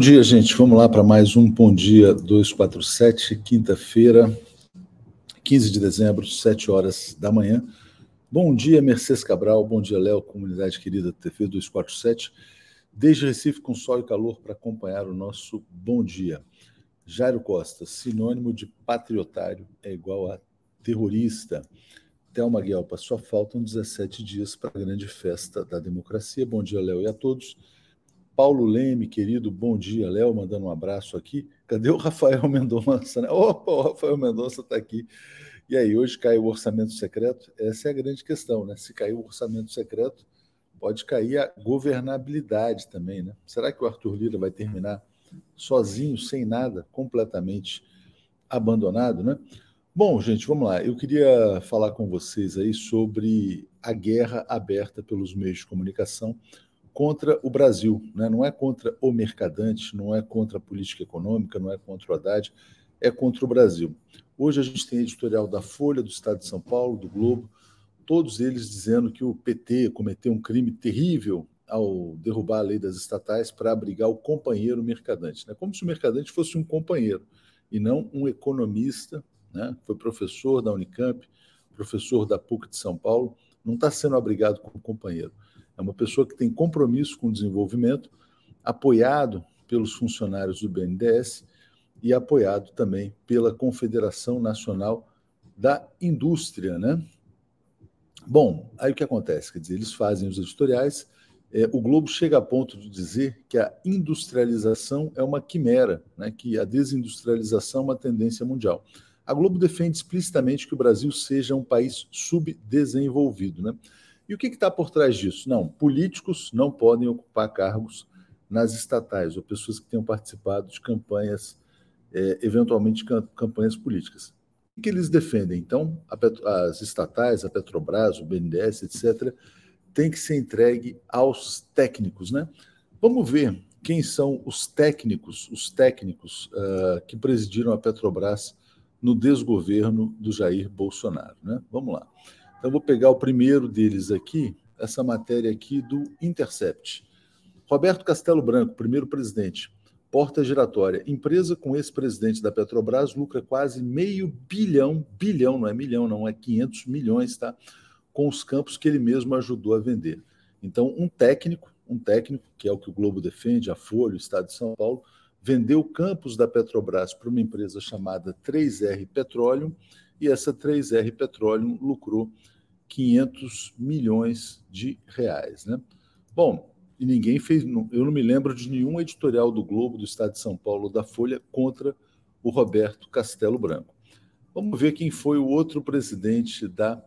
Bom dia, gente. Vamos lá para mais um Bom Dia 247, quinta-feira, 15 de dezembro, 7 horas da manhã. Bom dia, Mercedes Cabral. Bom dia, Léo, comunidade querida TV 247. Desde Recife, com sol e calor para acompanhar o nosso Bom Dia. Jairo Costa, sinônimo de patriotário é igual a terrorista. Thelma Guelpa, só faltam 17 dias para a grande festa da democracia. Bom dia, Léo, e a todos. Paulo Leme, querido, bom dia. Léo, mandando um abraço aqui. Cadê o Rafael Mendonça? Né? Opa, o Rafael Mendonça está aqui. E aí, hoje cai o orçamento secreto? Essa é a grande questão, né? Se cair o orçamento secreto, pode cair a governabilidade também, né? Será que o Arthur Lira vai terminar sozinho, sem nada, completamente abandonado, né? Bom, gente, vamos lá. Eu queria falar com vocês aí sobre a guerra aberta pelos meios de comunicação contra o Brasil, né? não é contra o mercadante, não é contra a política econômica, não é contra o Haddad, é contra o Brasil. Hoje a gente tem editorial da Folha, do Estado de São Paulo, do Globo, todos eles dizendo que o PT cometeu um crime terrível ao derrubar a lei das estatais para abrigar o companheiro mercadante, né? como se o mercadante fosse um companheiro e não um economista, né? foi professor da Unicamp, professor da PUC de São Paulo, não está sendo abrigado como companheiro. É uma pessoa que tem compromisso com o desenvolvimento, apoiado pelos funcionários do BNDES e apoiado também pela Confederação Nacional da Indústria, né? Bom, aí o que acontece? Quer dizer, eles fazem os editoriais, é, o Globo chega a ponto de dizer que a industrialização é uma quimera, né? que a desindustrialização é uma tendência mundial. A Globo defende explicitamente que o Brasil seja um país subdesenvolvido, né? E o que está por trás disso? Não, políticos não podem ocupar cargos nas estatais, ou pessoas que tenham participado de campanhas, é, eventualmente campanhas políticas. O que eles defendem? Então, as estatais, a Petrobras, o BNDES, etc., tem que ser entregue aos técnicos. Né? Vamos ver quem são os técnicos, os técnicos uh, que presidiram a Petrobras no desgoverno do Jair Bolsonaro. Né? Vamos lá. Então, vou pegar o primeiro deles aqui, essa matéria aqui do Intercept. Roberto Castelo Branco, primeiro presidente. Porta giratória. Empresa com ex-presidente da Petrobras lucra quase meio bilhão, bilhão, não é milhão, não, é 500 milhões, tá? Com os campos que ele mesmo ajudou a vender. Então, um técnico, um técnico, que é o que o Globo defende, a Folha, o Estado de São Paulo, vendeu campos da Petrobras para uma empresa chamada 3R Petroleum e essa 3R Petroleum lucrou 500 milhões de reais. Né? Bom, e ninguém fez, eu não me lembro de nenhum editorial do Globo, do Estado de São Paulo, da Folha, contra o Roberto Castelo Branco. Vamos ver quem foi o outro presidente da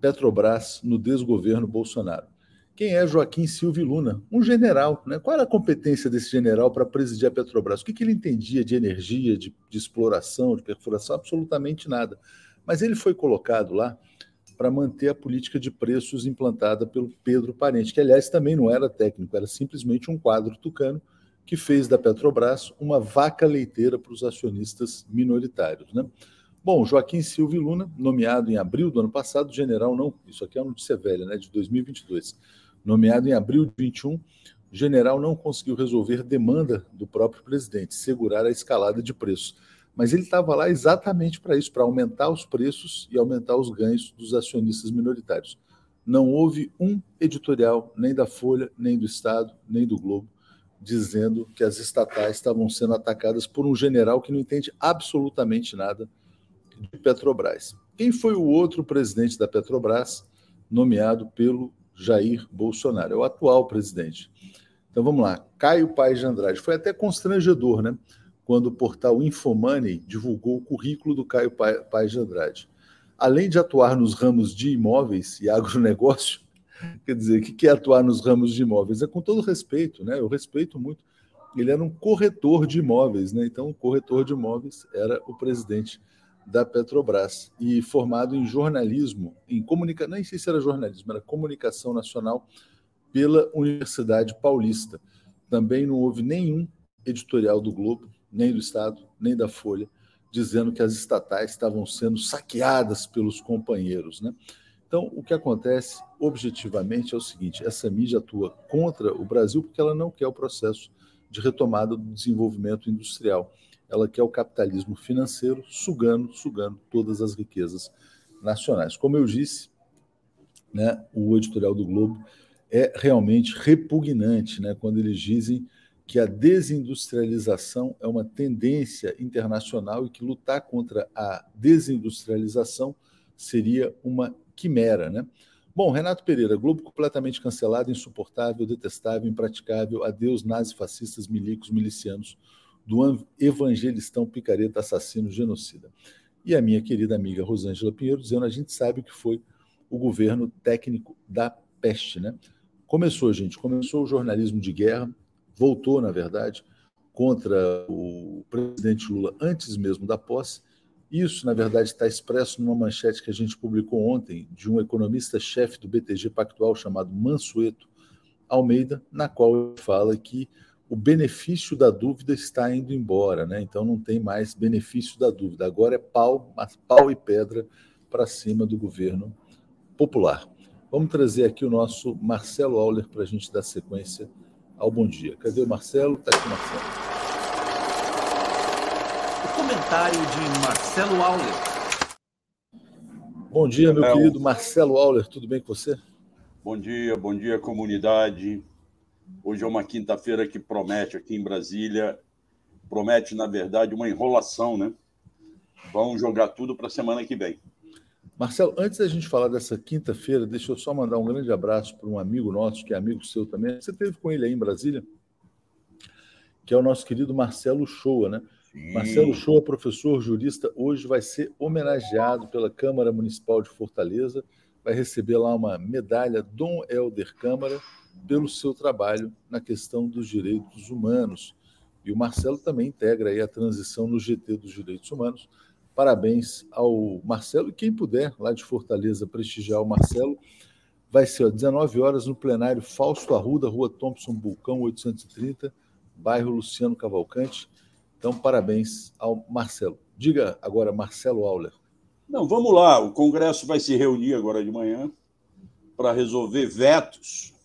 Petrobras no desgoverno Bolsonaro. Quem é Joaquim Silvio Luna? Um general. Né? Qual era a competência desse general para presidir a Petrobras? O que, que ele entendia de energia, de, de exploração, de perfuração? Absolutamente nada. Mas ele foi colocado lá para manter a política de preços implantada pelo Pedro Parente, que, aliás, também não era técnico, era simplesmente um quadro tucano que fez da Petrobras uma vaca leiteira para os acionistas minoritários. Né? Bom, Joaquim Silva Luna, nomeado em abril do ano passado, general não, isso aqui é uma notícia velha, né, de 2022, nomeado em abril de 21, o general não conseguiu resolver demanda do próprio presidente, segurar a escalada de preços mas ele estava lá exatamente para isso, para aumentar os preços e aumentar os ganhos dos acionistas minoritários. não houve um editorial, nem da Folha, nem do Estado, nem do Globo, dizendo que as estatais estavam sendo atacadas por um general que não entende absolutamente nada de Petrobras. Quem foi o outro presidente da Petrobras nomeado pelo Jair Bolsonaro? É o atual presidente. Então vamos lá, Caio Paes de Andrade. Foi até constrangedor, né? Quando o portal Infomoney divulgou o currículo do Caio Paes de Andrade. Além de atuar nos ramos de imóveis e agronegócio, quer dizer, o que é atuar nos ramos de imóveis? É com todo respeito, né? Eu respeito muito. Ele era um corretor de imóveis, né? Então, o corretor de imóveis era o presidente da Petrobras e formado em jornalismo, em comunicação, nem sei se era jornalismo, era comunicação nacional pela Universidade Paulista. Também não houve nenhum editorial do Globo, nem do Estado, nem da Folha, dizendo que as estatais estavam sendo saqueadas pelos companheiros. Né? Então, o que acontece objetivamente é o seguinte: essa mídia atua contra o Brasil porque ela não quer o processo de retomada do desenvolvimento industrial ela quer o capitalismo financeiro sugando, sugando todas as riquezas nacionais. Como eu disse, né, o editorial do Globo é realmente repugnante, né, quando eles dizem que a desindustrialização é uma tendência internacional e que lutar contra a desindustrialização seria uma quimera, né? Bom, Renato Pereira, Globo completamente cancelado, insuportável, detestável, impraticável, adeus nazifascistas, milicos, milicianos, do evangelistão picareta assassino genocida. E a minha querida amiga Rosângela Pinheiro dizendo: a gente sabe que foi o governo técnico da peste, né? Começou, gente, começou o jornalismo de guerra, voltou, na verdade, contra o presidente Lula antes mesmo da posse. Isso, na verdade, está expresso numa manchete que a gente publicou ontem de um economista-chefe do BTG Pactual chamado Mansueto Almeida, na qual ele fala que o benefício da dúvida está indo embora, né? Então não tem mais benefício da dúvida. Agora é pau, pau e pedra para cima do governo popular. Vamos trazer aqui o nosso Marcelo Auler para a gente dar sequência ao bom dia. Cadê o Marcelo? Está aqui, Marcelo. O comentário de Marcelo Auler. Bom dia, meu querido Marcelo Auler. Tudo bem com você? Bom dia, bom dia, comunidade. Hoje é uma quinta-feira que promete aqui em Brasília, promete, na verdade, uma enrolação, né? Vamos jogar tudo para a semana que vem. Marcelo, antes da gente falar dessa quinta-feira, deixa eu só mandar um grande abraço para um amigo nosso, que é amigo seu também. Você teve com ele aí em Brasília? Que é o nosso querido Marcelo Shoa, né? Sim. Marcelo Shoa, professor jurista, hoje vai ser homenageado pela Câmara Municipal de Fortaleza, vai receber lá uma medalha Dom Helder Câmara pelo seu trabalho na questão dos direitos humanos. E o Marcelo também integra aí a transição no GT dos Direitos Humanos. Parabéns ao Marcelo e quem puder lá de Fortaleza prestigiar o Marcelo, vai ser às 19 horas no plenário Fausto Arruda, Rua Thompson Bulcão 830, bairro Luciano Cavalcante. Então, parabéns ao Marcelo. Diga agora, Marcelo Auler. Não, vamos lá. O Congresso vai se reunir agora de manhã para resolver vetos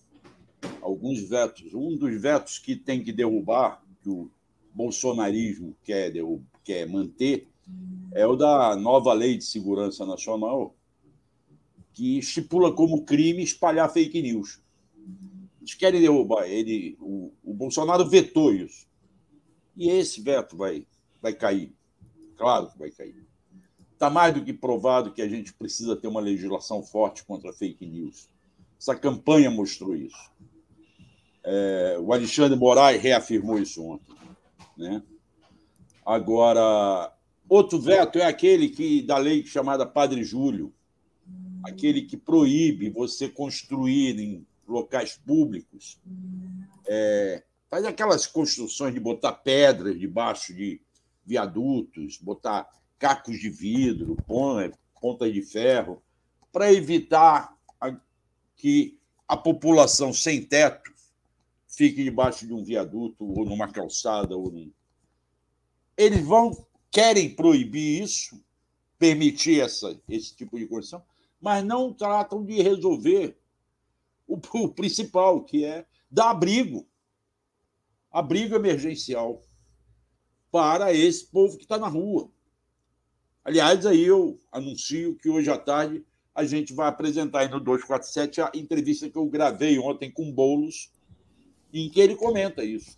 alguns vetos. Um dos vetos que tem que derrubar, que o bolsonarismo quer, quer manter, é o da nova Lei de Segurança Nacional, que estipula como crime espalhar fake news. Eles querem derrubar ele. O, o Bolsonaro vetou isso. E esse veto vai, vai cair. Claro que vai cair. Está mais do que provado que a gente precisa ter uma legislação forte contra fake news. Essa campanha mostrou isso. É, o Alexandre Moraes reafirmou isso ontem. Né? Agora, outro veto é aquele que da lei chamada Padre Júlio, aquele que proíbe você construir em locais públicos, é, faz aquelas construções de botar pedras debaixo de viadutos, botar cacos de vidro, pontas de ferro, para evitar que a população sem teto fique debaixo de um viaduto ou numa calçada ou num... eles vão querem proibir isso, permitir essa, esse tipo de construção, mas não tratam de resolver o, o principal, que é dar abrigo, abrigo emergencial para esse povo que está na rua. Aliás, aí eu anuncio que hoje à tarde a gente vai apresentar aí no 247 a entrevista que eu gravei ontem com o Boulos, em que ele comenta isso.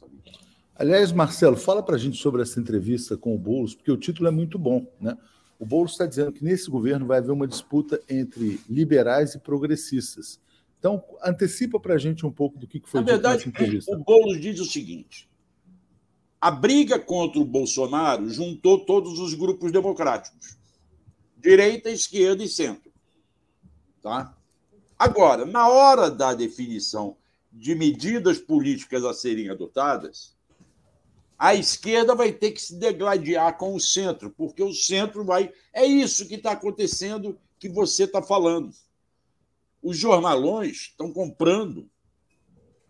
Aliás, Marcelo, fala para a gente sobre essa entrevista com o Boulos, porque o título é muito bom. Né? O Boulos está dizendo que nesse governo vai haver uma disputa entre liberais e progressistas. Então, antecipa para a gente um pouco do que foi Na verdade, nessa entrevista. O Boulos diz o seguinte: a briga contra o Bolsonaro juntou todos os grupos democráticos, direita, esquerda e centro. Tá? Agora, na hora da definição de medidas políticas a serem adotadas, a esquerda vai ter que se degladiar com o centro, porque o centro vai. É isso que está acontecendo que você está falando. Os jornalões estão comprando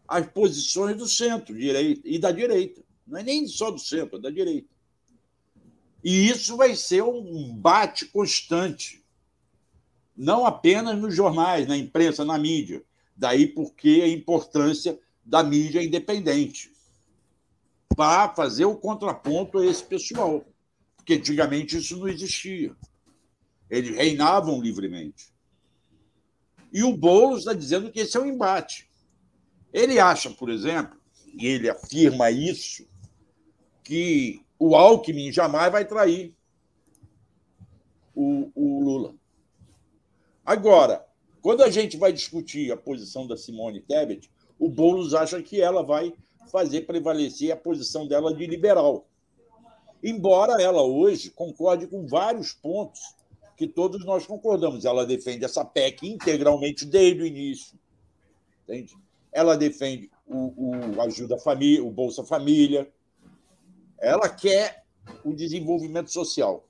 as posições do centro direita e da direita. Não é nem só do centro, é da direita. E isso vai ser um embate constante, não apenas nos jornais, na imprensa, na mídia. Daí porque a importância da mídia independente para fazer o contraponto a esse pessoal. Porque antigamente isso não existia. Eles reinavam livremente. E o Boulos está dizendo que esse é um embate. Ele acha, por exemplo, e ele afirma isso, que o Alckmin jamais vai trair o, o Lula. Agora, quando a gente vai discutir a posição da Simone Tebet, o Boulos acha que ela vai fazer prevalecer a posição dela de liberal. Embora ela hoje concorde com vários pontos que todos nós concordamos. Ela defende essa PEC integralmente desde o início. Entende? Ela defende o, o Ajuda Família, o Bolsa Família, ela quer o desenvolvimento social.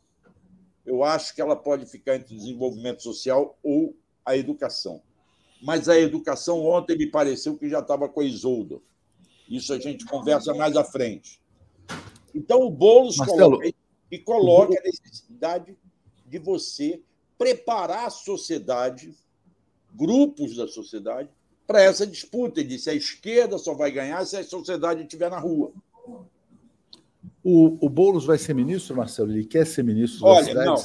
Eu acho que ela pode ficar entre desenvolvimento social ou a educação. Mas a educação ontem me pareceu que já estava com a Isolda. Isso a gente conversa mais à frente. Então, o Boulos Marcelo, coloca, e coloca a necessidade de você preparar a sociedade, grupos da sociedade, para essa disputa. Ele disse: a esquerda só vai ganhar se a sociedade estiver na rua. O, o Boulos vai ser ministro, Marcelo? Ele quer ser ministro Olha, não.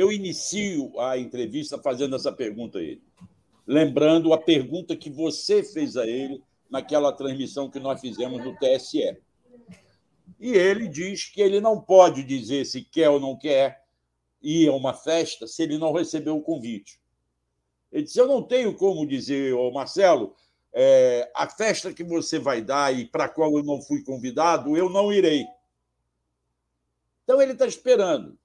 Eu inicio a entrevista fazendo essa pergunta a ele. Lembrando a pergunta que você fez a ele naquela transmissão que nós fizemos no TSE. E ele diz que ele não pode dizer se quer ou não quer ir a uma festa se ele não recebeu o convite. Ele disse: Eu não tenho como dizer, ô Marcelo, é, a festa que você vai dar e para a qual eu não fui convidado, eu não irei. Então ele está esperando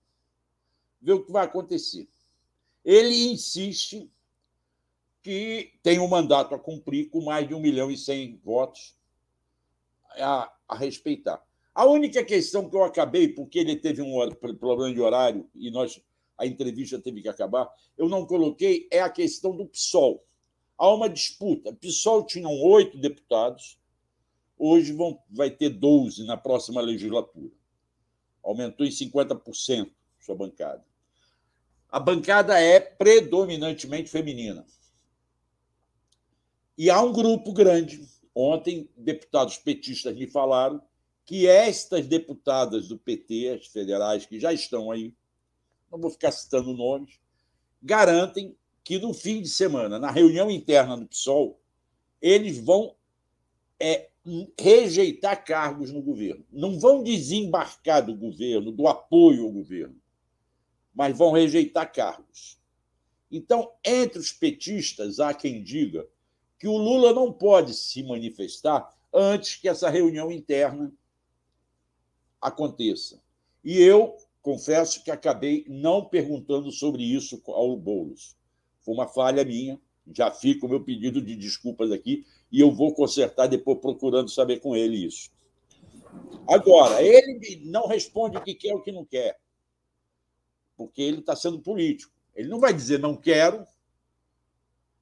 ver o que vai acontecer. Ele insiste que tem um mandato a cumprir com mais de um milhão e cem votos a, a respeitar. A única questão que eu acabei, porque ele teve um problema de horário e nós a entrevista teve que acabar, eu não coloquei, é a questão do PSOL há uma disputa. O PSOL tinham oito deputados, hoje vão, vai ter 12 na próxima legislatura. Aumentou em 50% sua bancada. A bancada é predominantemente feminina. E há um grupo grande. Ontem, deputados petistas me falaram que estas deputadas do PT, as federais que já estão aí, não vou ficar citando nomes, garantem que no fim de semana, na reunião interna do PSOL, eles vão é, rejeitar cargos no governo. Não vão desembarcar do governo, do apoio ao governo, mas vão rejeitar cargos. Então, entre os petistas, há quem diga que o Lula não pode se manifestar antes que essa reunião interna aconteça. E eu confesso que acabei não perguntando sobre isso ao Boulos. Foi uma falha minha. Já fica o meu pedido de desculpas aqui e eu vou consertar depois procurando saber com ele isso. Agora, ele não responde o que quer ou o que não quer, porque ele está sendo político. Ele não vai dizer não quero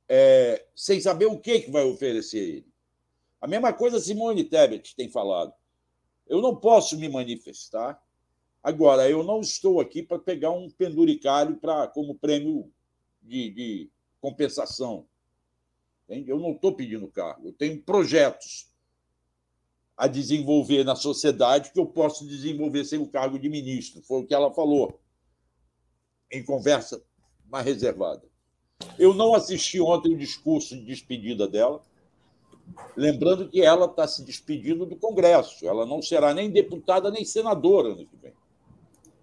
é, sem saber o que, que vai oferecer ele. A mesma coisa Simone Tebet tem falado. Eu não posso me manifestar. Agora, eu não estou aqui para pegar um penduricalho para como prêmio de, de compensação. Entende? Eu não estou pedindo cargo, eu tenho projetos a desenvolver na sociedade que eu posso desenvolver sem o cargo de ministro. Foi o que ela falou em conversa mais reservada. Eu não assisti ontem o discurso de despedida dela, lembrando que ela está se despedindo do Congresso. Ela não será nem deputada nem senadora ano que vem.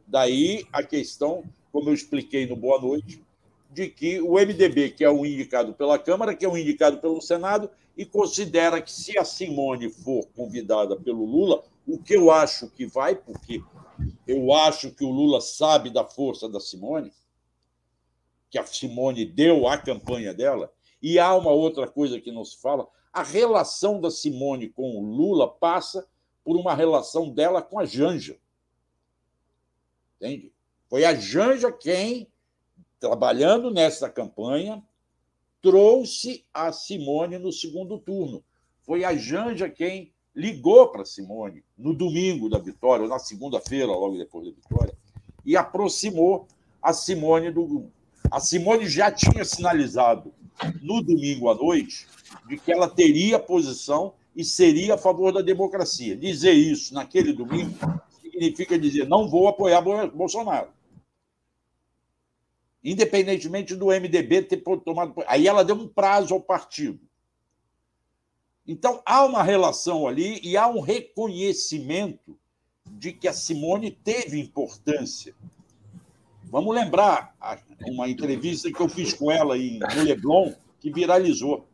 Daí a questão, como eu expliquei no Boa Noite, de que o MDB, que é um indicado pela Câmara, que é um indicado pelo Senado, e considera que se a Simone for convidada pelo Lula, o que eu acho que vai, porque eu acho que o Lula sabe da força da Simone, que a Simone deu à campanha dela, e há uma outra coisa que não se fala: a relação da Simone com o Lula passa por uma relação dela com a Janja. Entende? Foi a Janja quem trabalhando nessa campanha, trouxe a Simone no segundo turno. Foi a Janja quem ligou para Simone no domingo da vitória, ou na segunda-feira, logo depois da vitória, e aproximou a Simone do. A Simone já tinha sinalizado no domingo à noite de que ela teria posição e seria a favor da democracia. Dizer isso naquele domingo significa dizer não vou apoiar Bolsonaro independentemente do MDB ter tomado. Aí ela deu um prazo ao partido. Então, há uma relação ali e há um reconhecimento de que a Simone teve importância. Vamos lembrar uma entrevista que eu fiz com ela em, Leblon, que viralizou.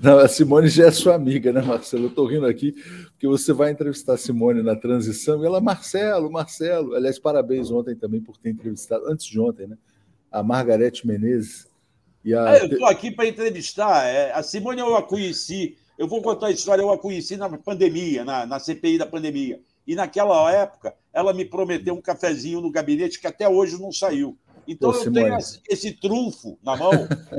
Não, a Simone já é sua amiga, né, Marcelo? Eu estou rindo aqui, porque você vai entrevistar a Simone na transição e ela, Marcelo, Marcelo. Aliás, parabéns ontem também por ter entrevistado, antes de ontem, né? a Margarete Menezes. E a... Ah, eu estou aqui para entrevistar. É, a Simone eu a conheci, eu vou contar a história, eu a conheci na pandemia, na, na CPI da pandemia. E naquela época, ela me prometeu um cafezinho no gabinete que até hoje não saiu. Então Ô, eu Simone. tenho esse, esse, trunfo na mão.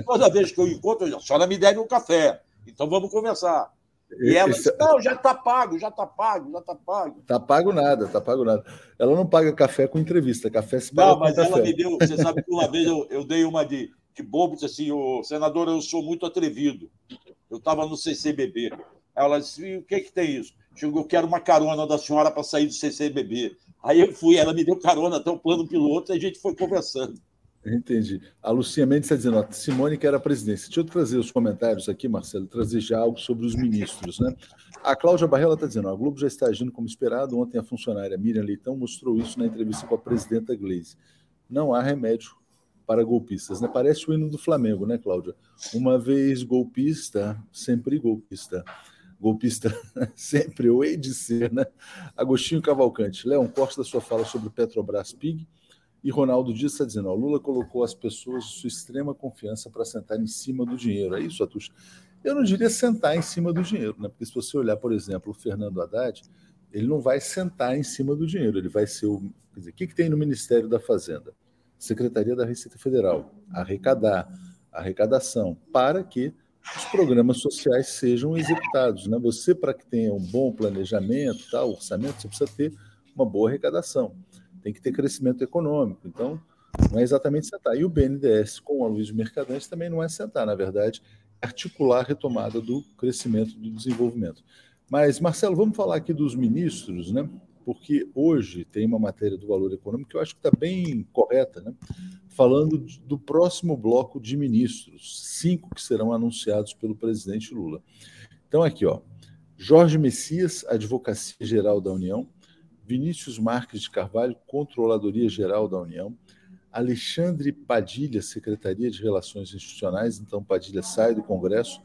Toda vez que eu encontro, a senhora me deve um café. Então vamos conversar. E ela disse, não, já está pago, já está pago, já está pago. Está pago nada, está pago nada. Ela não paga café com entrevista, café se paga Não, mas ela café. me deu, você sabe que uma vez eu, eu dei uma de, de bobo, disse assim, o senador, eu sou muito atrevido. Eu estava no CCBB. Ela disse, o que que tem isso? Chegou, eu quero uma carona da senhora para sair do CCBB. Aí eu fui, ela me deu carona até o plano piloto e a gente foi conversando. Entendi. A Lucia Mendes está dizendo, ó, Simone quer a presidência. Deixa eu trazer os comentários aqui, Marcelo, trazer já algo sobre os ministros. Né? A Cláudia Barrela está dizendo, ó, a Globo já está agindo como esperado. Ontem a funcionária Miriam Leitão mostrou isso na entrevista com a presidenta Gleisi. Não há remédio para golpistas. Né? Parece o hino do Flamengo, né, Cláudia? Uma vez golpista, sempre golpista. Golpista sempre, ou hei de ser, né? Agostinho Cavalcante. Léo, corte da sua fala sobre Petrobras Pig e Ronaldo Dias está dizendo: ó, Lula colocou as pessoas de sua extrema confiança para sentar em cima do dinheiro. É isso, Atush? Eu não diria sentar em cima do dinheiro, né? porque se você olhar, por exemplo, o Fernando Haddad, ele não vai sentar em cima do dinheiro, ele vai ser o. Quer dizer, o que, que tem no Ministério da Fazenda? Secretaria da Receita Federal, arrecadar, arrecadação, para que os programas sociais sejam executados. Né? Você, para que tenha um bom planejamento, tal, orçamento, você precisa ter uma boa arrecadação tem que ter crescimento econômico. Então, não é exatamente sentar. E o BNDES com a Luiz Mercadante também não é sentar, na verdade, é articular a retomada do crescimento do desenvolvimento. Mas, Marcelo, vamos falar aqui dos ministros, né? Porque hoje tem uma matéria do valor econômico que eu acho que está bem correta, né? Falando do próximo bloco de ministros, cinco que serão anunciados pelo presidente Lula. Então, aqui, ó. Jorge Messias, Advocacia Geral da União, Vinícius Marques de Carvalho, Controladoria Geral da União, Alexandre Padilha, Secretaria de Relações Institucionais, então Padilha sai do Congresso,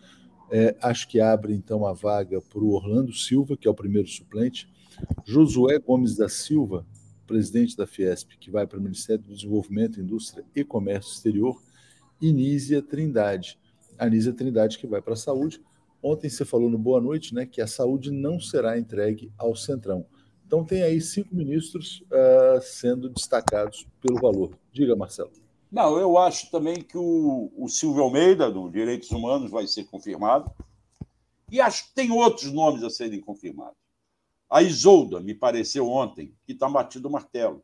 é, acho que abre então a vaga para o Orlando Silva, que é o primeiro suplente, Josué Gomes da Silva, presidente da Fiesp, que vai para o Ministério do Desenvolvimento, Indústria e Comércio Exterior, e Nízia Trindade, a Nízia Trindade que vai para a Saúde. Ontem você falou no Boa Noite né, que a saúde não será entregue ao Centrão. Então, tem aí cinco ministros uh, sendo destacados pelo valor. Diga, Marcelo. Não, eu acho também que o, o Silvio Almeida, do Direitos Humanos, vai ser confirmado. E acho que tem outros nomes a serem confirmados. A Isolda, me pareceu ontem, que está batido o martelo.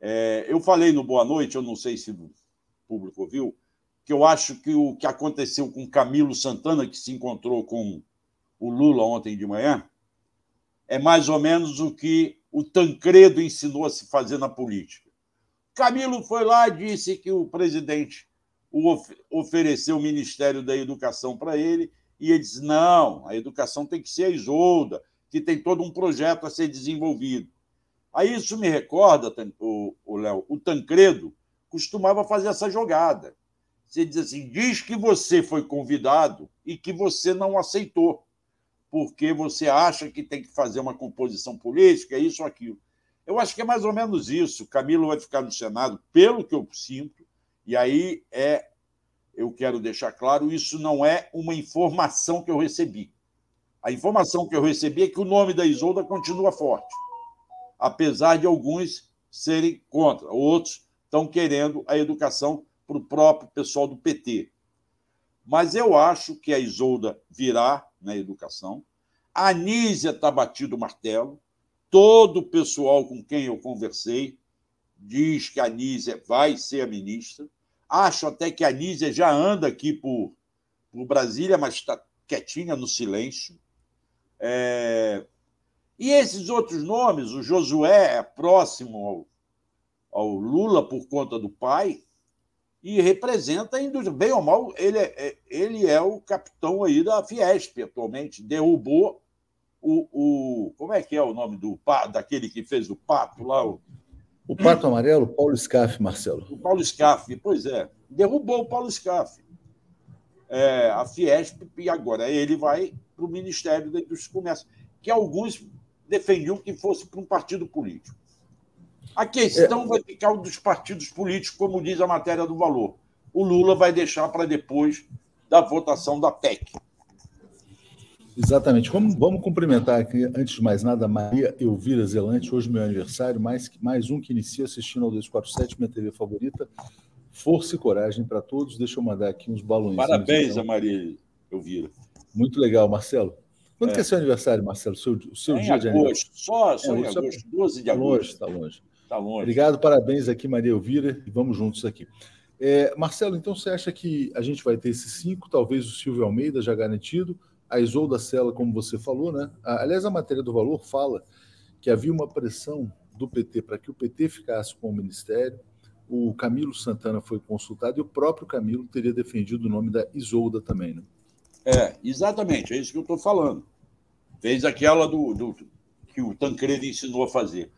É, eu falei no Boa Noite, eu não sei se o público ouviu, que eu acho que o que aconteceu com Camilo Santana, que se encontrou com o Lula ontem de manhã, é mais ou menos o que o Tancredo ensinou a se fazer na política. Camilo foi lá e disse que o presidente of ofereceu o Ministério da Educação para ele, e ele disse: não, a educação tem que ser a Isolda, que tem todo um projeto a ser desenvolvido. Aí isso me recorda, o, Léo, o Tancredo costumava fazer essa jogada. Você diz assim: diz que você foi convidado e que você não aceitou, porque você acha que tem que fazer uma composição política, isso ou aquilo. Eu acho que é mais ou menos isso. Camilo vai ficar no Senado, pelo que eu sinto, e aí é eu quero deixar claro, isso não é uma informação que eu recebi. A informação que eu recebi é que o nome da Isolda continua forte, apesar de alguns serem contra, outros estão querendo a educação para o próprio pessoal do PT. Mas eu acho que a Isolda virá na educação. A Anísia está batido o martelo. Todo o pessoal com quem eu conversei diz que a Anísia vai ser a ministra. Acho até que a Nízia já anda aqui por, por Brasília, mas está quietinha no silêncio. É... E esses outros nomes, o Josué é próximo ao, ao, Lula por conta do pai e representa a indústria. Bem ou mal, ele é, é ele é o capitão aí da Fiesp atualmente. Derrubou o, o. Como é que é o nome do daquele que fez o pato lá? O, o Pato Amarelo, Paulo Scaff, Marcelo. O Paulo Scaff, pois é. Derrubou o Paulo Scaff. É, a Fiesp, e agora ele vai para o Ministério da Indústria e Comércio, que alguns defendiam que fosse para um partido político. A questão é. vai ficar dos partidos políticos, como diz a matéria do valor. O Lula vai deixar para depois da votação da PEC. Exatamente. Vamos, vamos cumprimentar aqui, antes de mais nada, Maria Elvira Zelante, hoje meu aniversário, mais, mais um que inicia assistindo ao 247, minha TV favorita. Força e coragem para todos. Deixa eu mandar aqui uns balões. Parabéns então. a Maria Elvira. Muito legal, Marcelo. Quando é. que é seu aniversário, Marcelo? Seu, o seu é dia de aniversário? Só, só é, em agosto, 12 de agosto. Está longe, está longe. longe. Obrigado, parabéns aqui, Maria Elvira, e vamos juntos aqui. É, Marcelo, então você acha que a gente vai ter esses cinco, talvez o Silvio Almeida já garantido, a Isolda Sela, como você falou, né? Aliás, a matéria do Valor fala que havia uma pressão do PT para que o PT ficasse com o ministério. O Camilo Santana foi consultado e o próprio Camilo teria defendido o nome da Isolda também, né? É, exatamente, é isso que eu estou falando. Fez aquela do, do, que o Tancredo ensinou a fazer.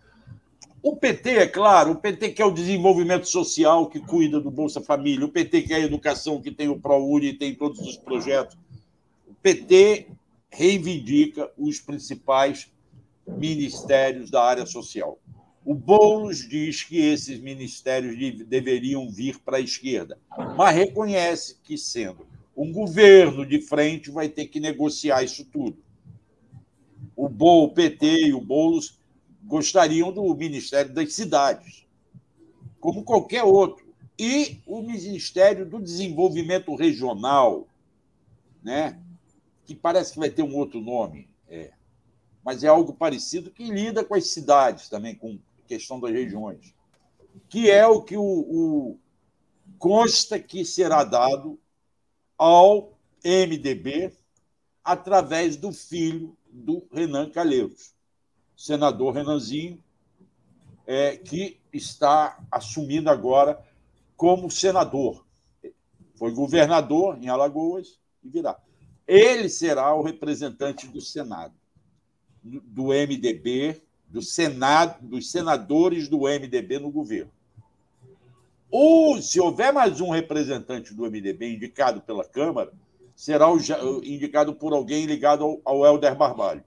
O PT, é claro, o PT quer o desenvolvimento social, que cuida do Bolsa Família, o PT quer a educação, que tem o ProUni, tem todos os projetos. PT reivindica os principais ministérios da área social. O Boulos diz que esses ministérios deveriam vir para a esquerda, mas reconhece que, sendo um governo de frente, vai ter que negociar isso tudo. O, Bo, o PT e o Boulos gostariam do Ministério das Cidades, como qualquer outro. E o Ministério do Desenvolvimento Regional, né? que parece que vai ter um outro nome, é, mas é algo parecido que lida com as cidades também, com a questão das regiões, que é o que o, o consta que será dado ao MDB através do filho do Renan Calheiros, senador Renanzinho, é, que está assumindo agora como senador. Foi governador em Alagoas e virá. Ele será o representante do Senado, do MDB, do Senado, dos senadores do MDB no governo. Ou, se houver mais um representante do MDB indicado pela Câmara, será indicado por alguém ligado ao, ao Helder Barbalho,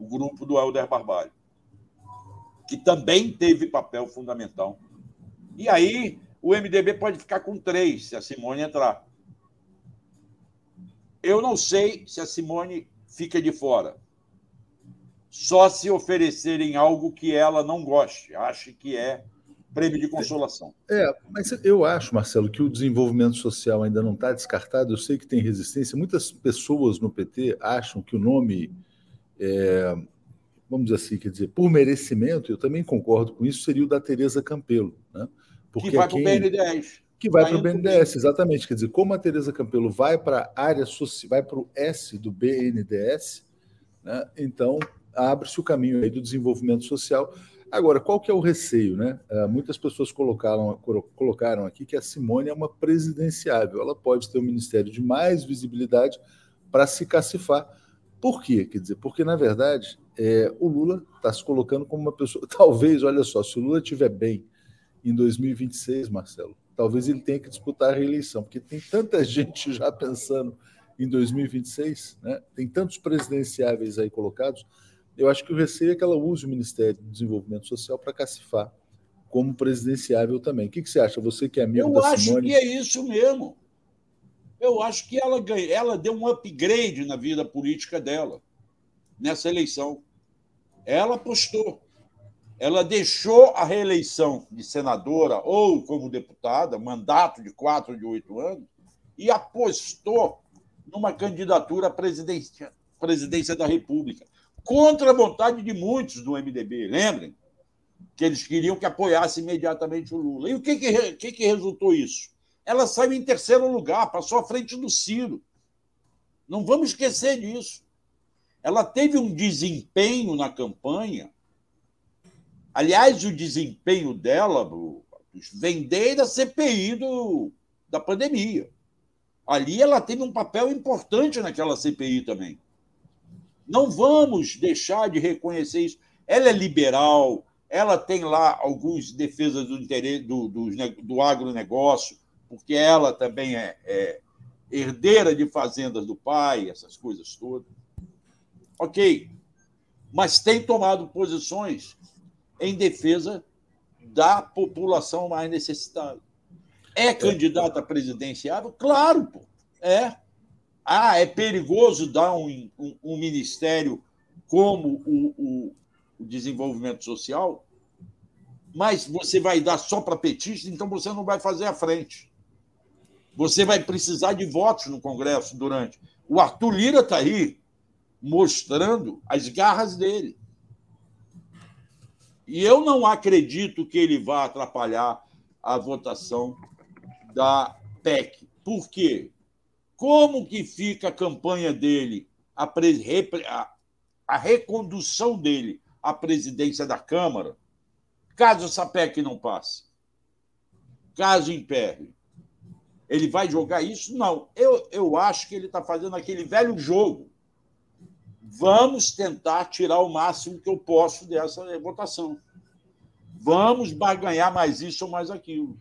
o grupo do Helder Barbalho, que também teve papel fundamental. E aí o MDB pode ficar com três, se a Simone entrar. Eu não sei se a Simone fica de fora. Só se oferecerem algo que ela não goste, ache que é prêmio de consolação. É, mas eu acho, Marcelo, que o desenvolvimento social ainda não está descartado. Eu sei que tem resistência. Muitas pessoas no PT acham que o nome, é, vamos dizer assim, quer dizer, por merecimento, eu também concordo com isso, seria o da Tereza Campelo. Né? Porque que vai quem... para o BNDES que vai para o BNDES, exatamente. Quer dizer, como a Tereza Campelo vai para a área social, vai para o S do BNDES, né? então abre-se o caminho aí do desenvolvimento social. Agora, qual que é o receio? Né? Uh, muitas pessoas colocaram, colocaram aqui que a Simone é uma presidenciável. Ela pode ter um ministério de mais visibilidade para se cacifar. Por quê? Quer dizer, porque, na verdade, é, o Lula está se colocando como uma pessoa. Talvez, olha só, se o Lula estiver bem em 2026, Marcelo, talvez ele tenha que disputar a reeleição, porque tem tanta gente já pensando em 2026, né? tem tantos presidenciáveis aí colocados. Eu acho que o receio é que ela use o Ministério do Desenvolvimento Social para cacifar como presidenciável também. O que, que você acha? Você que é amigo Eu da Simone... Eu acho que é isso mesmo. Eu acho que ela, ganha, ela deu um upgrade na vida política dela nessa eleição. Ela apostou. Ela deixou a reeleição de senadora ou como deputada, mandato de quatro, de oito anos, e apostou numa candidatura à presidência, presidência da República, contra a vontade de muitos do MDB. Lembrem que eles queriam que apoiasse imediatamente o Lula. E o que, que, que, que resultou isso? ela saiu em terceiro lugar, passou à frente do Ciro. Não vamos esquecer disso. Ela teve um desempenho na campanha. Aliás, o desempenho dela vem desde a CPI do, da pandemia. Ali ela teve um papel importante naquela CPI também. Não vamos deixar de reconhecer isso. Ela é liberal, ela tem lá algumas defesas do interesse do, do, do agronegócio, porque ela também é, é herdeira de fazendas do pai, essas coisas todas. Ok, mas tem tomado posições em defesa da população mais necessitada. É candidata presidenciável? Claro, pô. É. Ah, é perigoso dar um, um, um ministério como o, o, o, desenvolvimento social, mas você vai dar só para petista, então você não vai fazer a frente. Você vai precisar de votos no Congresso durante. O Arthur Lira está aí mostrando as garras dele. E eu não acredito que ele vá atrapalhar a votação da PEC. Por quê? Como que fica a campanha dele, a, a, a recondução dele à presidência da Câmara, caso essa PEC não passe? Caso impere? Ele vai jogar isso? Não. Eu, eu acho que ele está fazendo aquele velho jogo. Vamos tentar tirar o máximo que eu posso dessa votação. Vamos barganhar mais isso ou mais aquilo.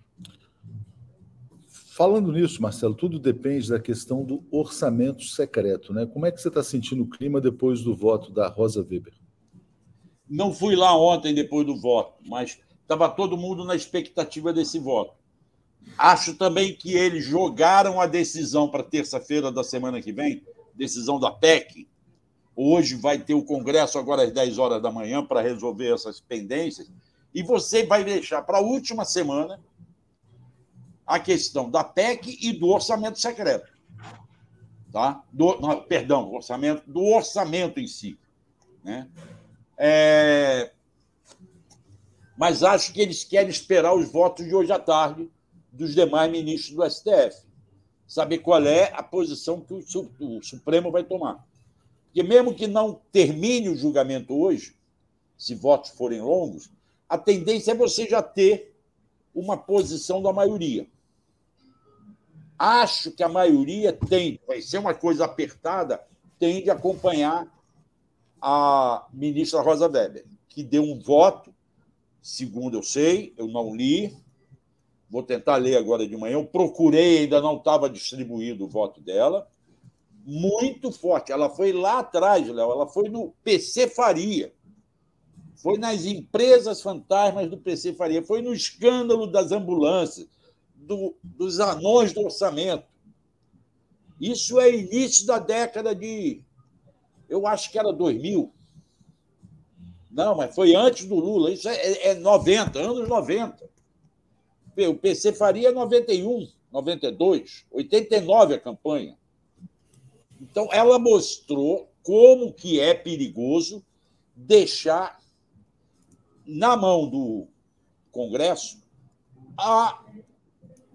Falando nisso, Marcelo, tudo depende da questão do orçamento secreto, né? Como é que você está sentindo o clima depois do voto da Rosa Weber? Não fui lá ontem depois do voto, mas estava todo mundo na expectativa desse voto. Acho também que eles jogaram a decisão para terça-feira da semana que vem, decisão da PEC. Hoje vai ter o Congresso, agora às 10 horas da manhã, para resolver essas pendências. E você vai deixar para a última semana a questão da PEC e do orçamento secreto. Tá? Do, não, perdão, orçamento, do orçamento em si. Né? É... Mas acho que eles querem esperar os votos de hoje à tarde dos demais ministros do STF. Saber qual é a posição que o Supremo vai tomar. Porque, mesmo que não termine o julgamento hoje, se votos forem longos, a tendência é você já ter uma posição da maioria. Acho que a maioria tem, vai ser uma coisa apertada, tende a acompanhar a ministra Rosa Weber, que deu um voto, segundo eu sei, eu não li, Vou tentar ler agora de manhã. Eu procurei, ainda não estava distribuído o voto dela. Muito forte. Ela foi lá atrás, Léo. Ela foi no PC Faria. Foi nas empresas fantasmas do PC Faria. Foi no escândalo das ambulâncias, do, dos anões do orçamento. Isso é início da década de. Eu acho que era 2000. Não, mas foi antes do Lula. Isso é, é 90, anos 90. O PC faria 91, 92, 89 a campanha. Então, ela mostrou como que é perigoso deixar na mão do Congresso a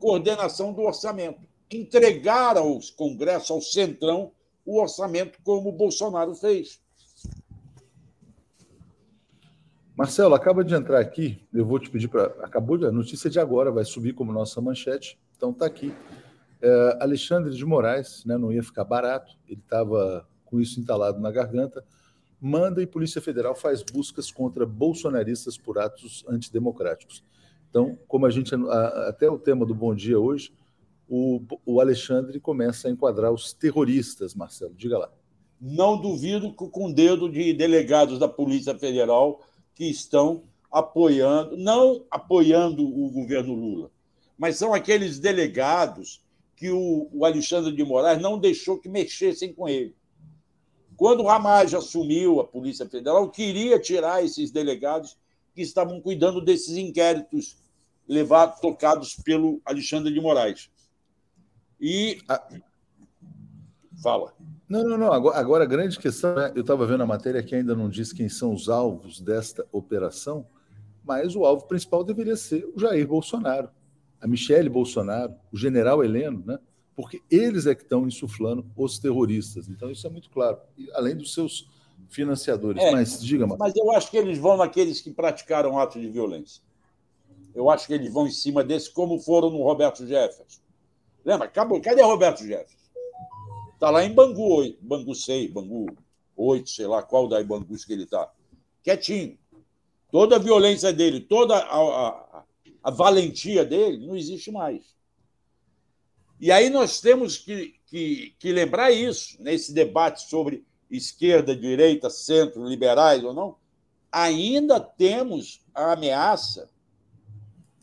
coordenação do orçamento. Entregar aos Congressos, ao Centrão, o orçamento como o Bolsonaro fez. Marcelo, acaba de entrar aqui, eu vou te pedir para. Acabou de. A notícia de agora vai subir como nossa manchete, então está aqui. É, Alexandre de Moraes, né, não ia ficar barato, ele estava com isso entalado na garganta, manda e Polícia Federal faz buscas contra bolsonaristas por atos antidemocráticos. Então, como a gente. Até o tema do Bom Dia hoje, o, o Alexandre começa a enquadrar os terroristas, Marcelo. Diga lá. Não duvido que com o dedo de delegados da Polícia Federal que estão apoiando, não apoiando o governo Lula, mas são aqueles delegados que o, o Alexandre de Moraes não deixou que mexessem com ele. Quando o Ramage assumiu a Polícia Federal, queria tirar esses delegados que estavam cuidando desses inquéritos levados, tocados pelo Alexandre de Moraes. E. Fala. Não, não, não. Agora, agora a grande questão é: eu estava vendo a matéria que ainda não diz quem são os alvos desta operação, mas o alvo principal deveria ser o Jair Bolsonaro, a Michele Bolsonaro, o general Heleno, né? porque eles é que estão insuflando os terroristas. Então, isso é muito claro. E, além dos seus financiadores. É, mas diga, mas... mas eu acho que eles vão naqueles que praticaram atos de violência. Eu acho que eles vão em cima desse, como foram no Roberto Jefferson. Lembra? Acabou. Cadê Roberto Jefferson? Está lá em Bangu 8, Bangu 6, Bangu 8, sei lá qual da Bangus que ele está. Quietinho. Toda a violência dele, toda a, a, a, valentia dele não existe mais. E aí nós temos que, que, que lembrar isso, nesse debate sobre esquerda, direita, centro, liberais ou não, ainda temos a ameaça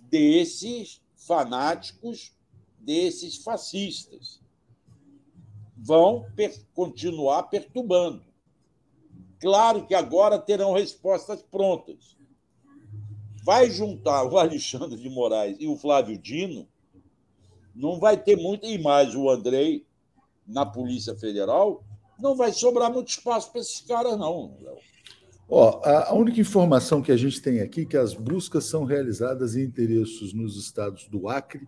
desses fanáticos, desses fascistas vão per continuar perturbando. Claro que agora terão respostas prontas. Vai juntar o Alexandre de Moraes e o Flávio Dino, não vai ter muito, e mais o Andrei na Polícia Federal, não vai sobrar muito espaço para esses caras, não, Léo. Ó, a única informação que a gente tem aqui é que as buscas são realizadas em endereços nos estados do Acre,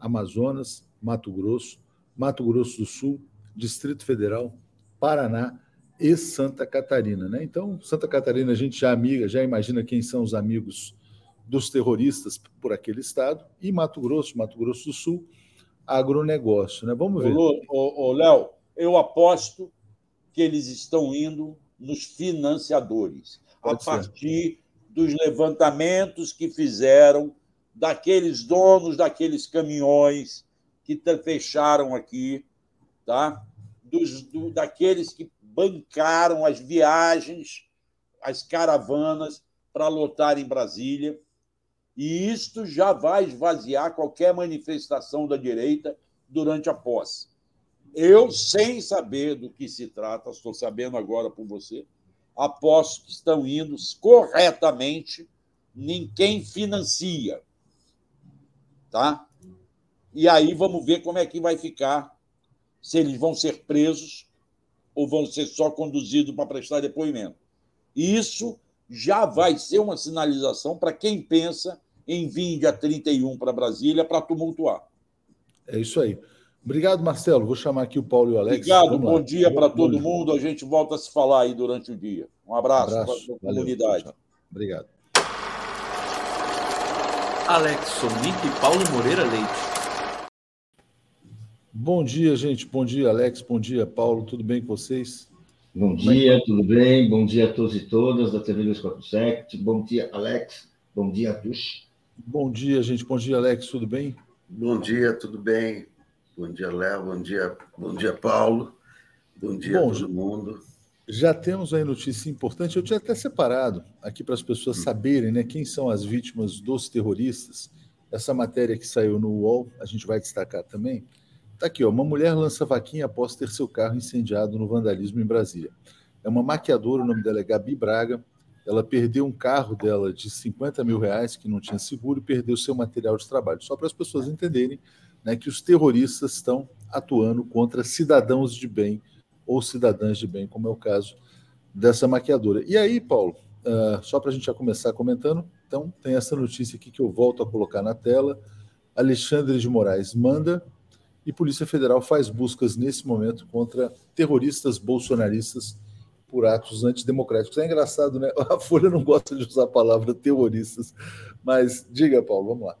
Amazonas, Mato Grosso, Mato Grosso do Sul, Distrito Federal, Paraná e Santa Catarina. Né? Então, Santa Catarina, a gente já amiga, já imagina quem são os amigos dos terroristas por aquele estado, e Mato Grosso, Mato Grosso do Sul, agronegócio. Né? Vamos ver. Léo, eu aposto que eles estão indo nos financiadores, Pode a ser. partir dos levantamentos que fizeram daqueles donos daqueles caminhões que fecharam aqui tá? Dos, do, daqueles que bancaram as viagens, as caravanas para lotar em Brasília. E isto já vai esvaziar qualquer manifestação da direita durante a posse. Eu, sem saber do que se trata, estou sabendo agora por você, aposto que estão indo corretamente em quem financia. Tá? E aí vamos ver como é que vai ficar se eles vão ser presos ou vão ser só conduzidos para prestar depoimento. Isso já vai ser uma sinalização para quem pensa em vir dia 31 para Brasília para tumultuar. É isso aí. Obrigado, Marcelo. Vou chamar aqui o Paulo e o Alex. Obrigado, Vamos bom lá. dia para todo dia. mundo. A gente volta a se falar aí durante o dia. Um abraço, um abraço. para a comunidade. Valeu. Obrigado. Alex Sonic e Paulo Moreira Leite. Bom dia, gente. Bom dia, Alex. Bom dia, Paulo. Tudo bem com vocês? Bom dia, é tudo bem? Bom dia a todos e todas da TV 247. Bom dia, Alex. Bom dia, Tush. Bom dia, gente. Bom dia, Alex. Tudo bem? Bom dia, tudo bem? Bom dia, Léo. Bom dia, bom dia, Paulo. Bom dia Bom, a todo mundo. Já temos aí notícia importante. Eu tinha até separado aqui para as pessoas hum. saberem né, quem são as vítimas dos terroristas. Essa matéria que saiu no UOL, a gente vai destacar também. Está aqui, ó, uma mulher lança vaquinha após ter seu carro incendiado no vandalismo em Brasília. É uma maquiadora, o nome dela é Gabi Braga. Ela perdeu um carro dela de 50 mil reais, que não tinha seguro, e perdeu seu material de trabalho. Só para as pessoas entenderem né, que os terroristas estão atuando contra cidadãos de bem ou cidadãs de bem, como é o caso dessa maquiadora. E aí, Paulo, uh, só para a gente já começar comentando, então tem essa notícia aqui que eu volto a colocar na tela. Alexandre de Moraes manda e Polícia Federal faz buscas nesse momento contra terroristas bolsonaristas por atos antidemocráticos. É engraçado, né? A Folha não gosta de usar a palavra terroristas, mas diga, Paulo, vamos lá.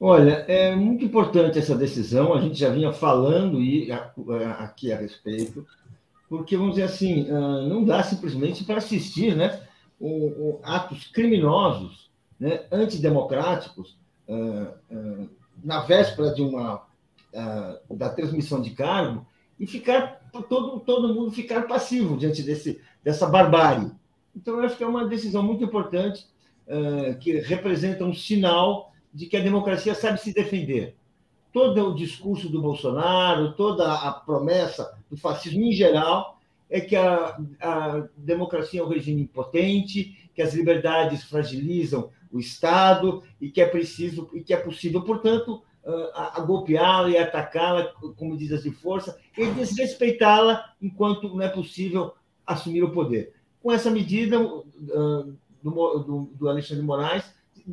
Olha, é muito importante essa decisão, a gente já vinha falando aqui a respeito, porque, vamos dizer assim, ah, não dá simplesmente para assistir né, atos criminosos, né, antidemocráticos, ah, ah, na véspera de uma, da transmissão de cargo, e ficar todo, todo mundo ficar passivo diante desse, dessa barbárie. Então, eu acho que é uma decisão muito importante, que representa um sinal de que a democracia sabe se defender. Todo o discurso do Bolsonaro, toda a promessa do fascismo em geral, é que a, a democracia é um regime impotente, que as liberdades fragilizam o Estado e que é preciso e que é possível, portanto, a, a golpeá-la e atacá-la com medidas de força e desrespeitá-la enquanto não é possível assumir o poder. Com essa medida uh, do, do, do Alexandre Moraes,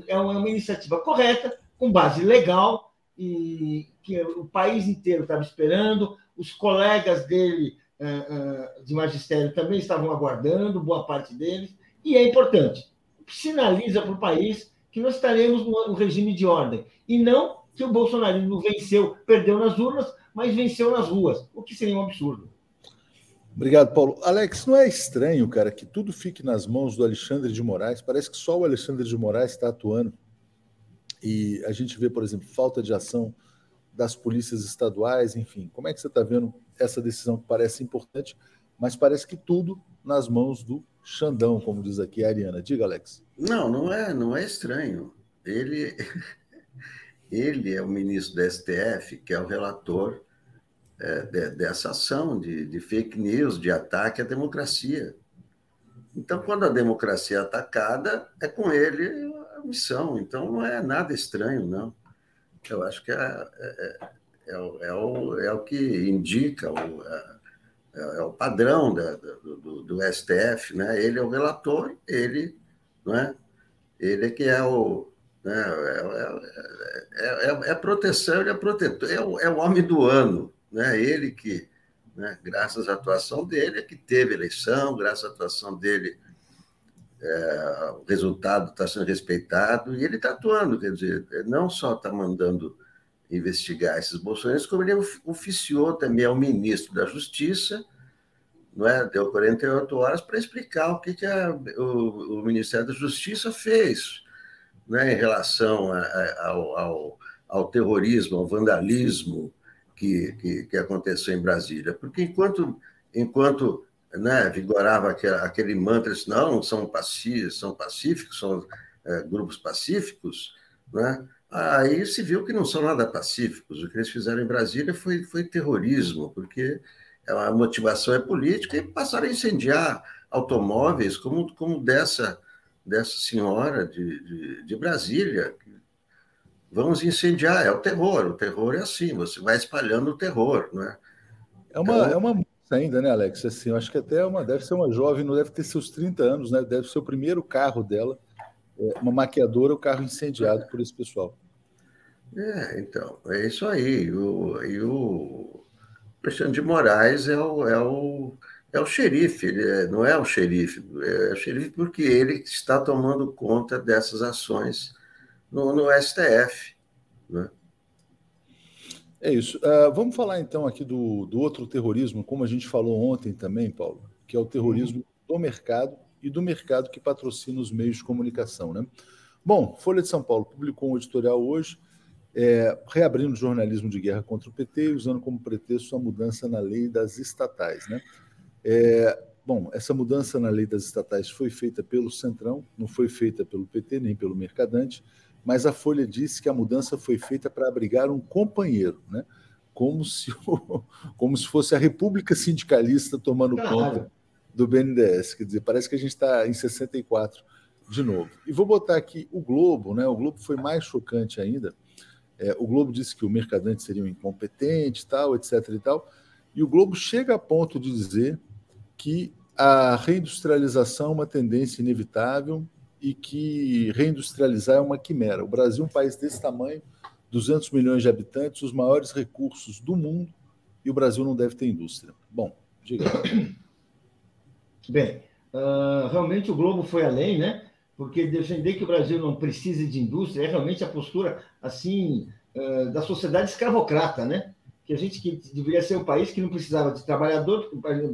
é uma iniciativa correta, com base legal, e que o país inteiro estava esperando, os colegas dele eh, eh, de magistério também estavam aguardando, boa parte deles, e é importante. Sinaliza para o país que nós estaremos no regime de ordem, e não que o bolsonarismo venceu, perdeu nas urnas, mas venceu nas ruas, o que seria um absurdo. Obrigado, Paulo. Alex, não é estranho, cara, que tudo fique nas mãos do Alexandre de Moraes? Parece que só o Alexandre de Moraes está atuando. E a gente vê, por exemplo, falta de ação das polícias estaduais, enfim. Como é que você está vendo essa decisão que parece importante, mas parece que tudo nas mãos do Xandão, como diz aqui a Ariana. Diga, Alex. Não, não é, não é estranho. Ele, ele é o ministro da STF, que é o relator é, de, dessa ação de, de fake news, de ataque à democracia. Então, quando a democracia é atacada, é com ele a missão. Então, não é nada estranho, não. Eu acho que é, é, é, é o, é o que indica, o, é, é o padrão da, do, do, STF. Né? Ele é o relator, ele, não é? ele é que é o. Né? É, é, é, é proteção, ele é protetor, é o, é o homem do ano né? Ele que, né, graças à atuação dele, é que teve eleição, graças à atuação dele, é, o resultado está sendo respeitado e ele está atuando, quer dizer, não só está mandando investigar esses bolsonaristas, como ele oficiou também ao ministro da Justiça, não é? deu 48 horas para explicar o que, que a, o, o, Ministério da Justiça fez né, em relação a, a, ao, ao, ao terrorismo, ao vandalismo, que, que, que aconteceu em Brasília. Porque enquanto, enquanto né, vigorava aquele, aquele mantra, não, são pacíficos, são pacíficos, são é, grupos pacíficos, né? aí se viu que não são nada pacíficos. O que eles fizeram em Brasília foi, foi terrorismo, porque a motivação é política e passaram a incendiar automóveis como, como dessa, dessa senhora de, de, de Brasília, vamos incendiar, é o terror. O terror é assim, você vai espalhando o terror, né? É uma, então... é uma moça ainda, né, Alex? Assim, eu acho que até uma, deve ser uma jovem, não deve ter seus 30 anos, né? Deve ser o primeiro carro dela, é, uma maquiadora, o carro incendiado por esse pessoal. É, então, é isso aí. O, e o Alexandre de Moraes é o, é o, é o xerife, é, não é o xerife, é o xerife porque ele está tomando conta dessas ações no, no STF. Né? É isso. Uh, vamos falar então aqui do, do outro terrorismo, como a gente falou ontem também, Paulo, que é o terrorismo uhum. do mercado e do mercado que patrocina os meios de comunicação. Né? Bom, Folha de São Paulo publicou um editorial hoje é, reabrindo o jornalismo de guerra contra o PT e usando como pretexto a mudança na lei das estatais. Né? É, bom, essa mudança na lei das estatais foi feita pelo Centrão, não foi feita pelo PT nem pelo Mercadante mas a Folha disse que a mudança foi feita para abrigar um companheiro, né? como, se, como se fosse a República Sindicalista tomando claro. conta do BNDES. Quer dizer, parece que a gente está em 64 de novo. E vou botar aqui o Globo, né? O Globo foi mais chocante ainda. É, o Globo disse que o mercadante seria um incompetente, tal, etc. e tal. E o Globo chega a ponto de dizer que a reindustrialização é uma tendência inevitável e que reindustrializar é uma quimera. O Brasil é um país desse tamanho, 200 milhões de habitantes, os maiores recursos do mundo, e o Brasil não deve ter indústria. Bom, diga. Bem, uh, realmente o Globo foi além, né? Porque defender que o Brasil não precise de indústria é realmente a postura assim uh, da sociedade escravocrata, né? Que a gente que deveria ser um país que não precisava de trabalhador,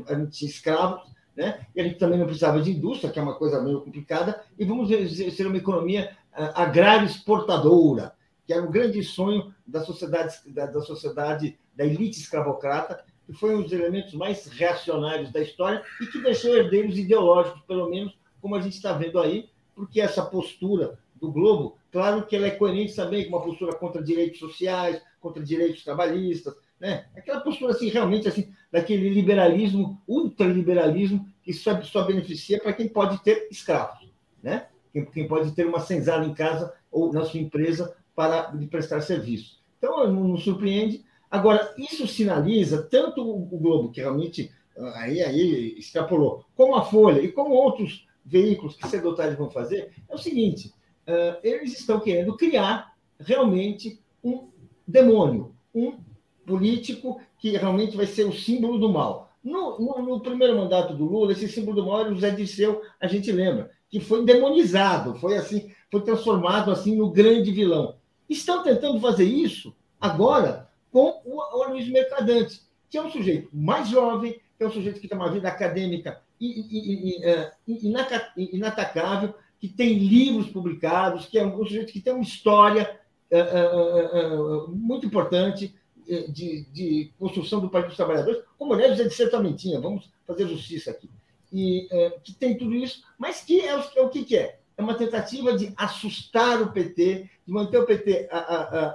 a gente tinha escravos, né? E a gente também não precisava de indústria, que é uma coisa meio complicada, e vamos ser uma economia uh, agrária exportadora, que era o grande sonho da sociedade, da, da sociedade, da elite escravocrata, que foi um dos elementos mais reacionários da história e que deixou herdeiros ideológicos, pelo menos, como a gente está vendo aí, porque essa postura do Globo, claro que ela é coerente também com uma postura contra direitos sociais, contra direitos trabalhistas, né? Aquela postura assim realmente assim daquele liberalismo, ultraliberalismo que só, só beneficia para quem pode ter escravos, né? Quem, quem, pode ter uma senzala em casa ou na sua empresa para prestar serviço. Então não, não surpreende Agora, isso sinaliza tanto o Globo, que realmente ah, aí, aí extrapolou, como a Folha e como outros veículos que cedo ou tarde vão fazer, é o seguinte: uh, eles estão querendo criar realmente um demônio, um político que realmente vai ser o símbolo do mal. No, no, no, primeiro mandato do Lula, esse símbolo do mal era o José Dirceu, a gente lembra, que foi demonizado, foi assim, foi transformado assim no grande vilão. Estão tentando fazer isso agora com o Aloysio Mercadante, que é um sujeito mais jovem, que é um sujeito que tem uma vida acadêmica é, inatacável, que tem livros publicados, que é um sujeito que tem uma história é, é, muito importante de, de construção do Partido dos Trabalhadores, como aliás de Ser também tinha, vamos fazer justiça aqui. E que tem tudo isso, mas que é o, é o que, que é? É uma tentativa de assustar o PT, de manter o PT a, a,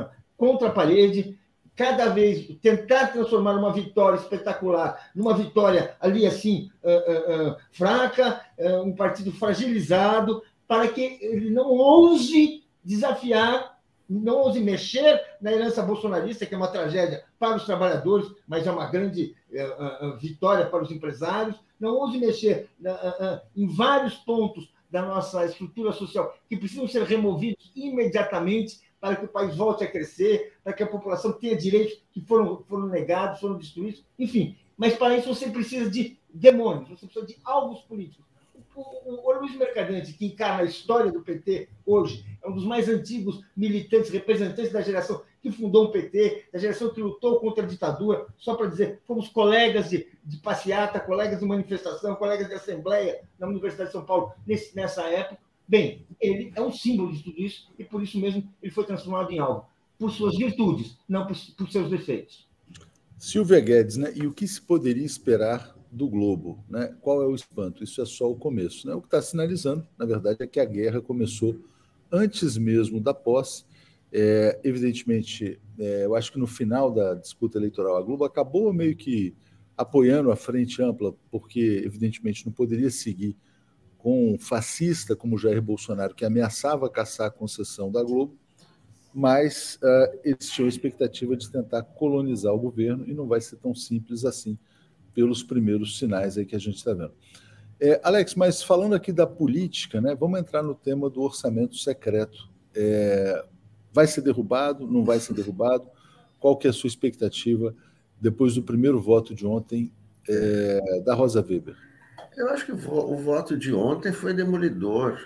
a, contra a parede, cada vez tentar transformar uma vitória espetacular numa vitória ali assim uh, uh, uh, fraca, um partido fragilizado, para que ele não ouse desafiar, não ouse mexer na herança bolsonarista, que é uma tragédia para os trabalhadores, mas é uma grande vitória para os empresários, não ouse mexer em vários pontos da nossa estrutura social que precisam ser removidos imediatamente para que o país volte a crescer, para que a população tenha direitos que foram, foram negados, foram destruídos, enfim. Mas para isso você precisa de demônios, você precisa de alvos políticos. O, o, o Luiz Mercadante, que encarna a história do PT hoje, é um dos mais antigos militantes, representantes da geração que fundou o PT, da geração que lutou contra a ditadura, só para dizer, fomos colegas de, de passeata, colegas de manifestação, colegas de assembleia na Universidade de São Paulo nesse, nessa época Bem, ele é um símbolo de tudo isso e por isso mesmo ele foi transformado em algo. Por suas virtudes, não por, por seus defeitos. Silvia Guedes, né? E o que se poderia esperar do Globo? Né? Qual é o espanto? Isso é só o começo. Né? O que está sinalizando, na verdade, é que a guerra começou antes mesmo da posse. É, evidentemente, é, eu acho que no final da disputa eleitoral, a Globo acabou meio que apoiando a frente ampla, porque, evidentemente, não poderia seguir com um fascista como Jair Bolsonaro, que ameaçava caçar a concessão da Globo, mas uh, eles tinham a expectativa de tentar colonizar o governo e não vai ser tão simples assim, pelos primeiros sinais aí que a gente está vendo. É, Alex, mas falando aqui da política, né, vamos entrar no tema do orçamento secreto. É, vai ser derrubado? Não vai ser derrubado? Qual que é a sua expectativa depois do primeiro voto de ontem é, da Rosa Weber? Eu acho que o voto de ontem foi demolidor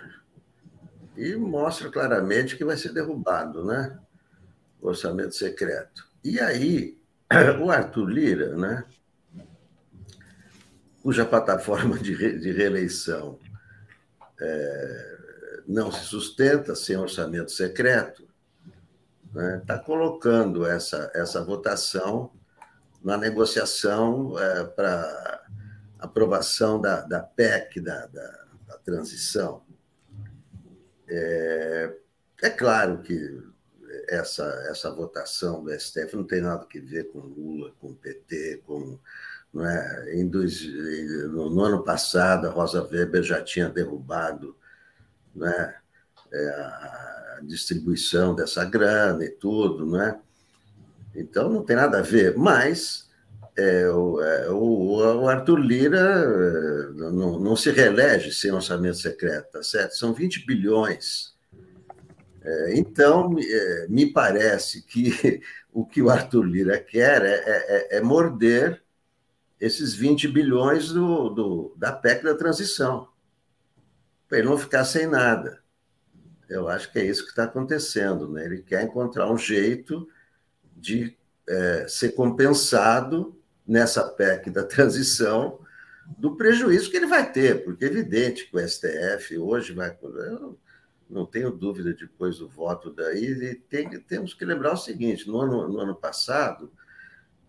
e mostra claramente que vai ser derrubado, né? O orçamento secreto. E aí, o Arthur Lira, né? Cuja plataforma de, re, de reeleição é, não se sustenta sem orçamento secreto, está né? Tá colocando essa, essa votação na negociação é, para aprovação da, da PEC, da, da, da transição. É, é, claro que essa, essa votação do STF não tem nada a ver com Lula, com PT, com. É? dois, no, no ano passado, a Rosa Weber já tinha derrubado é? é a distribuição dessa grana e tudo, não é? Então não tem nada a ver, mas é, o, é, o, Arthur Lira é, não, não, se reelege sem orçamento secreto, tá certo? São 20 bilhões. É, então, é, me parece que o que o Arthur Lira quer é, é, é morder esses 20 bilhões do, do, da PEC da transição, para ele não ficar sem nada. Eu acho que é isso que está acontecendo. Né? Ele quer encontrar um jeito de é, ser compensado nessa PEC da transição do prejuízo que ele vai ter, porque é evidente que o STF hoje vai. Eu não tenho dúvida depois do voto daí, tem, temos que lembrar o seguinte: no ano, no ano passado,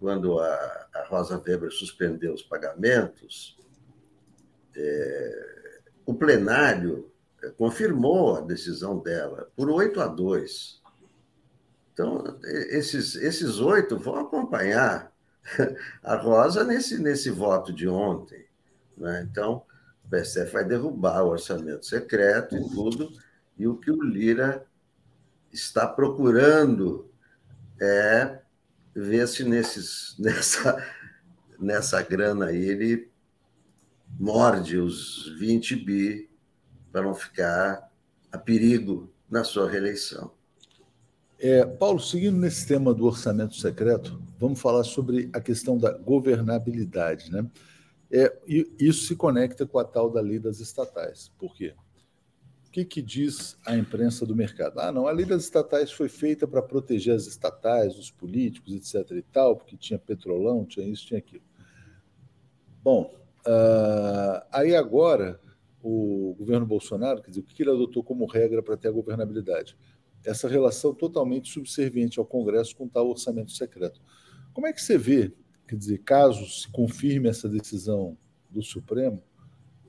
quando a, a, Rosa Weber suspendeu os pagamentos, é, o plenário é, confirmou a decisão dela por 8 a 2. Então, esses, esses oito vão acompanhar a Rosa nesse, nesse voto de ontem. Né? Então, o PSF vai derrubar o orçamento secreto e tudo, e o que o Lira está procurando é ver se nesses, nessa, nessa grana aí ele morde os 20 bi para não ficar a perigo na sua reeleição. É, Paulo, seguindo nesse tema do orçamento secreto, vamos falar sobre a questão da governabilidade. Né? É, isso se conecta com a tal da lei das estatais. Por quê? Que, que diz a imprensa do mercado? Ah, não, a lei das estatais foi feita para proteger as estatais, os políticos, etc. e tal, porque tinha petrolão, tinha isso, tinha aquilo. Bom, uh, aí agora o governo Bolsonaro, quer dizer, o que ele adotou como regra para ter a governabilidade? essa relação totalmente subserviente ao Congresso com tal orçamento secreto. Como é que você vê, quer dizer, caso se confirme essa decisão do Supremo,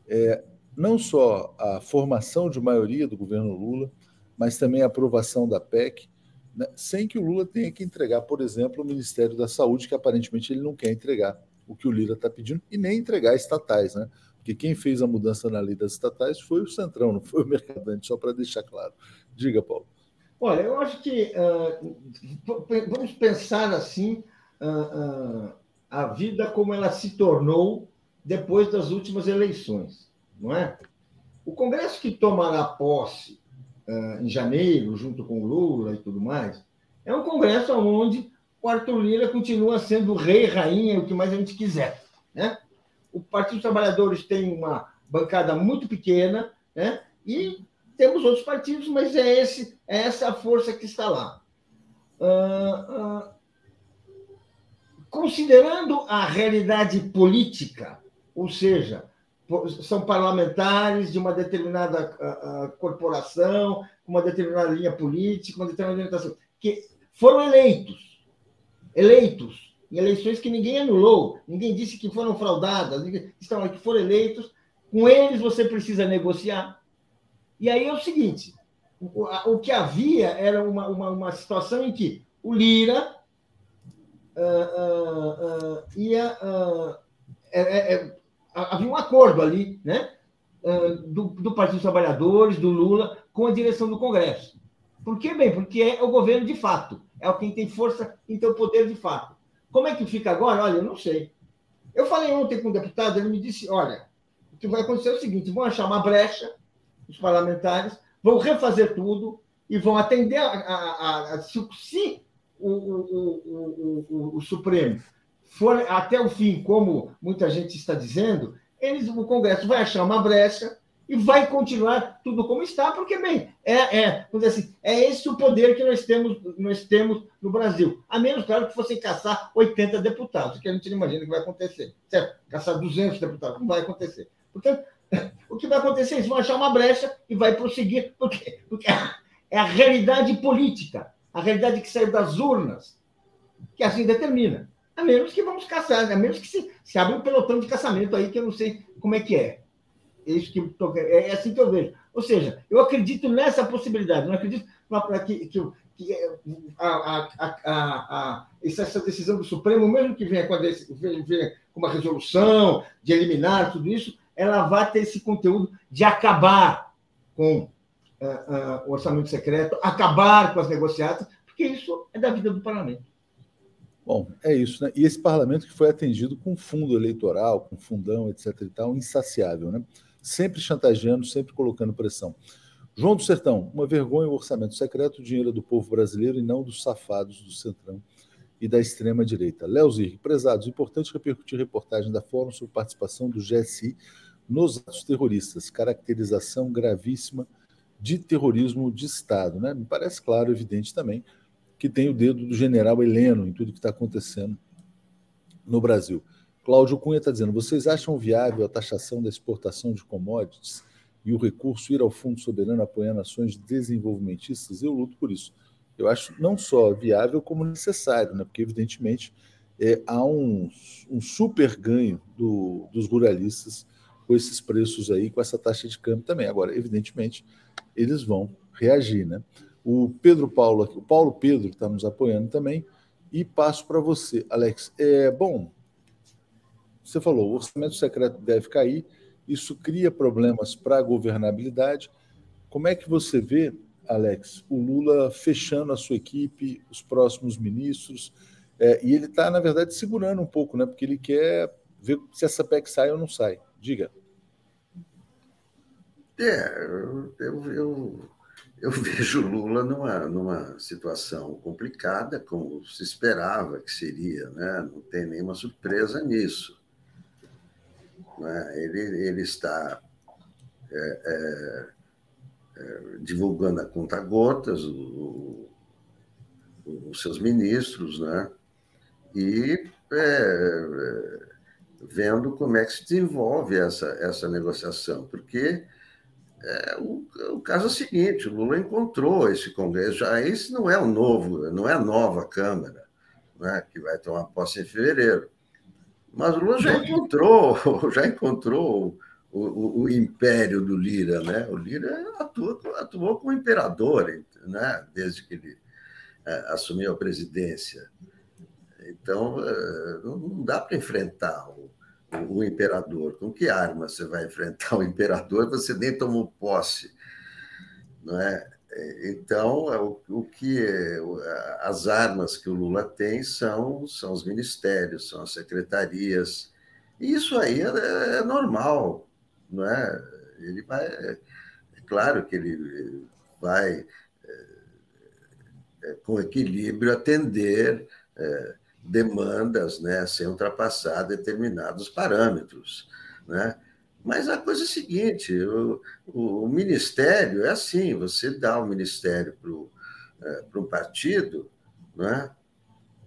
é, não só a formação de maioria do governo Lula, mas também a aprovação da PEC, né, sem que o Lula tenha que entregar, por exemplo, o Ministério da Saúde, que aparentemente ele não quer entregar o que o Lira está pedindo, e nem entregar estatais, né? Porque quem fez a mudança na lei das estatais foi o Centrão, não foi o Mercadante, só para deixar claro. Diga, Paulo. Olha, eu acho que uh, vamos pensar assim uh, uh, a vida como ela se tornou depois das últimas eleições, não é? O Congresso que tomará posse em janeiro, junto com Lula e tudo mais, é um Congresso onde o Arthur Lira continua sendo rei, rainha, o que mais a gente quiser, né? O Partido dos Trabalhadores tem uma bancada muito pequena, né? E temos outros partidos, mas é, esse, é essa a força que está lá. Uh, uh, considerando a realidade política, ou seja, são parlamentares de uma determinada uh, corporação, uma determinada linha política, uma determinada orientação, que foram eleitos, eleitos, em eleições que ninguém anulou, ninguém disse que foram fraudadas, estão que foram eleitos, com eles você precisa negociar, e aí é o seguinte: o, o que havia era uma, uma, uma, situação em que o Lira uh, uh, uh, ia. É, é, é, havia um acordo ali, né? Do, do, Partido dos Trabalhadores, do Lula, com a direção do Congresso. Por que, bem? Porque é o governo de fato. É quem tem força e tem o poder de fato. Como é que fica agora? Olha, eu não sei. Eu falei ontem com um deputado, ele me disse: olha, o que vai acontecer é o seguinte: vão achar uma brecha os parlamentares, vão refazer tudo e vão atender a, a, a se, se o, o, o, o, Supremo for até o fim, como muita gente está dizendo, eles, o Congresso vai achar uma brecha e vai continuar tudo como está, porque, bem, é, é, vamos dizer assim, é esse o poder que nós temos, nós temos no Brasil. A menos, claro, que fossem caçar 80 deputados, que a gente não imagina que vai acontecer. Certo? Caçar 200 deputados, não vai acontecer. Portanto, o que vai acontecer? Eles vão achar uma brecha e vai prosseguir. Por quê? Porque é a realidade política, a realidade que saiu das urnas, que assim determina. A menos que vamos caçar, a menos que se, se abra um pelotão de caçamento aí, que eu não sei como é que é. É, isso que é assim que eu vejo. Ou seja, eu acredito nessa possibilidade, não acredito que, que, que a, a, a, a, essa decisão do Supremo, mesmo que venha com, a, venha com uma resolução de eliminar tudo isso, ela vai ter esse conteúdo de acabar com uh, uh, o orçamento secreto, acabar com as negociatas, porque isso é da vida do parlamento. Bom, é isso, né? E esse parlamento que foi atendido com fundo eleitoral, com fundão, etc. e tal, insaciável, né? Sempre chantageando, sempre colocando pressão. João do Sertão, uma vergonha o orçamento secreto, o dinheiro é do povo brasileiro e não dos safados do Centrão e da extrema-direita. Léo Zirk, prezados, importante repercutir reportagem da Fórum sobre participação do GSI nos atos terroristas, caracterização gravíssima de terrorismo de Estado. Né? Me parece claro, evidente também, que tem o dedo do general Heleno em tudo que está acontecendo no Brasil. Cláudio Cunha está dizendo: vocês acham viável a taxação da exportação de commodities e o recurso ir ao Fundo Soberano apoiando ações desenvolvimentistas? Eu luto por isso. Eu acho não só viável, como necessário, né? porque, evidentemente, é, há um, um super ganho do, dos ruralistas com esses preços aí, com essa taxa de câmbio também. Agora, evidentemente, eles vão reagir. Né? O Pedro Paulo, o Paulo Pedro está nos apoiando também. E passo para você, Alex. É, bom, você falou, o orçamento secreto deve cair, isso cria problemas para a governabilidade. Como é que você vê, Alex, o Lula fechando a sua equipe, os próximos ministros? É, e ele está, na verdade, segurando um pouco, né? Porque ele quer ver se essa PEC sai ou não sai. Diga. É, eu, eu, eu vejo Lula numa, numa situação complicada, como se esperava que seria, né? não tem nenhuma surpresa nisso. Né? Ele, ele está é, é, é, divulgando a conta gotas, o, o, os seus ministros, né? e é, é, vendo como é que se desenvolve essa, essa negociação, porque é, o, o, caso é o seguinte: o Lula encontrou esse Congresso, já esse não é o novo, não é a nova Câmara, né, que vai tomar posse em fevereiro. Mas o Lula já encontrou, já encontrou o, o, o império do Lira, né? O Lira atuou, atuou como imperador, né? Desde que ele é, assumiu a presidência. Então, é, não dá para enfrentar o, o, imperador. Com que arma você vai enfrentar o imperador? Você nem tomou posse, não é? Então, é o, o que as armas que o Lula tem são, são os ministérios, são as secretarias. E isso aí é, é normal, não é? Ele vai, é claro que ele vai é, é, com equilíbrio atender é, demandas, né, sem ultrapassar determinados parâmetros, né? Mas a coisa é a seguinte: o, o, ministério é assim, você dá o ministério para é, um partido, né?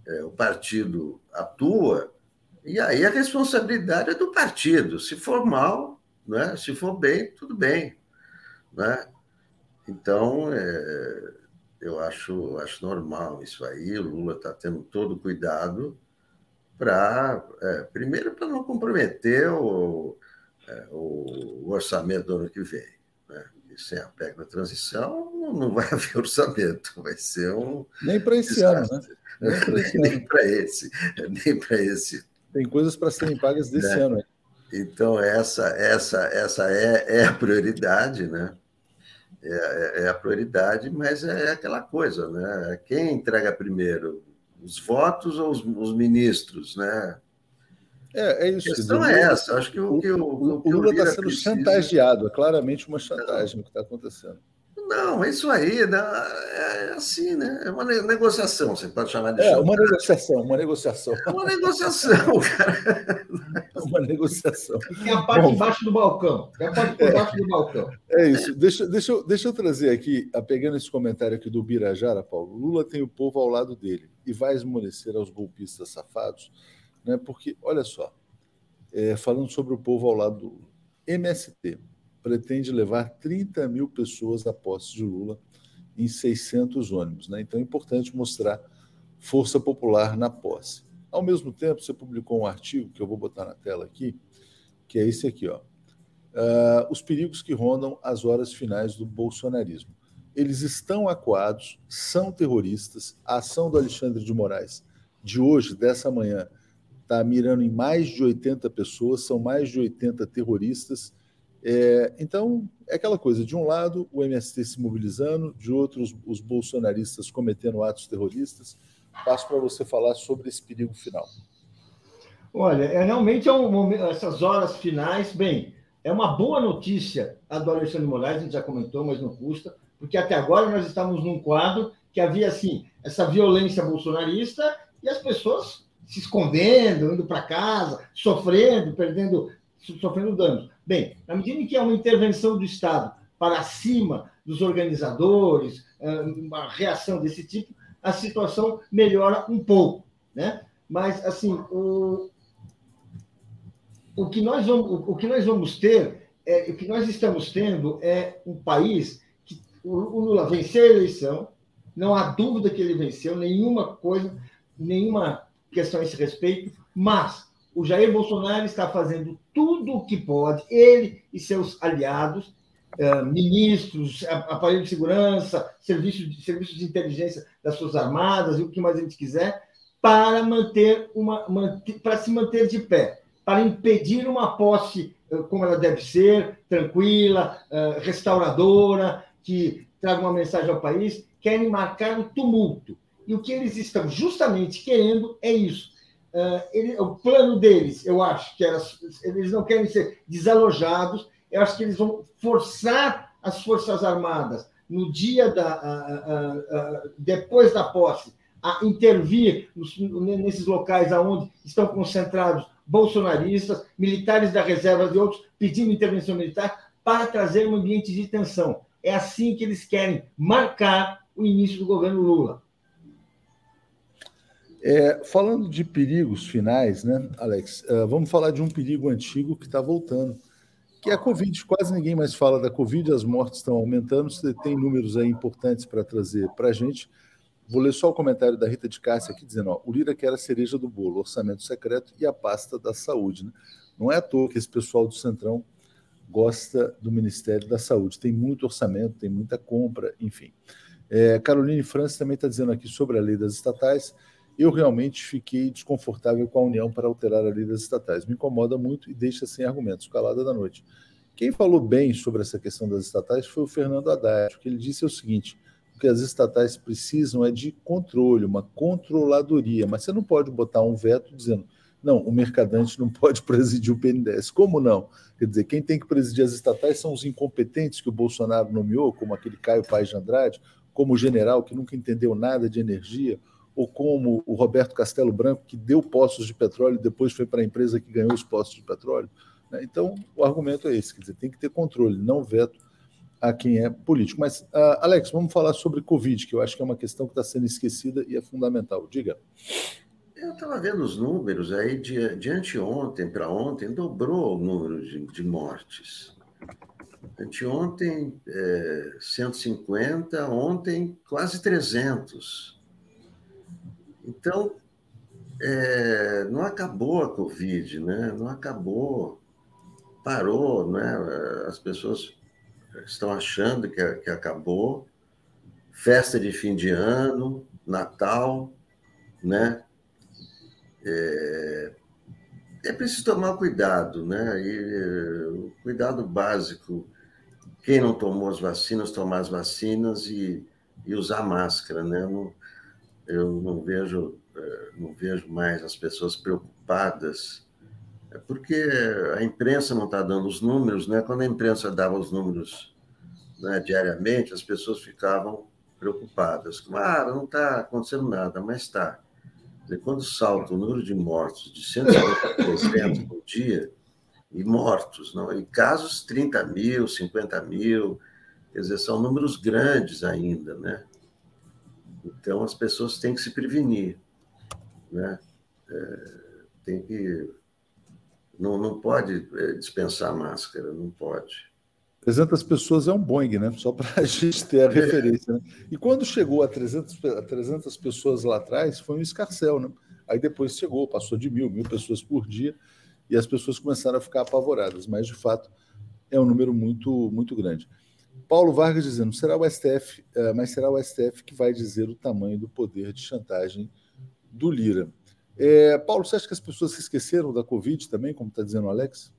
É, o partido atua, e aí a responsabilidade é do partido. Se for mal, né? se for bem, tudo bem. Né? Então, é, eu acho, acho normal isso aí. O Lula está tendo todo cuidado para, é, primeiro, para não comprometer o, é, o, orçamento do ano que vem. Né? E sem a PEC da transição, não vai haver orçamento, vai ser um. Nem para esse desastre. ano, né? Nem para esse, nem para esse. Tem coisas para serem pagas desse né? ano. Então, essa, essa, essa é, é a prioridade, né? É, é, é, a prioridade, mas é aquela coisa, né? Quem entrega primeiro, os votos ou os, os ministros, né? É, é isso. A questão é essa. Acho que o, o, o, o Lula está sendo precisa... chantageado. É claramente uma chantagem o que está acontecendo. Não, é isso aí. Né? É assim, né? É uma negociação, você pode chamar de É, uma negociação, uma negociação. É uma negociação, cara. uma negociação. Tem a parte Bom, embaixo do balcão. Tem a parte por baixo do balcão. É isso. Deixa, deixa, eu, deixa eu trazer aqui, pegando esse comentário aqui do Birajara, Paulo. Lula tem o povo ao lado dele e vai esmorecer aos golpistas safados né? porque, olha só, é, falando sobre o povo ao lado do Lula, MST pretende levar 30 mil pessoas à posse de Lula em 600 ônibus. Né? Então é importante mostrar força popular na posse. Ao mesmo tempo, você publicou um artigo que eu vou botar na tela aqui, que é esse aqui, ó. Uh, os perigos que rondam as horas finais do bolsonarismo. Eles estão acuados, são terroristas. A ação do Alexandre de Moraes de hoje, dessa manhã, está mirando em mais de 80 pessoas, são mais de 80 terroristas. É, então, é aquela coisa: de um lado, o MST se mobilizando, de outro, os, os bolsonaristas cometendo atos terroristas. Passo para você falar sobre esse perigo final. Olha, é, realmente é um momento, essas horas finais, bem, é uma boa notícia a do Alexandre Moraes, a gente já comentou, mas não custa, porque até agora nós estamos num quadro que havia assim essa violência bolsonarista e as pessoas se escondendo, indo para casa, sofrendo, perdendo, sofrendo danos. Bem, na medida em que há uma intervenção do Estado para cima dos organizadores, uma reação desse tipo, a situação melhora um pouco, né? Mas assim, o, o que nós vamos, o que nós vamos ter, é, o que nós estamos tendo é um país que o, o Lula venceu a eleição, não há dúvida que ele venceu, nenhuma coisa, nenhuma questão a esse respeito, mas o Jair Bolsonaro está fazendo tudo o que pode, ele e seus aliados, eh, ministros, aparelho de segurança, serviços de, serviços de inteligência das suas armadas e o que mais a gente quiser, para manter uma para se manter de pé, para impedir uma posse eh, como ela deve ser, tranquila, eh, restauradora, que traga uma mensagem ao país, querem marcar o tumulto. E o que eles estão justamente querendo é isso. Uh, ele, o plano deles, eu acho que era, eles não querem ser desalojados, eu acho que eles vão forçar as Forças Armadas, no dia da. Uh, uh, depois da posse, a intervir nos, nesses locais aonde estão concentrados bolsonaristas, militares da reserva e outros pedindo intervenção militar para trazer um ambiente de tensão. É assim que eles querem marcar o início do governo Lula. É, falando de perigos finais, né, Alex? Uh, vamos falar de um perigo antigo que está voltando, que é a Covid. Quase ninguém mais fala da Covid, as mortes estão aumentando. Você tem números aí importantes para trazer para a gente. Vou ler só o comentário da Rita de Cássia aqui, dizendo: ó, o Lira quer a cereja do bolo, orçamento secreto e a pasta da saúde. Né? Não é à toa que esse pessoal do Centrão gosta do Ministério da Saúde. Tem muito orçamento, tem muita compra, enfim. É, Caroline França também está dizendo aqui sobre a lei das estatais. Eu realmente fiquei desconfortável com a União para alterar a lei das estatais. Me incomoda muito e deixa sem argumentos, calada da noite. Quem falou bem sobre essa questão das estatais foi o Fernando Haddad, que ele disse o seguinte: o que as estatais precisam é de controle, uma controladoria, mas você não pode botar um veto dizendo não, o mercadante não pode presidir o PNDES. Como não? Quer dizer, quem tem que presidir as estatais são os incompetentes que o Bolsonaro nomeou, como aquele Caio Paes de Andrade, como general que nunca entendeu nada de energia, ou como o Roberto Castelo Branco, que deu postos de petróleo depois foi para a empresa que ganhou os postos de petróleo. Né? Então, o argumento é esse, quer dizer, tem que ter controle, não veto a quem é político. Mas, uh, Alex, vamos falar sobre Covid, que eu acho que é uma questão que está sendo esquecida e é fundamental. Diga. Eu estava vendo os números aí de, de anteontem para ontem, dobrou o número de, de mortes. Anteontem, é, 150, ontem, quase 300. Então, é, não acabou a Covid, né? não acabou, parou, né? as pessoas estão achando que, que acabou. Festa de fim de ano, Natal, né? É, é preciso tomar cuidado, né? E, o cuidado básico, quem não tomou as vacinas, tomar as vacinas e, e usar máscara, né? Não, eu não vejo, é, não vejo mais as pessoas preocupadas, é porque a imprensa não está dando os números, né? Quando a imprensa dava os números né, diariamente, as pessoas ficavam preocupadas. Claro, não está acontecendo nada, mas está quando salta o número de mortos de 150% por dia, e mortos, não, e casos 30 mil, 50 mil, quer dizer, são números grandes ainda, né? Então as pessoas têm que se prevenir, né? É, tem que não, não pode é, dispensar máscara, não pode. 300 pessoas é um Boeing, né? Só para a gente ter a referência. Né? E quando chegou a 300, a 300 pessoas lá atrás, foi um escarcel, né? Aí depois chegou, passou de mil, mil pessoas por dia, e as pessoas começaram a ficar apavoradas. Mas, de fato, é um número muito, muito grande. Paulo Vargas dizendo, será o STF, eh, mas será o STF que vai dizer o tamanho do poder de chantagem do Lira. É, Paulo, você acha que as pessoas se esqueceram da Covid também, como está dizendo o Alex?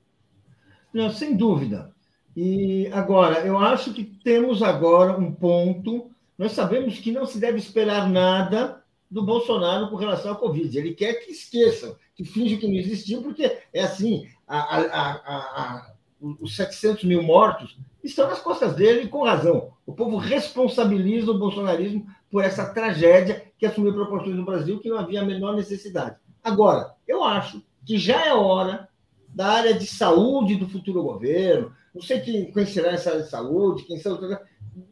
Não, sem dúvida. E agora, eu acho que temos agora um ponto. Nós sabemos que não se deve esperar nada do Bolsonaro com relação à Covid. Ele quer que esqueçam, que finjam que não existiu, porque é assim: a, a, a, os 700 mil mortos estão nas costas dele com razão. O povo responsabiliza o bolsonarismo por essa tragédia que assumiu proporções no Brasil que não havia a menor necessidade. Agora, eu acho que já é hora da área de saúde do futuro governo, não sei quem, será essa área de saúde, quem são,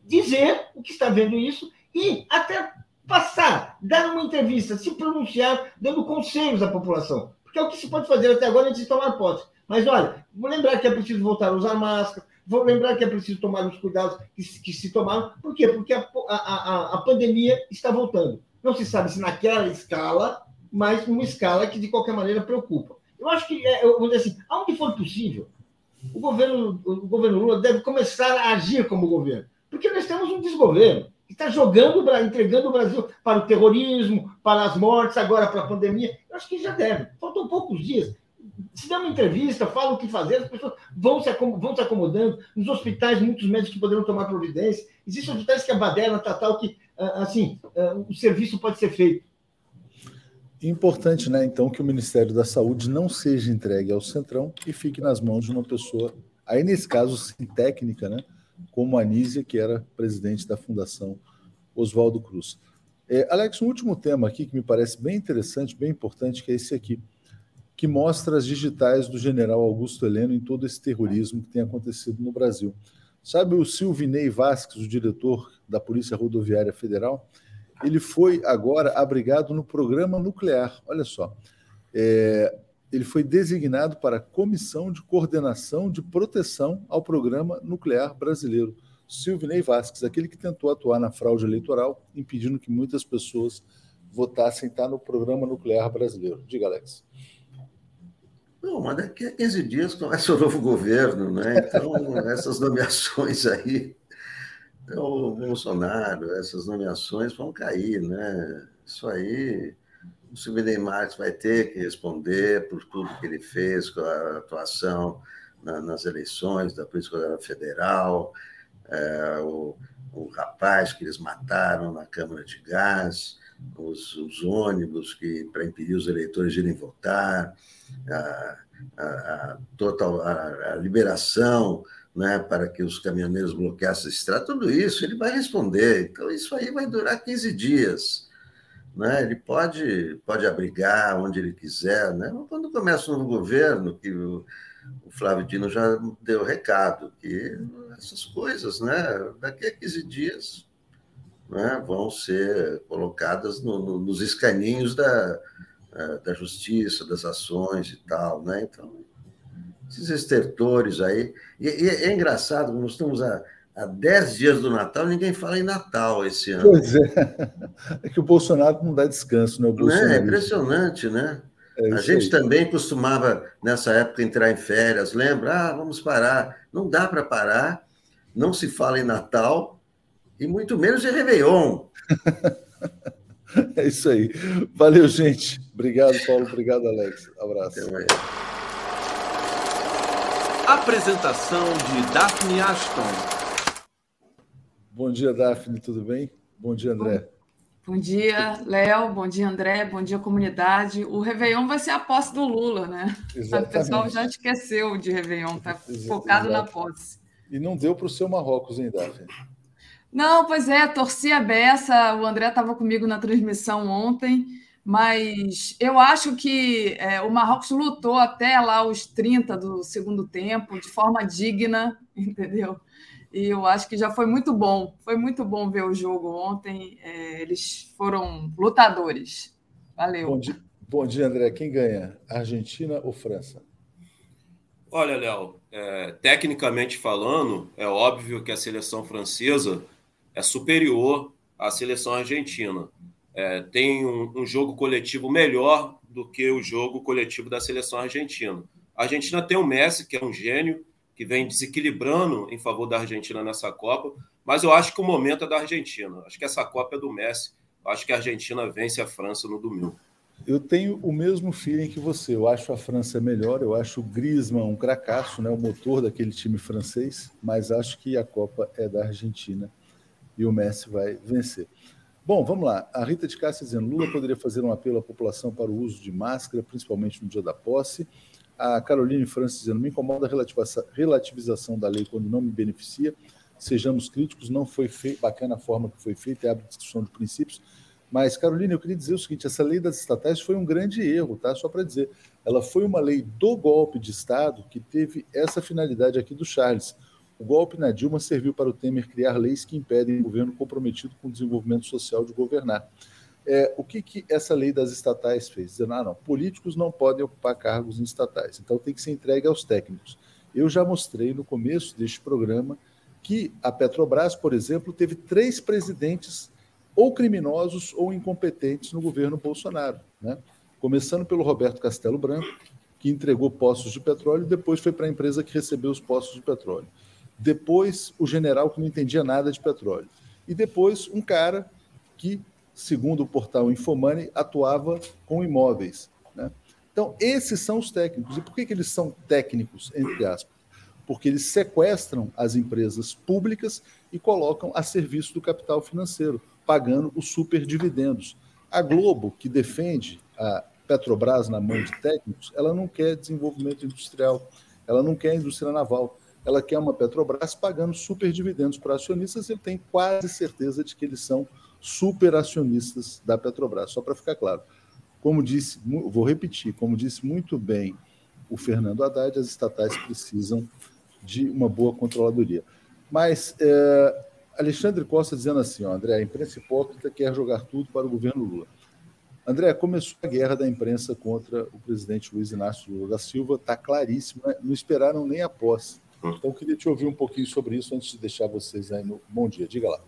dizer o que está vendo isso e até passar, dar uma entrevista, se pronunciar, dando conselhos à população. Porque é o que se pode fazer até agora antes de tomar posse. Mas olha, vou lembrar que é preciso voltar a usar máscara, vou lembrar que é preciso tomar os cuidados que, que se tomaram. Por quê? Porque a, a, a, pandemia está voltando. Não se sabe se naquela escala, mas uma escala que, de qualquer maneira, preocupa. Eu acho que, é, eu vou dizer assim, aonde for possível, o governo, o governo Lula deve começar a agir como governo. Porque nós temos um desgoverno que está jogando, entregando o Brasil para o terrorismo, para as mortes, agora para a pandemia. Eu acho que já deve. Faltam poucos dias. Se der uma entrevista, fala o que fazer, as pessoas vão se, vão se acomodando. Nos hospitais, muitos médicos poderão tomar providência. Existem hospitais que a baderna está tal que, ah, assim, ah, o serviço pode ser feito. Importante, né, então, que o Ministério da Saúde não seja entregue ao Centrão e fique nas mãos de uma pessoa, aí nesse caso, sim, técnica, né, como a Anísia, que era presidente da Fundação Oswaldo Cruz. É, Alex, um último tema aqui que me parece bem interessante, bem importante, que é esse aqui, que mostra as digitais do general Augusto Heleno em todo esse terrorismo que tem acontecido no Brasil. Sabe o Silvinei Vasques, o diretor da Polícia Rodoviária Federal? ele foi agora abrigado no programa nuclear. Olha só. É, ele foi designado para a Comissão de Coordenação de Proteção ao Programa Nuclear Brasileiro. Silvinei Vasques, aquele que tentou atuar na fraude eleitoral, impedindo que muitas pessoas votassem estar no Programa Nuclear Brasileiro. Diga, Alex. Não, mas daqui a 15 dias começa o novo governo, né? Então, essas nomeações aí o Bolsonaro, essas nomeações vão cair, né? Isso aí, o Silvinei Marques vai ter que responder por tudo que ele fez com a atuação na, nas eleições da Polícia Federal, é, o, o rapaz que eles mataram na Câmara de Gás, os, os ônibus que para impedir os eleitores de irem votar, a, a, a total a, a liberação né, para que os caminhoneiros bloqueassem a estrada, tudo isso ele vai responder. Então, isso aí vai durar 15 dias. Né? Ele pode, pode abrigar onde ele quiser. Né? Quando começa o novo governo, que o, o Flávio Dino já deu recado, que essas coisas, né, daqui a 15 dias, né, vão ser colocadas no, no, nos escaninhos da, da justiça, das ações e tal. Né? Então, esses estertores aí. E, e é engraçado, nós estamos a, há 10 dias do Natal, ninguém fala em Natal esse ano. Pois é. É que o Bolsonaro não dá descanso, né? O Bolsonaro. É, é impressionante, né? É a gente aí. também costumava, nessa época, entrar em férias, lembra? Ah, vamos parar. Não dá para parar, não se fala em Natal, e muito menos em Réveillon. é isso aí. Valeu, gente. Obrigado, Paulo. Obrigado, Alex. Abraço. Apresentação de Daphne Ashton. Bom dia, Daphne, tudo bem? Bom dia, André. Bom, bom dia, Léo. Bom dia, André. Bom dia, comunidade. O Réveillon vai ser a posse do Lula, né? Exatamente. O pessoal já esqueceu de Réveillon, está focado na posse. E não deu para o seu Marrocos, hein, Daphne? Não, pois é, torci a beça. O André estava comigo na transmissão ontem mas eu acho que é, o Marrocos lutou até lá os 30 do segundo tempo, de forma digna, entendeu? E eu acho que já foi muito bom. Foi muito bom ver o jogo ontem. É, eles foram lutadores. Valeu. Bom dia, bom dia, André. Quem ganha? Argentina ou França? Olha, Léo, é, tecnicamente falando, é óbvio que a seleção francesa é superior à seleção argentina é, tem um, um, jogo coletivo melhor do que o jogo coletivo da seleção argentina. A Argentina tem o Messi, que é um gênio, que vem desequilibrando em favor da Argentina nessa Copa, mas eu acho que o momento é da Argentina. Acho que essa Copa é do Messi. Acho que a Argentina vence a França no domingo. Eu tenho o mesmo feeling que você. Eu acho a França melhor, eu acho o Griezmann um cracaço, né, o motor daquele time francês, mas acho que a Copa é da Argentina e o Messi vai vencer. Bom, vamos lá. A Rita de Cássia dizendo: Lula poderia fazer um apelo à população para o uso de máscara, principalmente no dia da posse. A Caroline Francis dizendo: me incomoda a relativização da lei quando não me beneficia. Sejamos críticos, não foi feito, bacana a forma que foi feita, abre discussão de princípios. Mas, Carolina, eu queria dizer o seguinte: essa lei das estatais foi um grande erro, tá? Só para dizer. Ela foi uma lei do golpe de Estado que teve essa finalidade aqui do Charles. O golpe na Dilma serviu para o Temer criar leis que impedem o governo comprometido com o desenvolvimento social de governar. É, o que, que essa lei das estatais fez? Dizendo, ah, não, políticos não podem ocupar cargos em estatais, então tem que ser entregue aos técnicos. Eu já mostrei no começo deste programa que a Petrobras, por exemplo, teve três presidentes ou criminosos ou incompetentes no governo Bolsonaro. Né? Começando pelo Roberto Castelo Branco, que entregou postos de petróleo, e depois foi para a empresa que recebeu os postos de petróleo. Depois, o general que não entendia nada de petróleo. E depois, um cara que, segundo o portal Infomani, atuava com imóveis. Né? Então, esses são os técnicos. E por que, que eles são técnicos, entre aspas? Porque eles sequestram as empresas públicas e colocam a serviço do capital financeiro pagando os superdividendos. A Globo, que defende a Petrobras na mão de técnicos, ela não quer desenvolvimento industrial, ela não quer indústria naval, ela quer uma Petrobras pagando superdividendos para acionistas. Eu tenho quase certeza de que eles são superacionistas da Petrobras, só para ficar claro. Como disse, vou repetir, como disse muito bem o Fernando Haddad, as estatais precisam de uma boa controladoria. Mas é, Alexandre Costa dizendo assim, ó, André, a imprensa hipócrita quer jogar tudo para o governo Lula. André, começou a guerra da imprensa contra o presidente Luiz Inácio Lula da Silva, está claríssimo, né? não esperaram nem a posse. Então, eu queria te ouvir um pouquinho sobre isso antes de deixar vocês aí no bom dia. Diga lá.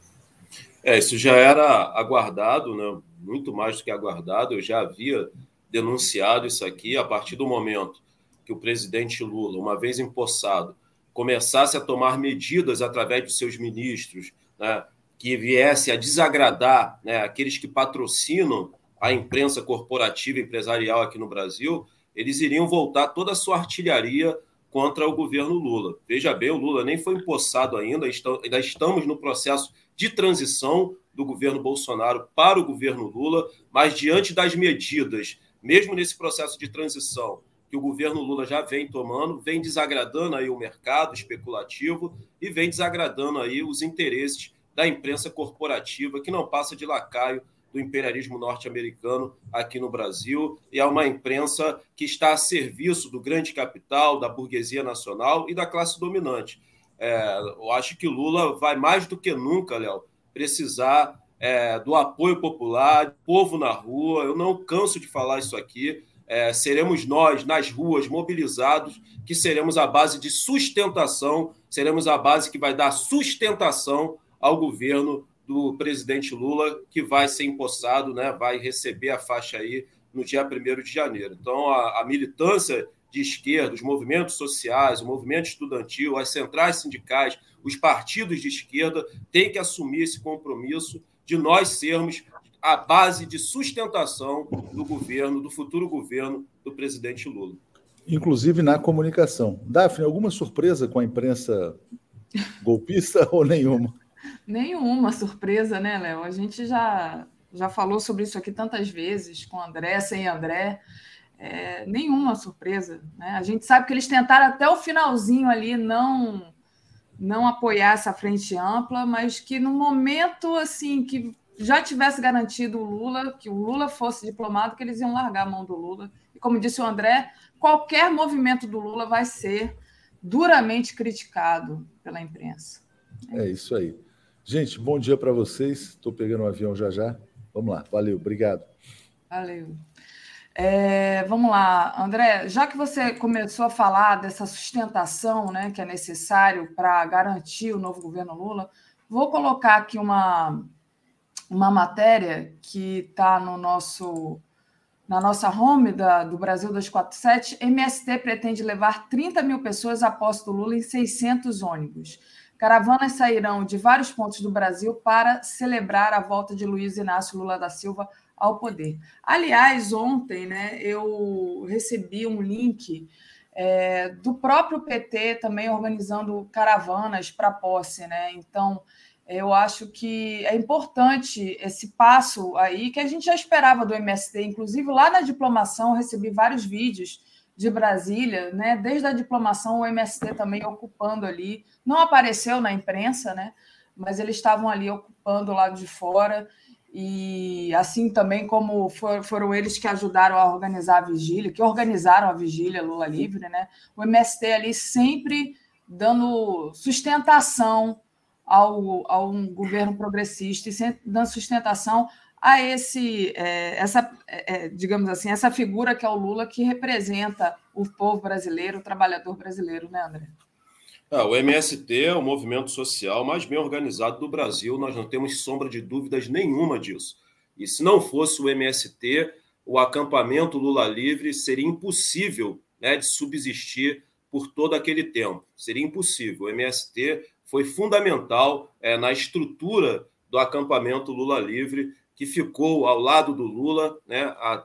É, isso já era aguardado, né? muito mais do que aguardado. Eu já havia denunciado isso aqui a partir do momento que o presidente Lula, uma vez empossado, começasse a tomar medidas através de seus ministros, né, que viesse a desagradar né, aqueles que patrocinam a imprensa corporativa empresarial aqui no Brasil, eles iriam voltar toda a sua artilharia contra o governo Lula. Veja bem, o Lula nem foi empossado ainda, ainda estamos no processo de transição do governo Bolsonaro para o governo Lula, mas diante das medidas, mesmo nesse processo de transição, que o governo Lula já vem tomando, vem desagradando aí o mercado especulativo e vem desagradando aí os interesses da imprensa corporativa, que não passa de lacaio do imperialismo norte-americano aqui no Brasil, e é uma imprensa que está a serviço do grande capital, da burguesia nacional e da classe dominante. É, eu acho que Lula vai mais do que nunca, Léo, precisar é, do apoio popular, povo na rua. Eu não canso de falar isso aqui é, seremos nós, nas ruas, mobilizados, que seremos a base de sustentação, seremos a base que vai dar sustentação ao governo do presidente Lula, que vai ser empossado, né, vai receber a faixa aí no dia 1 de janeiro. Então, a, a militância de esquerda, os movimentos sociais, o movimento estudantil, as centrais sindicais, os partidos de esquerda têm que assumir esse compromisso de nós sermos a base de sustentação do governo, do futuro governo do presidente Lula. Inclusive na comunicação. Daphne, alguma surpresa com a imprensa golpista ou nenhuma? Nenhuma surpresa, né, Léo? A gente já, já falou sobre isso aqui tantas vezes, com André, sem André. É, nenhuma surpresa. Né? A gente sabe que eles tentaram até o finalzinho ali não não apoiar essa frente ampla, mas que no momento assim que já tivesse garantido o Lula, que o Lula fosse diplomado, que eles iam largar a mão do Lula. E como disse o André, qualquer movimento do Lula vai ser duramente criticado pela imprensa. É isso aí. Gente, bom dia para vocês. Estou pegando um avião já já. Vamos lá. Valeu, obrigado. Valeu. É, vamos lá, André, já que você começou a falar dessa sustentação né, que é necessário para garantir o novo governo Lula, vou colocar aqui uma, uma matéria que está no nosso na nossa home da, do Brasil 247, MST pretende levar 30 mil pessoas após do Lula em 600 ônibus. Caravanas sairão de vários pontos do Brasil para celebrar a volta de Luiz Inácio Lula da Silva ao poder. Aliás, ontem né, eu recebi um link é, do próprio PT também organizando caravanas para posse. Né? Então, eu acho que é importante esse passo aí, que a gente já esperava do MST, inclusive lá na diplomação, recebi vários vídeos de Brasília, né? Desde a diplomação, o MST também ocupando ali, não apareceu na imprensa, né? Mas eles estavam ali ocupando o lado de fora. e assim também como for, foram eles que ajudaram a organizar a vigília, que organizaram a vigília Lula Livre, né? O MST ali sempre dando sustentação ao, a um governo progressista e dando sustentação a esse é, essa é, é, digamos assim essa figura que é o Lula que representa o povo brasileiro, o trabalhador brasileiro, né, André? Ah, o MST é o movimento social mais bem organizado do Brasil, nós não temos sombra de dúvidas nenhuma disso. E se não fosse o MST, o acampamento Lula Livre seria impossível né, de subsistir por todo aquele tempo. Seria impossível. O MST foi fundamental é, na estrutura do acampamento Lula Livre, que ficou ao lado do Lula né, a,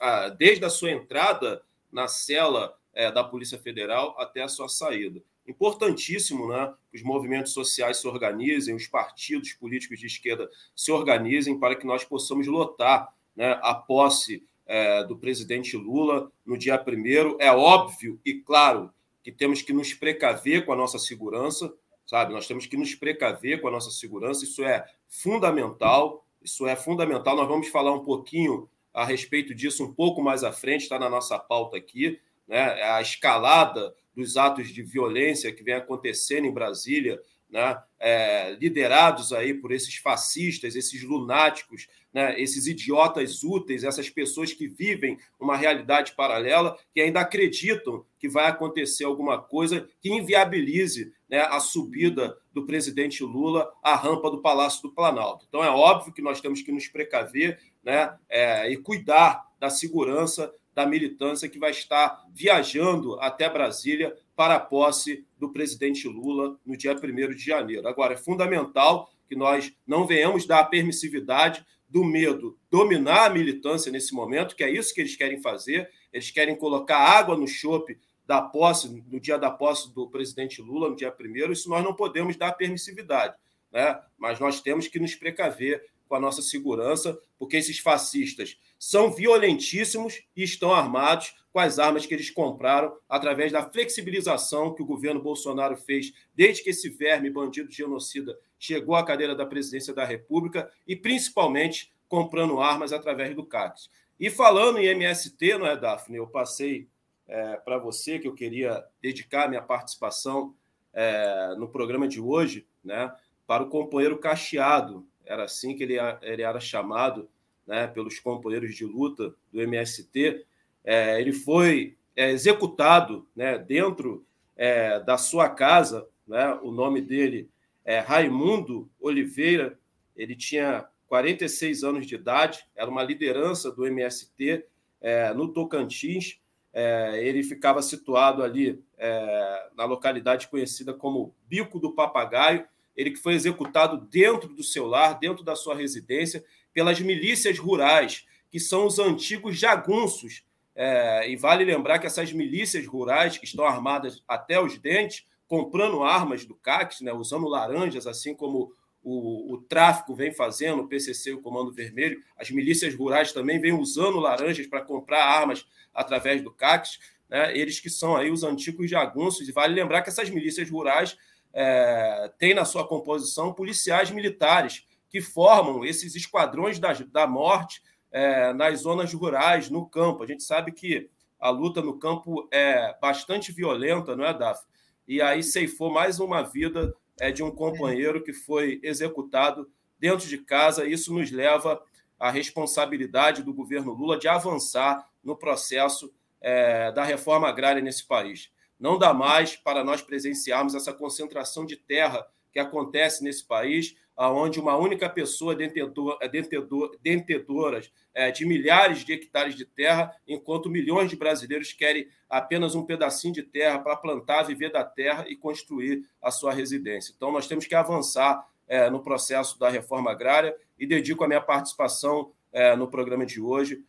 a, desde a sua entrada na cela é, da Polícia Federal até a sua saída importantíssimo né, que os movimentos sociais se organizem, os partidos políticos de esquerda se organizem para que nós possamos lotar né, a posse é, do presidente Lula no dia primeiro. É óbvio e claro que temos que nos precaver com a nossa segurança, sabe? Nós temos que nos precaver com a nossa segurança, isso é fundamental, isso é fundamental. Nós vamos falar um pouquinho a respeito disso um pouco mais à frente, está na nossa pauta aqui, né? A escalada dos atos de violência que vem acontecendo em Brasília, né, é, liderados aí por esses fascistas, esses lunáticos, né, esses idiotas úteis, essas pessoas que vivem uma realidade paralela, que ainda acreditam que vai acontecer alguma coisa que inviabilize né, a subida do presidente Lula à rampa do Palácio do Planalto. Então é óbvio que nós temos que nos precaver né, é, e cuidar da segurança da militância que vai estar viajando até Brasília para a posse do presidente Lula no dia 1 de janeiro. Agora, é fundamental que nós não venhamos dar permissividade do medo dominar a militância nesse momento, que é isso que eles querem fazer. Eles querem colocar água no chope da posse, no dia da posse do presidente Lula, no dia 1 Isso nós não podemos dar permissividade, né? mas nós temos que nos precaver com a nossa segurança, porque esses fascistas são violentíssimos e estão armados com as armas que eles compraram através da flexibilização que o governo Bolsonaro fez desde que esse verme bandido genocida chegou à cadeira da presidência da República e principalmente comprando armas através do CACs. E falando em MST, não é, Daphne? Eu passei é, para você que eu queria dedicar minha participação é, no programa de hoje, né, para o companheiro Cacheado, era assim que ele, ele era chamado né, pelos companheiros de luta do MST. É, ele foi é, executado né, dentro é, da sua casa. Né, o nome dele é Raimundo Oliveira. Ele tinha 46 anos de idade, era uma liderança do MST é, no Tocantins. É, ele ficava situado ali é, na localidade conhecida como Bico do Papagaio ele que foi executado dentro do seu lar, dentro da sua residência, pelas milícias rurais, que são os antigos jagunços. É, e vale lembrar que essas milícias rurais, que estão armadas até os dentes, comprando armas do CACs, né, usando laranjas, assim como o, o, tráfico vem fazendo, o PCC o Comando Vermelho, as milícias rurais também vêm usando laranjas para comprar armas através do CACs, né, eles que são aí os antigos jagunços, e vale lembrar que essas milícias rurais é, tem na sua composição policiais militares que formam esses esquadrões da, da morte é, nas zonas rurais, no campo. A gente sabe que a luta no campo é bastante violenta, não é, Daf? E aí ceifou mais uma vida é, de um companheiro que foi executado dentro de casa. Isso nos leva à responsabilidade do governo Lula de avançar no processo é, da reforma agrária nesse país. Não dá mais para nós presenciarmos essa concentração de terra que acontece nesse país, aonde uma única pessoa detentor, é detentor, detentoras é, de milhares de hectares de terra, enquanto milhões de brasileiros querem apenas um pedacinho de terra para plantar, viver da terra e construir a sua residência. Então, nós temos que avançar é, no processo da reforma agrária e dedico a minha participação é, no programa de hoje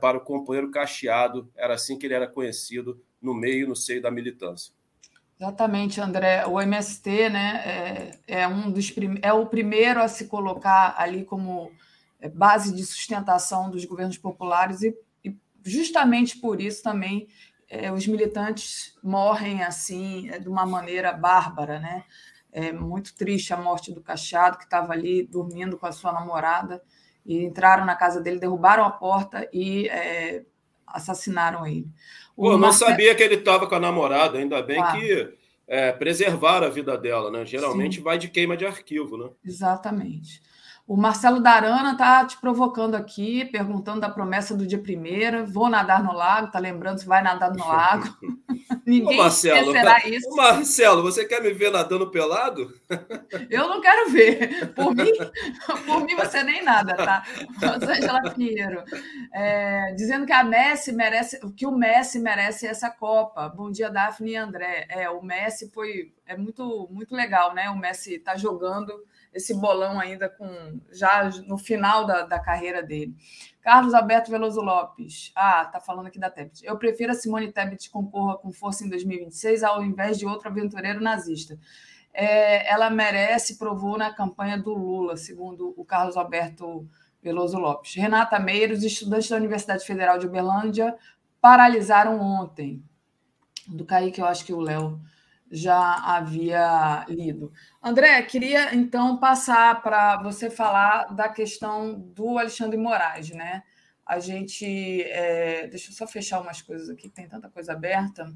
para o companheiro Cacheado, era assim que ele era conhecido no meio, no seio da militância. Exatamente, André. O MST né, é, é um dos é o primeiro a se colocar ali como é, base de sustentação dos governos populares e, e justamente por isso também é, os militantes morrem assim é, de uma maneira bárbara, né? É muito triste a morte do Cachado que estava ali dormindo com a sua namorada E entraram na casa dele, derrubaram a porta e é, assassinaram ele. O Pô, não sabia que ele estava com a namorada, ainda bem claro. que é, preservaram a vida dela, né? Geralmente Sim. vai de queima de arquivo, né? Exatamente. O Marcelo Darana está te provocando aqui, perguntando da promessa do dia primeiro. Vou nadar no lago, tá lembrando se vai nadar no lago. Ninguém Ô Marcelo, será isso. Ô Marcelo, você quer me ver nadando pelado? Eu não quero ver. Por mim, por mim você nem nada, tá? Rosângela Pinheiro. É, dizendo que a Messi merece, que o Messi merece essa Copa. Bom dia, Daphne e André. É, o Messi foi é muito muito legal, né? O Messi está jogando esse bolão ainda com já no final da, da carreira dele. Carlos Alberto Veloso Lopes. Ah, tá falando aqui da Tebet. Eu prefiro a Simone Tebet concorra com força em 2026 ao invés de outro aventureiro nazista. É, ela merece, provou na campanha do Lula, segundo o Carlos Alberto Veloso Lopes. Renata Meiros, estudantes da Universidade Federal de Uberlândia, paralisaram ontem. Do Kaique, eu acho que o Léo já havia lido. André, queria então passar para você falar da questão do Alexandre Moraes, né? A gente. É... deixa eu só fechar umas coisas aqui, tem tanta coisa aberta.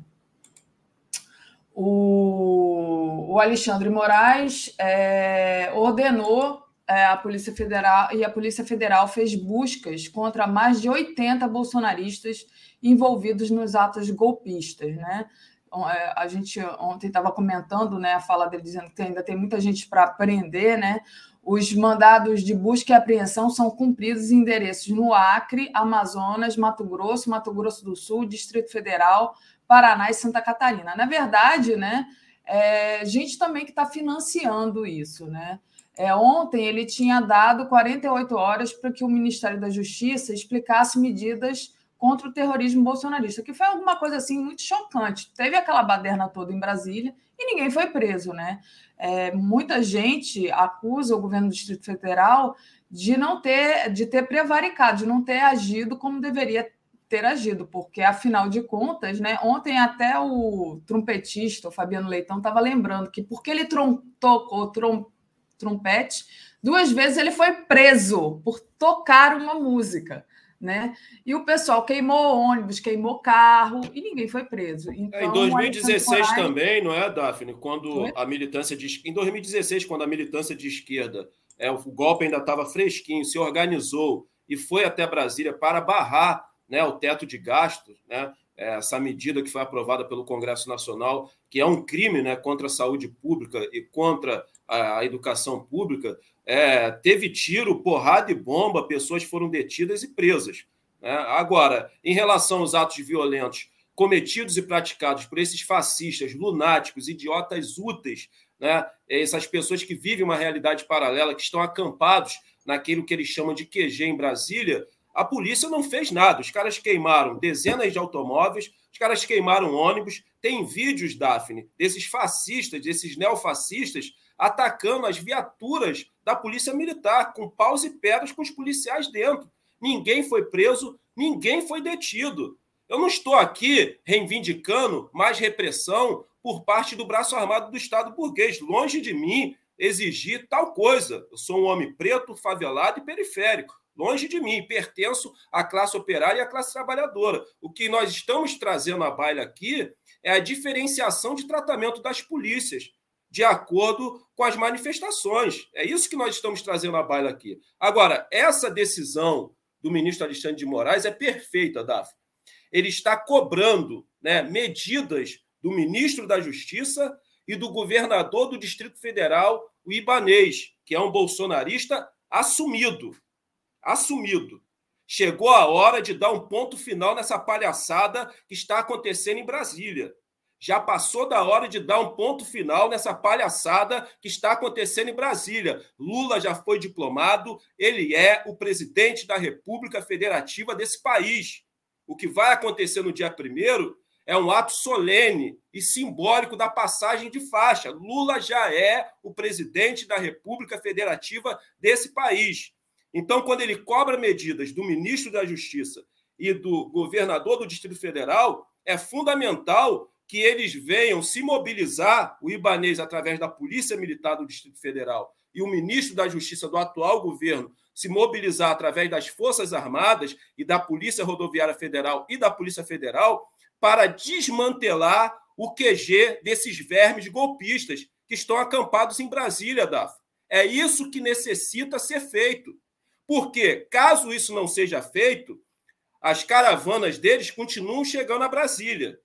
O, o Alexandre Moraes é... ordenou é, a Polícia Federal e a Polícia Federal fez buscas contra mais de 80 bolsonaristas envolvidos nos atos golpistas, né? É, a gente ontem estava comentando né, a fala dele dizendo que ainda tem muita gente para prender, né? Os mandados de busca e apreensão são cumpridos em endereços no Acre, Amazonas, Mato Grosso, Mato Grosso do Sul, Distrito Federal, Paraná e Santa Catarina. Na verdade, né, é gente também que está financiando isso, né? É, ontem ele tinha dado 48 horas para que o Ministério da Justiça explicasse medidas contra o terrorismo bolsonarista, que foi alguma coisa assim muito chocante. Teve aquela baderna toda em Brasília e ninguém foi preso, né? É, muita gente acusa o governo do Distrito Federal de não ter, de ter prevaricado, de não ter agido como deveria ter agido, porque afinal de contas, né? Ontem até o trompetista, o Fabiano Leitão, estava lembrando que porque ele tocou trom, trompete, duas vezes ele foi preso por tocar uma música né? E o pessoal queimou ônibus, queimou carro e ninguém foi preso. Então, é, em 2016 Moraes... também, não é, Daphne? Quando a militância de em 2016, quando a militância de esquerda, é, o golpe ainda estava fresquinho, se organizou e foi até Brasília para barrar, né, o teto de gastos, né? É, essa medida que foi aprovada pelo Congresso Nacional, que é um crime né, contra a saúde pública e contra a, educação pública, é, teve tiro, porrada e bomba, pessoas foram detidas e presas. Né? Agora, em relação aos atos violentos cometidos e praticados por esses fascistas, lunáticos, idiotas úteis, né? essas pessoas que vivem uma realidade paralela, que estão acampados naquilo que eles chamam de QG em Brasília, a polícia não fez nada. Os caras queimaram dezenas de automóveis, os caras queimaram ônibus. Tem vídeos, Daphne, desses fascistas, desses neofascistas, atacando as viaturas da Polícia Militar, com paus e pedras com os policiais dentro. Ninguém foi preso, ninguém foi detido. Eu não estou aqui reivindicando mais repressão por parte do braço armado do Estado burguês. Longe de mim exigir tal coisa. Eu sou um homem preto, favelado e periférico. Longe de mim, pertenço à classe operária e à classe trabalhadora. O que nós estamos trazendo à baila aqui é a diferenciação de tratamento das polícias de acordo com as manifestações. É isso que nós estamos trazendo à baila aqui. Agora, essa decisão do ministro Alexandre de Moraes é perfeita, Daf. Ele está cobrando né, medidas do ministro da Justiça e do governador do Distrito Federal, o Ibanês, que é um bolsonarista assumido. Assumido. Chegou a hora de dar um ponto final nessa palhaçada que está acontecendo em Brasília já passou da hora de dar um ponto final nessa palhaçada que está acontecendo em Brasília. Lula já foi diplomado, ele é o presidente da República Federativa desse país. O que vai acontecer no dia primeiro é um ato solene e simbólico da passagem de faixa. Lula já é o presidente da República Federativa desse país. Então, quando ele cobra medidas do ministro da Justiça e do governador do Distrito Federal, é fundamental que eles venham se mobilizar, o Ibanês, através da Polícia Militar do Distrito Federal, e o ministro da Justiça do atual governo, se mobilizar através das Forças Armadas e da Polícia Rodoviária Federal e da Polícia Federal para desmantelar o QG desses vermes golpistas que estão acampados em Brasília, Daf. É isso que necessita ser feito. Porque, caso isso não seja feito, as caravanas deles continuam chegando a Brasília.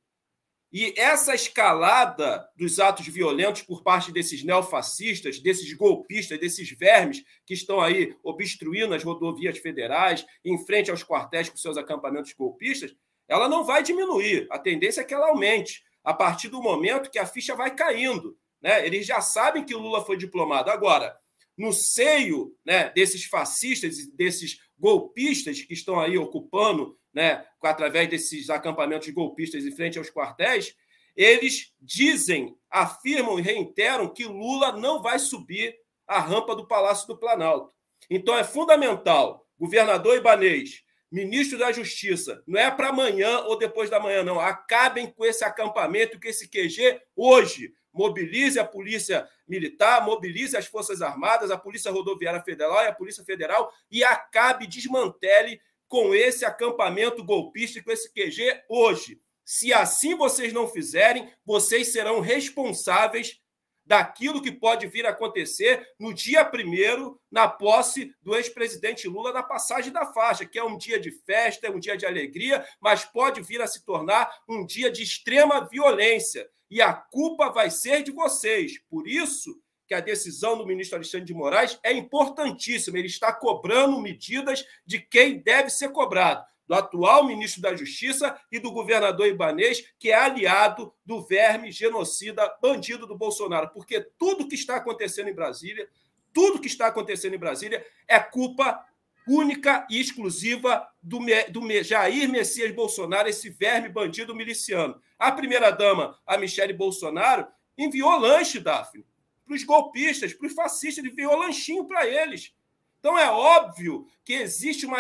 E essa escalada dos atos violentos por parte desses neofascistas, desses golpistas, desses vermes que estão aí obstruindo as rodovias federais, em frente aos quartéis com seus acampamentos golpistas, ela não vai diminuir. A tendência é que ela aumente a partir do momento que a ficha vai caindo. Né? Eles já sabem que o Lula foi diplomado. Agora, no seio né, desses fascistas desses golpistas que estão aí ocupando né, através desses acampamentos golpistas em frente aos quartéis, eles dizem, afirmam e reiteram que Lula não vai subir a rampa do Palácio do Planalto. Então é fundamental, governador Ibanês, ministro da Justiça, não é para amanhã ou depois da manhã, não. Acabem com esse acampamento, com esse QG hoje. Mobilize a Polícia Militar, mobilize as Forças Armadas, a Polícia Rodoviária Federal e a Polícia Federal e acabe, desmantele com esse acampamento golpista, com esse QG hoje. Se assim vocês não fizerem, vocês serão responsáveis daquilo que pode vir a acontecer no dia primeiro, na posse do ex-presidente Lula na passagem da faixa, que é um dia de festa, é um dia de alegria, mas pode vir a se tornar um dia de extrema violência. E a culpa vai ser de vocês. Por isso, que a decisão do ministro Alexandre de Moraes é importantíssima. Ele está cobrando medidas de quem deve ser cobrado, do atual ministro da Justiça e do governador Ibanês, que é aliado do verme genocida bandido do Bolsonaro. Porque tudo que está acontecendo em Brasília, tudo que está acontecendo em Brasília é culpa única e exclusiva do, do Jair Messias Bolsonaro, esse verme bandido miliciano. A primeira-dama, a Michele Bolsonaro, enviou lanche, Daphne para os golpistas, para os fascistas, ele enviou lanchinho para eles. Então é óbvio que existe uma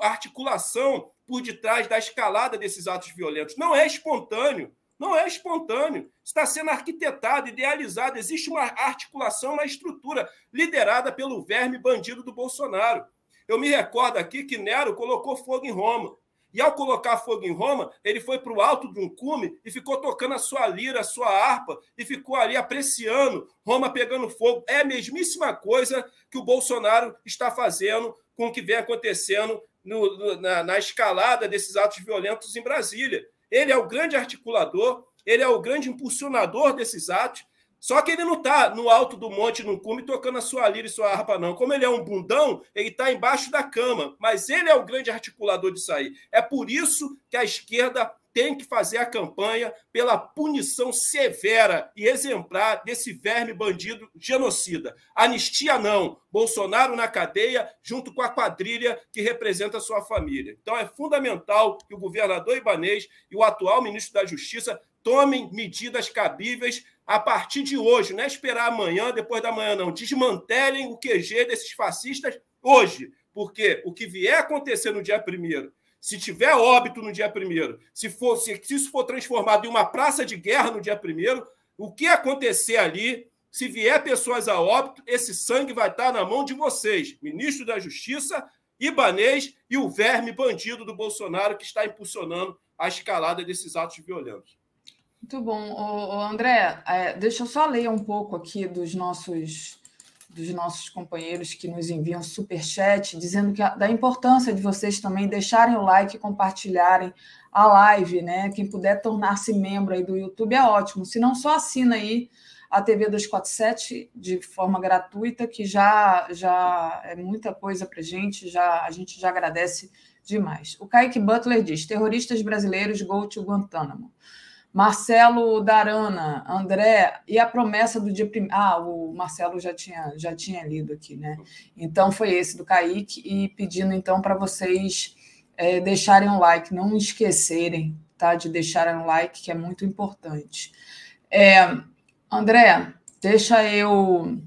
articulação por detrás da escalada desses atos violentos. Não é espontâneo. Não é espontâneo. Está sendo arquitetado, idealizado. Existe uma articulação, uma estrutura liderada pelo verme bandido do Bolsonaro. Eu me recordo aqui que Nero colocou fogo em Roma. E ao colocar fogo em Roma, ele foi para o alto de um cume e ficou tocando a sua lira, a sua harpa, e ficou ali apreciando Roma pegando fogo. É a mesmíssima coisa que o Bolsonaro está fazendo com o que vem acontecendo no, no, na, na escalada desses atos violentos em Brasília. Ele é o grande articulador, ele é o grande impulsionador desses atos, só que ele não está no alto do monte, no cume, tocando a sua lira e sua harpa, não. Como ele é um bundão, ele está embaixo da cama. Mas ele é o grande articulador disso aí. É por isso que a esquerda tem que fazer a campanha pela punição severa e exemplar desse verme bandido genocida. Anistia não. Bolsonaro na cadeia, junto com a quadrilha que representa sua família. Então é fundamental que o governador Ibanês e o atual ministro da Justiça tomem medidas cabíveis a partir de hoje, não é esperar amanhã, depois da manhã, não. Desmantelem o QG desses fascistas hoje, porque o que vier acontecer no dia primeiro, se tiver óbito no dia primeiro, se, for, se, se isso for transformado em uma praça de guerra no dia primeiro, o que acontecer ali, se vier pessoas a óbito, esse sangue vai estar na mão de vocês, ministro da Justiça, Ibanês e o verme bandido do Bolsonaro que está impulsionando a escalada desses atos violentos. Muito bom. Ô, André, é, deixa eu só ler um pouco aqui dos nossos dos nossos companheiros que nos enviam super chat, dizendo que a, da importância de vocês também deixarem o like e compartilharem a live, né? Quem puder tornar-se membro aí do YouTube é ótimo. Se não, só assina aí a TV 247 de forma gratuita, que já já é muita coisa para gente, já a gente já agradece demais. O Kaique Butler diz: terroristas brasileiros go to Guantánamo. Marcelo Darana, André, e a promessa do dia primeiro. Ah, o Marcelo já tinha, já tinha lido aqui, né? Então foi esse do Kaique, e pedindo então para vocês é, deixarem um like, não esquecerem tá, de deixarem um like, que é muito importante. É, André, deixa eu.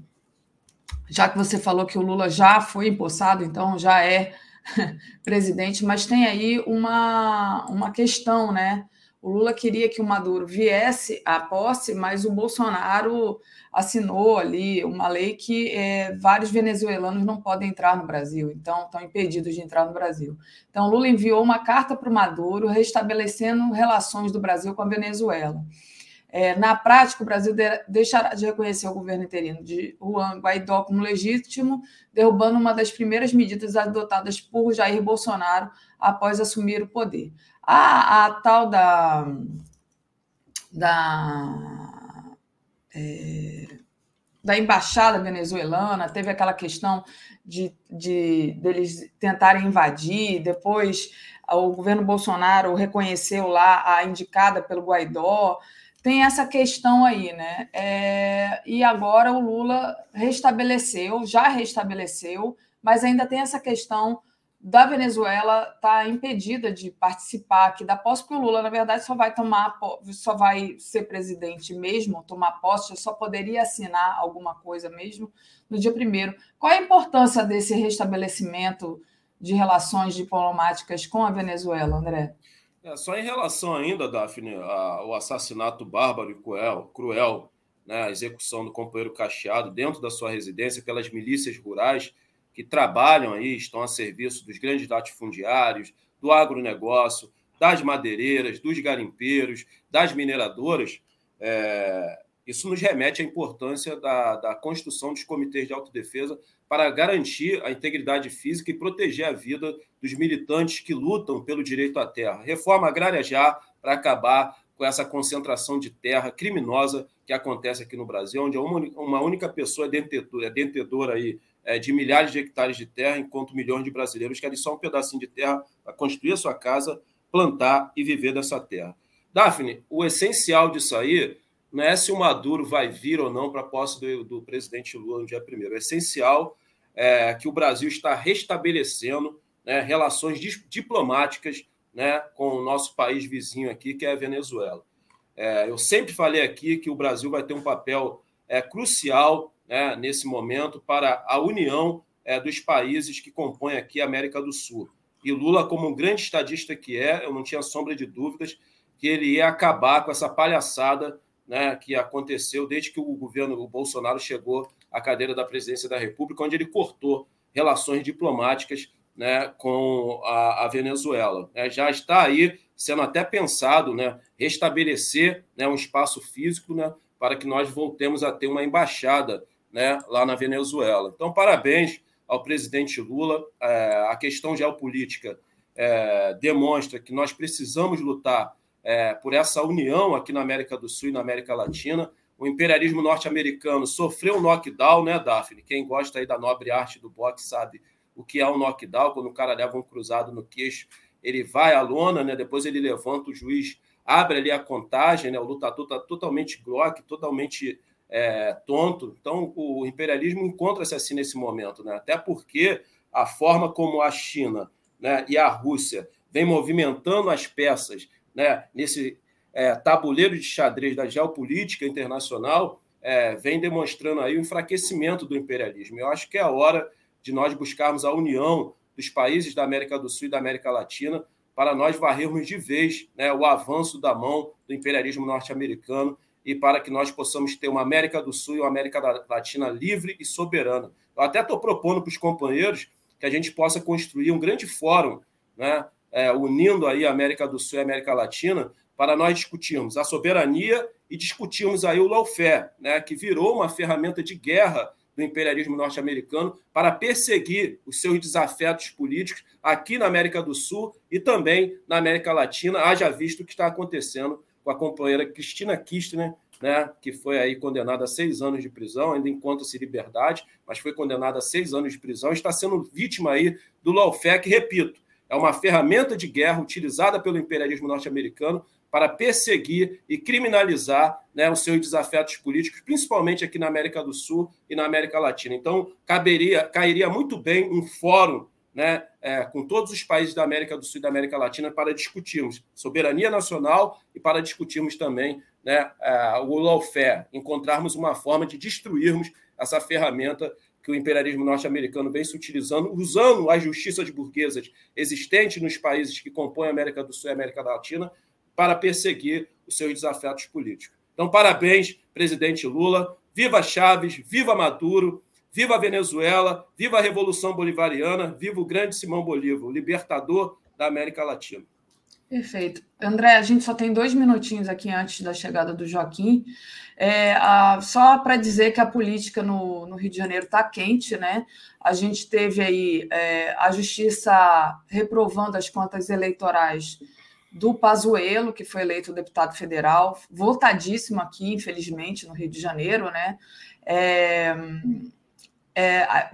Já que você falou que o Lula já foi empossado, então já é presidente, mas tem aí uma, uma questão, né? O Lula queria que o Maduro viesse à posse, mas o Bolsonaro assinou ali uma lei que é, vários venezuelanos não podem entrar no Brasil, então estão impedidos de entrar no Brasil. Então, Lula enviou uma carta para o Maduro restabelecendo relações do Brasil com a Venezuela. É, na prática, o Brasil de, deixará de reconhecer o governo interino de Juan Guaidó como legítimo, derrubando uma das primeiras medidas adotadas por Jair Bolsonaro após assumir o poder. A, tal da, da, é, da embaixada venezuelana, teve aquela questão de, de deles tentarem invadir, depois o governo Bolsonaro reconheceu lá a indicada pelo Guaidó tem essa questão aí, né? É, e agora o Lula restabeleceu, já restabeleceu, mas ainda tem essa questão da Venezuela estar tá impedida de participar aqui da posse, porque o Lula, na verdade, só vai tomar, só vai ser presidente mesmo, tomar posse, só poderia assinar alguma coisa mesmo no dia primeiro. Qual a importância desse restabelecimento de relações diplomáticas com a Venezuela, André? É, só em relação ainda, Daphne, ao assassinato bárbaro e cruel, cruel né, a execução do companheiro Cacheado dentro da sua residência pelas milícias rurais que trabalham aí, estão a serviço dos grandes latifundiários, do agronegócio, das madeireiras, dos garimpeiros, das mineradoras, é, isso nos remete à importância da, da construção dos comitês de autodefesa para garantir a integridade física e proteger a vida dos militantes que lutam pelo direito à terra. Reforma agrária já para acabar com essa concentração de terra criminosa que acontece aqui no Brasil, onde uma, uma única pessoa é detentora, é detentora aí, de milhares de hectares de terra, enquanto milhões de brasileiros querem só um pedacinho de terra para construir a sua casa, plantar e viver dessa terra. Daphne, o essencial disso aí não é se o Maduro vai vir ou não para a posse do, do presidente Lula no dia 1 O essencial é, que o Brasil está restabelecendo né, relações diplomáticas né, com o nosso país vizinho aqui, que é a Venezuela. É, eu sempre falei aqui que o Brasil vai ter um papel é, crucial né, nesse momento para a união é, dos países que compõem aqui a América do Sul. E Lula, como um grande estadista que é, eu não tinha sombra de dúvidas que ele ia acabar com essa palhaçada né, que aconteceu desde que o governo o Bolsonaro chegou à cadeira da presidência da República, onde ele cortou relações diplomáticas né, com a, a Venezuela. É, já está aí sendo até pensado né, restabelecer né, um espaço físico né, para que nós voltemos a ter uma embaixada né, lá na Venezuela. Então, parabéns ao presidente Lula. É, a questão geopolítica é, demonstra que nós precisamos lutar é, por essa união aqui na América do Sul e na América Latina. O imperialismo norte-americano sofreu um knockdown, né, Daphne? Quem gosta aí da nobre arte do boxe sabe o que é um knockdown, quando o cara leva um cruzado no queixo, ele vai à lona, né? Depois ele levanta, o juiz abre ali a contagem, né? O lutador está totalmente groque, totalmente é, tonto. Então, o imperialismo encontra-se assim nesse momento, né? Até porque a forma como a China né, e a Rússia vem movimentando as peças né, nesse é, tabuleiro de xadrez da geopolítica internacional, é, vem demonstrando aí o enfraquecimento do imperialismo. Eu acho que é hora de nós buscarmos a união dos países da América do Sul e da América Latina para nós varrermos de vez né, o avanço da mão do imperialismo norte-americano e para que nós possamos ter uma América do Sul e uma América Latina livre e soberana. Eu até estou propondo para os companheiros que a gente possa construir um grande fórum né, é, unindo aí a América do Sul e a América Latina, para nós discutirmos a soberania e discutirmos aí o lawfare, né, que virou uma ferramenta de guerra do imperialismo norte-americano para perseguir os seus desafetos políticos aqui na América do Sul e também na América Latina, haja visto o que está acontecendo com a companheira Cristina Kirchner, né, que foi aí condenada a seis anos de prisão, ainda encontra-se liberdade, mas foi condenada a seis anos de prisão, está sendo vítima aí do lawfare, repito, é uma ferramenta de guerra utilizada pelo imperialismo norte-americano para perseguir e criminalizar né, os seus desafetos políticos, principalmente aqui na América do Sul e na América Latina. Então, caberia, cairia muito bem um fórum né, é, com todos os países da América do Sul e da América Latina para discutirmos soberania nacional e para discutirmos também né, é, o lawfare, encontrarmos uma forma de destruirmos essa ferramenta que o imperialismo norte-americano vem se utilizando, usando as justiças burguesas existentes nos países que compõem a América do Sul e a América Latina para perseguir os seus desafetos políticos. Então, parabéns, presidente Lula. Viva Chaves, viva Maduro, viva a Venezuela, viva a Revolução Bolivariana, viva o grande Simão Bolívar, o libertador da América Latina. Perfeito. André, a gente só tem dois minutinhos aqui antes da chegada do Joaquim. É, a, só para dizer que a política no, no, Rio de Janeiro está quente, né? A gente teve aí é, a justiça reprovando as contas eleitorais do Pazuello, que foi eleito deputado federal, votadíssimo aqui, infelizmente, no Rio de Janeiro, né? É, é,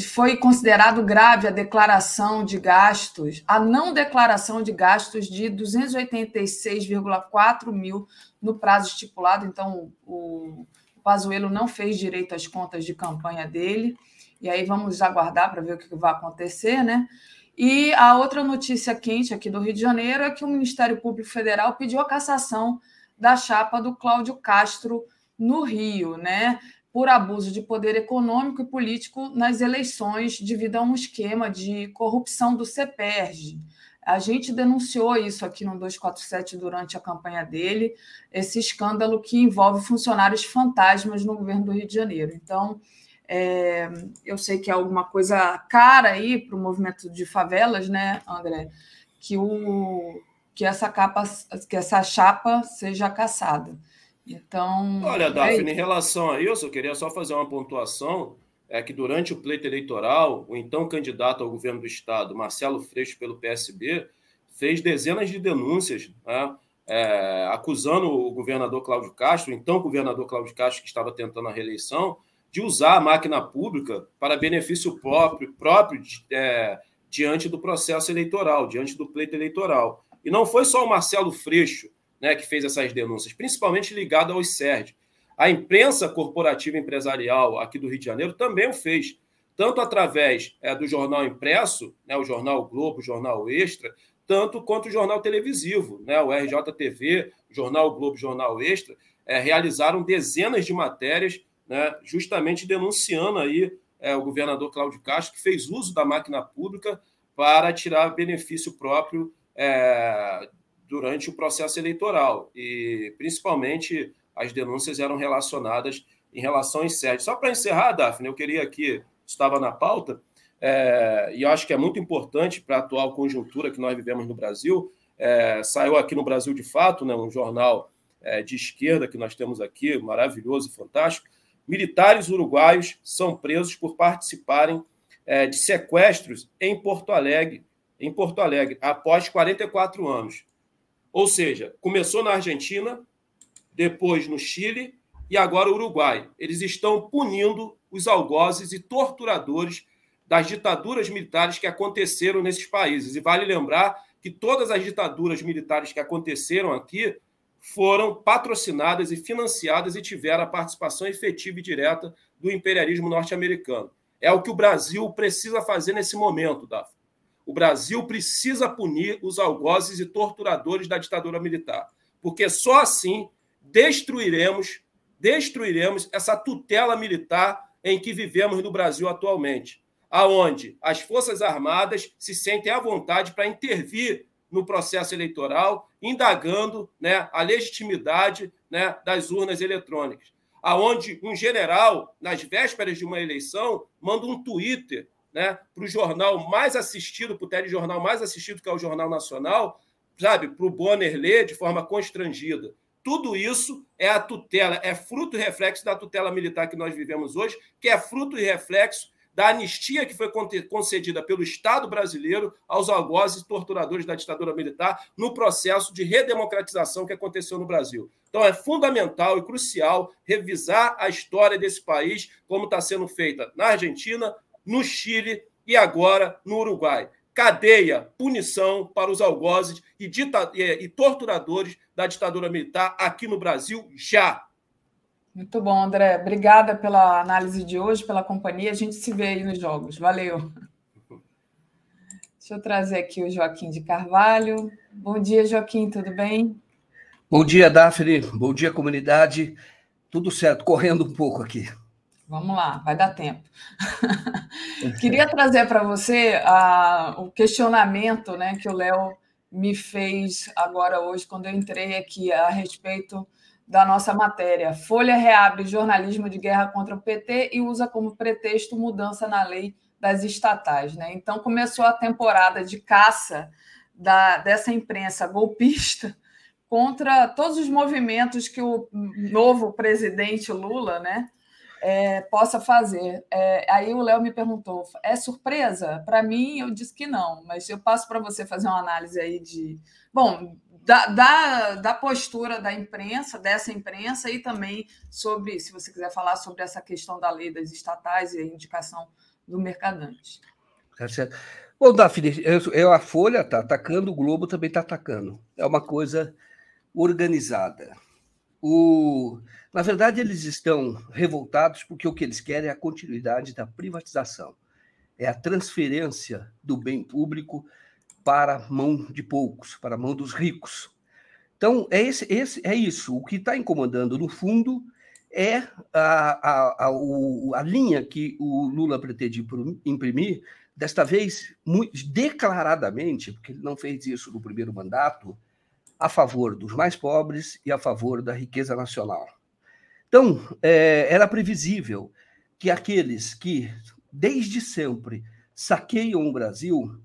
foi considerado grave a declaração de gastos, a não declaração de gastos de 286,4 mil no prazo estipulado. Então, o, o Pazuello não fez direito às contas de campanha dele. E aí vamos aguardar para ver o que vai acontecer, né? E a outra notícia quente aqui do Rio de Janeiro é que o Ministério Público Federal pediu a cassação da chapa do Cláudio Castro no Rio, né? Por abuso de poder econômico e político nas eleições devido a um esquema de corrupção do CEPERG. A gente denunciou isso aqui no 247 durante a campanha dele, esse escândalo que envolve funcionários fantasmas no governo do Rio de Janeiro. Então, é, eu sei que é alguma coisa cara aí para o movimento de favelas, né, André? Que, o, que, essa capa, que essa chapa seja caçada. Então. Olha, é Daphne, em relação a isso, eu queria só fazer uma pontuação. É que durante o pleito eleitoral, o então candidato ao governo do Estado, Marcelo Freixo, pelo PSB, fez dezenas de denúncias né, é, acusando o governador Cláudio Castro, o então governador Cláudio Castro, que estava tentando a reeleição, de usar a máquina pública para benefício próprio, próprio é, diante do processo eleitoral, diante do pleito eleitoral. E não foi só o Marcelo Freixo né, que fez essas denúncias, principalmente ligado aos SERD. A imprensa corporativa empresarial aqui do Rio de Janeiro também o fez, tanto através é, do jornal impresso, né, o Jornal Globo, o Jornal Extra, tanto quanto o jornal televisivo, né, o RJTV, o Jornal Globo, o Jornal Extra, é, realizaram dezenas de matérias, né, justamente denunciando aí é, o governador Cláudio Castro, que fez uso da máquina pública para tirar benefício próprio é, durante o processo eleitoral e principalmente as denúncias eram relacionadas em relação às sedes. Só para encerrar, Daphne, eu queria aqui, estava na pauta, é, e eu acho que é muito importante para a atual conjuntura que nós vivemos no Brasil. É, saiu aqui no Brasil de Fato, né, um jornal é, de esquerda que nós temos aqui, maravilhoso e fantástico. Militares uruguaios são presos por participarem é, de sequestros em Porto Alegre, em Porto Alegre, após 44 anos. Ou seja, começou na Argentina, depois no Chile e agora o Uruguai. Eles estão punindo os algozes e torturadores das ditaduras militares que aconteceram nesses países. E vale lembrar que todas as ditaduras militares que aconteceram aqui foram patrocinadas e financiadas e tiveram a participação efetiva e direta do imperialismo norte-americano. É o que o Brasil precisa fazer nesse momento, Daphne. O Brasil precisa punir os algozes e torturadores da ditadura militar, porque só assim destruiremos, destruiremos essa tutela militar em que vivemos no Brasil atualmente, aonde as Forças Armadas se sentem à vontade para intervir no processo eleitoral, indagando né, a legitimidade né, das urnas eletrônicas. Aonde um general, nas vésperas de uma eleição, manda um Twitter né, para o jornal mais assistido, para o telejornal mais assistido, que é o Jornal Nacional, sabe, para o Bonner ler de forma constrangida. Tudo isso é a tutela, é fruto e reflexo da tutela militar que nós vivemos hoje, que é fruto e reflexo da anistia que foi concedida pelo Estado brasileiro aos algozes torturadores da ditadura militar no processo de redemocratização que aconteceu no Brasil. Então, é fundamental e crucial revisar a história desse país, como está sendo feita na Argentina, no Chile e agora no Uruguai. Cadeia, punição para os algozes e, dita e torturadores da ditadura militar aqui no Brasil já. Muito bom, André. Obrigada pela análise de hoje, pela companhia. A gente se vê aí nos jogos. Valeu. Deixa eu trazer aqui o Joaquim de Carvalho. Bom dia, Joaquim, tudo bem? Bom dia, Daphne. Bom dia, comunidade. Tudo certo, correndo um pouco aqui. Vamos lá, vai dar tempo. Queria trazer para você uh, o questionamento né, que o Léo me fez agora hoje, quando eu entrei aqui a respeito da nossa matéria. Folha reabre jornalismo de guerra contra o PT e usa como pretexto mudança na lei das estatais. Né? Então começou a temporada de caça da, dessa imprensa golpista contra todos os movimentos que o novo presidente Lula né, é, possa fazer. É, aí o Léo me perguntou: é surpresa? Para mim, eu disse que não, mas eu passo para você fazer uma análise aí de. Bom, da, da, da, postura da imprensa, dessa imprensa, e também sobre, se você quiser falar sobre essa questão da lei das estatais e a indicação do Mercadante. Tá certo. Bom, Daphne, eu, a Folha está atacando, o Globo também está atacando. É uma coisa organizada. O, na verdade, eles estão revoltados porque o que eles querem é a continuidade da privatização, é a transferência do bem público para a mão de poucos, para a mão dos ricos. Então, é, esse, esse, é isso. O que está incomodando, no fundo, é a, a, a, o, a linha que o Lula pretende imprimir, desta vez, muito declaradamente, porque ele não fez isso no primeiro mandato, a favor dos mais pobres e a favor da riqueza nacional. Então, é, era previsível que aqueles que, desde sempre, saqueiam o Brasil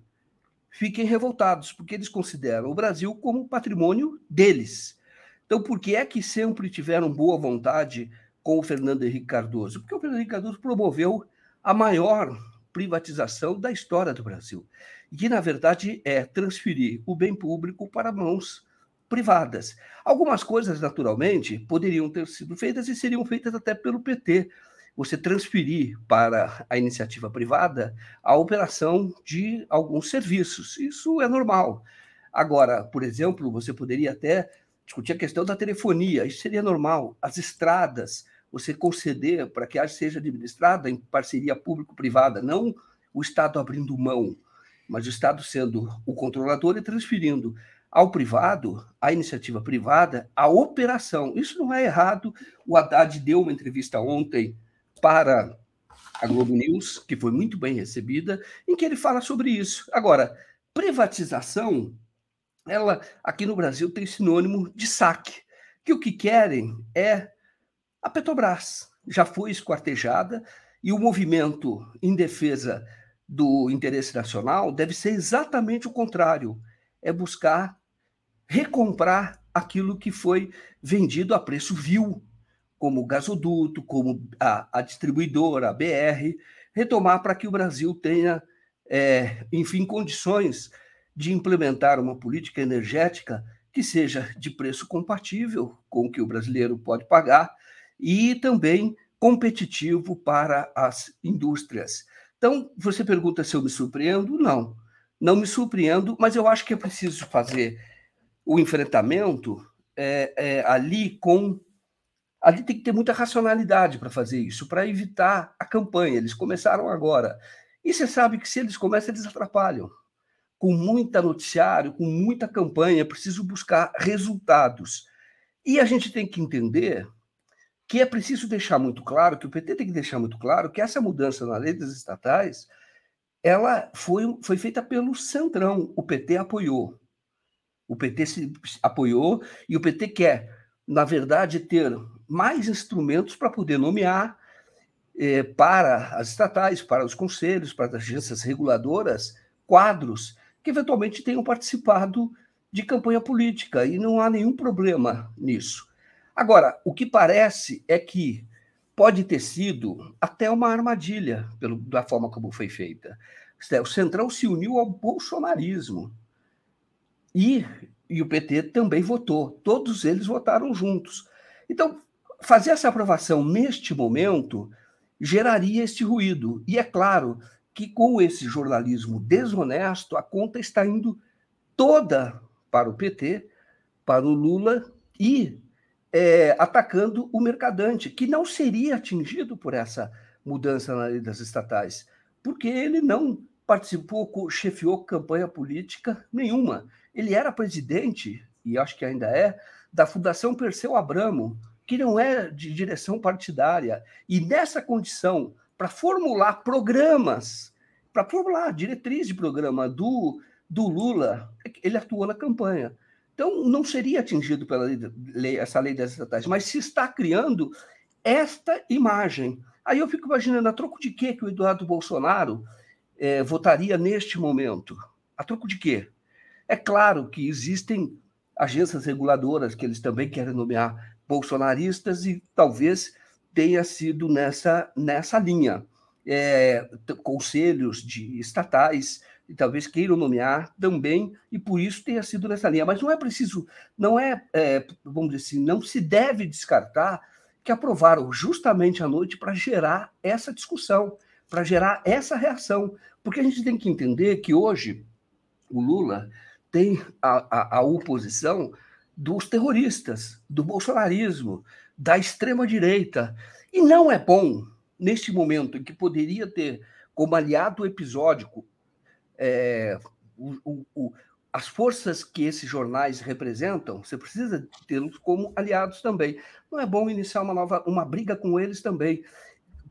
fiquem revoltados, porque eles consideram o Brasil como patrimônio deles. Então, por que é que sempre tiveram boa vontade com o Fernando Henrique Cardoso? Porque o Fernando Henrique Cardoso promoveu a maior privatização da história do Brasil, que, na verdade, é transferir o bem público para mãos privadas. Algumas coisas, naturalmente, poderiam ter sido feitas e seriam feitas até pelo PT. Você transferir para a iniciativa privada a operação de alguns serviços. Isso é normal. Agora, por exemplo, você poderia até discutir a questão da telefonia, isso seria normal. As estradas, você conceder para que a seja administrada em parceria público-privada, não o Estado abrindo mão, mas o Estado sendo o controlador e transferindo ao privado, à iniciativa privada, a operação. Isso não é errado. O Haddad deu uma entrevista ontem para a Globo News, que foi muito bem recebida, em que ele fala sobre isso. Agora, privatização, ela aqui no Brasil tem sinônimo de saque, que o que querem é a Petrobras. Já foi esquartejada e o movimento em defesa do interesse nacional deve ser exatamente o contrário, é buscar recomprar aquilo que foi vendido a preço vil, como o gasoduto, como a, a distribuidora, a BR, retomar para que o Brasil tenha, é, enfim, condições de implementar uma política energética que seja de preço compatível com o que o brasileiro pode pagar e também competitivo para as indústrias. Então, você pergunta se eu me surpreendo? Não, não me surpreendo, mas eu acho que é preciso fazer o enfrentamento é, é, ali com. Ali tem que ter muita racionalidade para fazer isso, para evitar a campanha. Eles começaram agora. E você sabe que se eles começam, eles atrapalham. Com muita noticiário, com muita campanha, é preciso buscar resultados. E a gente tem que entender que é preciso deixar muito claro, que o PT tem que deixar muito claro que essa mudança na lei das estatais, ela foi, foi feita pelo Centrão. O PT apoiou. O PT se apoiou e o PT quer, na verdade, ter mais instrumentos para poder nomear eh, para as estatais, para os conselhos, para as agências reguladoras, quadros que eventualmente tenham participado de campanha política e não há nenhum problema nisso. Agora, o que parece é que pode ter sido até uma armadilha pelo, da forma como foi feita. O Centrão se uniu ao bolsonarismo. E, e o PT também votou, todos eles votaram juntos. Então, fazer essa aprovação neste momento geraria este ruído. E é claro que com esse jornalismo desonesto, a conta está indo toda para o PT, para o Lula e é, atacando o mercadante, que não seria atingido por essa mudança na lei das estatais, porque ele não participou, chefiou campanha política nenhuma. Ele era presidente, e acho que ainda é, da Fundação Perseu Abramo, que não é de direção partidária. E nessa condição, para formular programas, para formular diretriz de programa do, do Lula, ele atuou na campanha. Então, não seria atingido pela lei, essa lei das estatais, mas se está criando esta imagem. Aí eu fico imaginando, a troco de quê que o Eduardo Bolsonaro é, votaria neste momento? A troco de quê? É claro que existem agências reguladoras que eles também querem nomear bolsonaristas e talvez tenha sido nessa, nessa linha. É, conselhos de estatais e talvez queiram nomear também, e por isso tenha sido nessa linha. Mas não é preciso, não é, é vamos dizer assim, não se deve descartar que aprovaram justamente à noite para gerar essa discussão, para gerar essa reação. Porque a gente tem que entender que hoje o Lula tem a, a, a oposição dos terroristas, do bolsonarismo, da extrema-direita. E não é bom, neste momento em que poderia ter como aliado episódico é, o, o, o, as forças que esses jornais representam, você precisa tê-los como aliados também. Não é bom iniciar uma nova uma briga com eles também,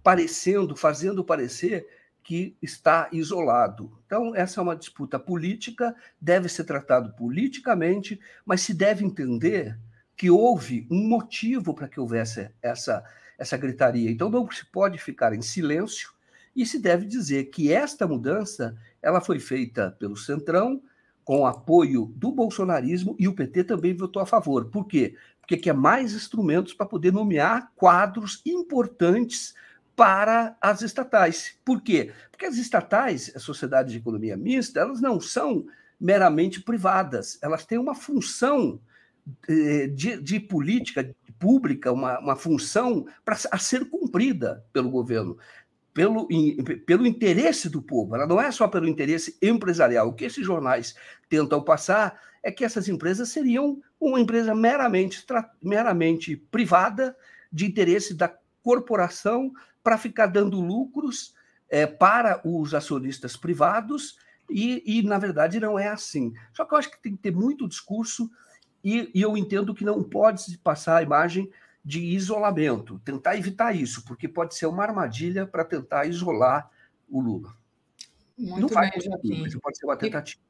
parecendo, fazendo parecer que está isolado. Então, essa é uma disputa política, deve ser tratado politicamente, mas se deve entender que houve um motivo para que houvesse essa, essa gritaria. Então, não se pode ficar em silêncio e se deve dizer que esta mudança ela foi feita pelo Centrão, com apoio do bolsonarismo, e o PT também votou a favor. Por quê? Porque quer mais instrumentos para poder nomear quadros importantes para as estatais. Por quê? Porque as estatais, as sociedades de economia mista, elas não são meramente privadas, elas têm uma função eh, de, de política pública, uma, uma função para a ser cumprida pelo governo. Pelo, pelo interesse do povo, ela não é só pelo interesse empresarial. O que esses jornais tentam passar é que essas empresas seriam uma empresa meramente, meramente privada, de interesse da corporação para ficar dando lucros é, para os acionistas privados, e, e, na verdade não é assim. Só que eu acho que tem que ter muito discurso, e, e eu entendo que não pode se passar a imagem de isolamento, tentar evitar isso, porque pode ser uma armadilha para tentar isolar o Lula. Muito não bem, Joaquim. Pode ser uma tentativa.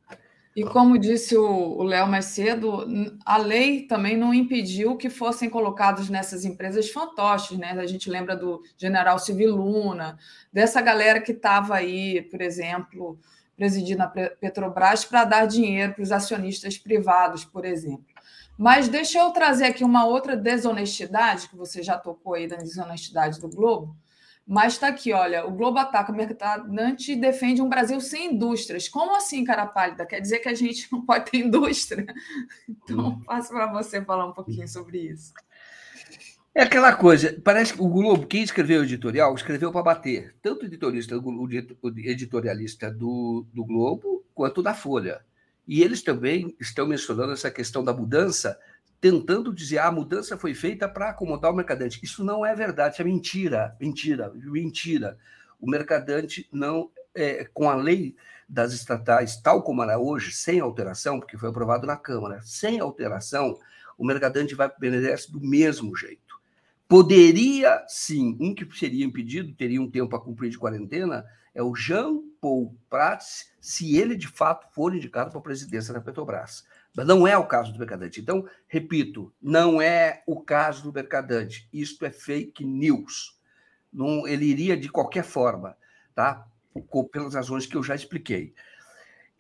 E como disse o Léo mais cedo, a lei também não impediu que fossem colocados nessas empresas fantoches, né? A gente lembra do general Civiluna, dessa galera que estava aí, por exemplo, presidindo a Petrobras para dar dinheiro para os acionistas privados, por exemplo. Mas deixa eu trazer aqui uma outra desonestidade, que você já tocou aí da desonestidade do Globo, mas está aqui, olha, o Globo ataca o mercadante e defende um Brasil sem indústrias. Como assim, cara pálida? Quer dizer que a gente não pode ter indústria? Então, hum. passo para você falar um pouquinho sobre isso. É aquela coisa, parece que o Globo, quem escreveu o editorial, escreveu para bater, tanto o editorialista, o editorialista do, do Globo, quanto da Folha. E eles também estão mencionando essa questão da mudança tentando dizer ah, a mudança foi feita para acomodar o mercadante. Isso não é verdade, é mentira, mentira, mentira. O mercadante não, é, com a lei das estatais, tal como ela é hoje, sem alteração, porque foi aprovado na Câmara, sem alteração, o mercadante vai para o BNDES do mesmo jeito. Poderia, sim, um que seria impedido, teria um tempo a cumprir de quarentena, é o Jean Paul Prats, se ele de fato for indicado para a presidência da Petrobras. Mas não é o caso do Mercadante. Então, repito, não é o caso do Mercadante. Isto é fake news. Não, ele iria de qualquer forma, tá? Pelas razões que eu já expliquei.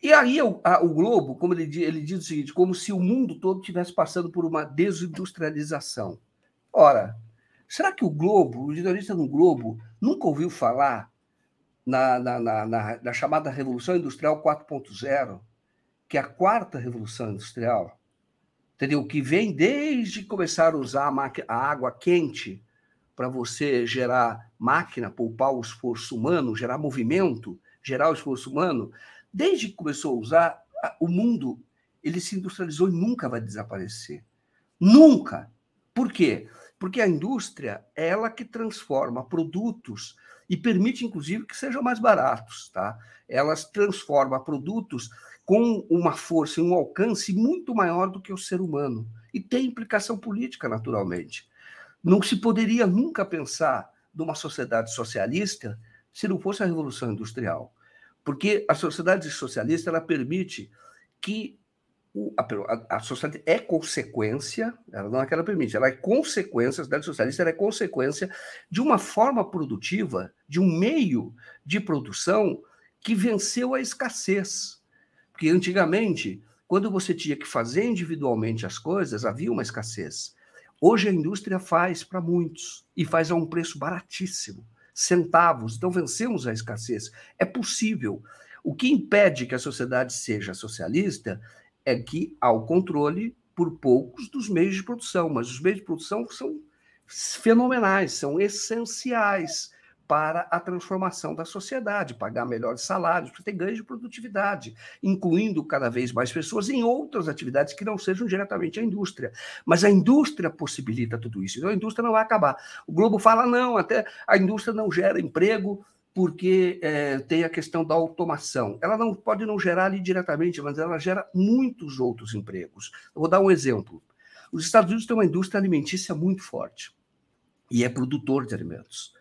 E aí o, a, o Globo, como ele, ele diz o seguinte, como se o mundo todo estivesse passando por uma desindustrialização. Ora, será que o Globo, o jornalista no Globo, nunca ouviu falar na, na, na, na, chamada Revolução Industrial 4.0? que a quarta revolução industrial, entendeu? Que vem desde começar a usar a, a água quente para você gerar máquina, poupar o esforço humano, gerar movimento, gerar o esforço humano, desde que começou a usar, o mundo ele se industrializou e nunca vai desaparecer. Nunca. Por quê? Porque a indústria é ela que transforma produtos e permite, inclusive, que sejam mais baratos. Tá? Elas transformam produtos com uma força e um alcance muito maior do que o ser humano. E tem implicação política, naturalmente. Não se poderia nunca pensar numa sociedade socialista se não fosse a Revolução Industrial. Porque a sociedade socialista ela permite que a, a, sociedade é consequência, ela não é que ela permite, ela é consequência, a sociedade socialista é consequência de uma forma produtiva, de um meio de produção que venceu a escassez. Porque antigamente, quando você tinha que fazer individualmente as coisas, havia uma escassez. Hoje a indústria faz para muitos e faz a um preço baratíssimo, centavos. Então vencemos a escassez. É possível. O que impede que a sociedade seja socialista é que há o controle por poucos dos meios de produção, mas os meios de produção são fenomenais, são essenciais para a transformação da sociedade, pagar melhores salários, para ter ganho de produtividade, incluindo cada vez mais pessoas em outras atividades que não sejam diretamente a indústria. Mas a indústria possibilita tudo isso, então a indústria não vai acabar. O Globo fala, não, até a indústria não gera emprego, porque é, tem a questão da automação. Ela não pode não gerar ali diretamente, mas ela gera muitos outros empregos. Eu vou dar um exemplo. Os Estados Unidos têm uma indústria alimentícia muito forte e é produtor de alimentos.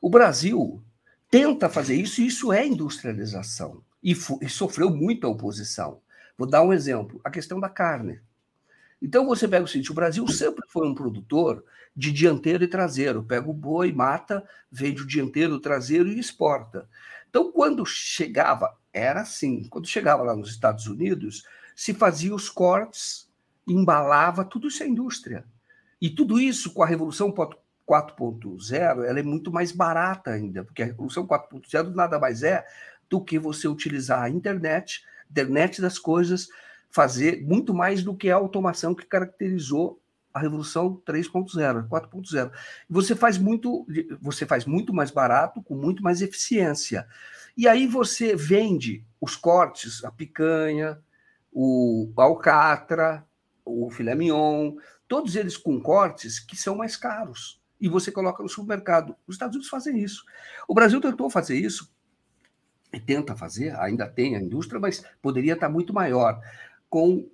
O Brasil tenta fazer isso e isso é industrialização e, e sofreu muita oposição. Vou dar um exemplo: a questão da carne. Então você pega o seguinte: o Brasil sempre foi um produtor de dianteiro e traseiro. Pega o boi, mata, vende o dianteiro, o traseiro e exporta. Então, quando chegava, era assim: quando chegava lá nos Estados Unidos, se fazia os cortes, embalava, tudo isso é indústria. E tudo isso com a Revolução 4.0, ela é muito mais barata ainda, porque a Revolução 4.0 nada mais é do que você utilizar a internet, internet das coisas, fazer muito mais do que a automação que caracterizou a revolução 3.0, 4.0. Você faz muito, você faz muito mais barato, com muito mais eficiência. E aí você vende os cortes, a picanha, o alcatra, o filé mignon, todos eles com cortes que são mais caros. E você coloca no supermercado. Os Estados Unidos fazem isso. O Brasil tentou fazer isso, e tenta fazer, ainda tem a indústria, mas poderia estar muito maior com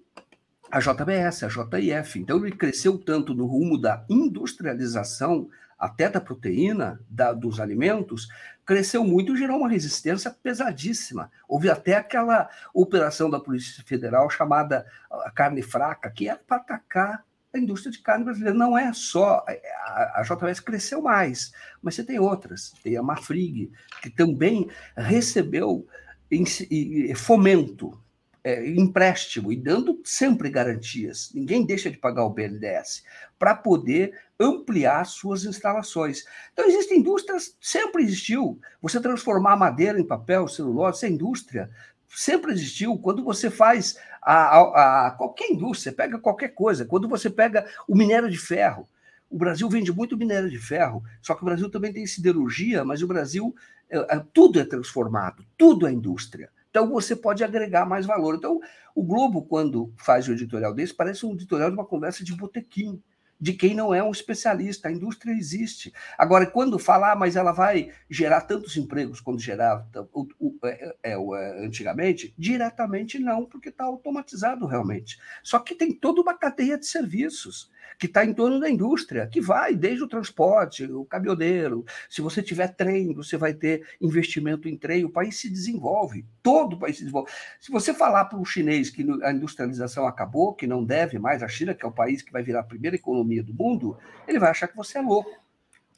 a JBS, a JIF. Então, ele cresceu tanto no rumo da industrialização até da proteína, da, dos alimentos, cresceu muito e gerou uma resistência pesadíssima. Houve até aquela operação da Polícia Federal chamada a carne fraca, que era para atacar a indústria de carne brasileira. Não é só. A, a JBS cresceu mais, mas você tem outras. Tem a Mafrig, que também recebeu em, em, fomento é, empréstimo e dando sempre garantias. Ninguém deixa de pagar o BNDES para poder ampliar suas instalações. Então, existem indústrias, sempre existiu. Você transformar madeira em papel, celulose, isso é indústria. Sempre existiu. Quando você faz a, a, a qualquer indústria, pega qualquer coisa, quando você pega o minério de ferro, o Brasil vende muito minério de ferro, só que o Brasil também tem siderurgia, mas o Brasil, é, é, tudo é transformado, tudo é indústria. Então você pode agregar mais valor. Então, o Globo, quando faz o editorial desse, parece um editorial de uma conversa de botequim de quem não é um especialista. A indústria existe. Agora, quando falar, ah, mas ela vai gerar tantos empregos quando gerava o, é, é, é, antigamente, diretamente não, porque está automatizado realmente. Só que tem toda uma cadeia de serviços que está em torno da indústria, que vai desde o transporte, o caminhoneiro. Se você tiver trem, você vai ter investimento em trem, o país se desenvolve, todo o país se desenvolve. Se você falar para um chinês que a industrialização acabou, que não deve mais, a China, que é o país que vai virar a primeira economia do mundo, ele vai achar que você é louco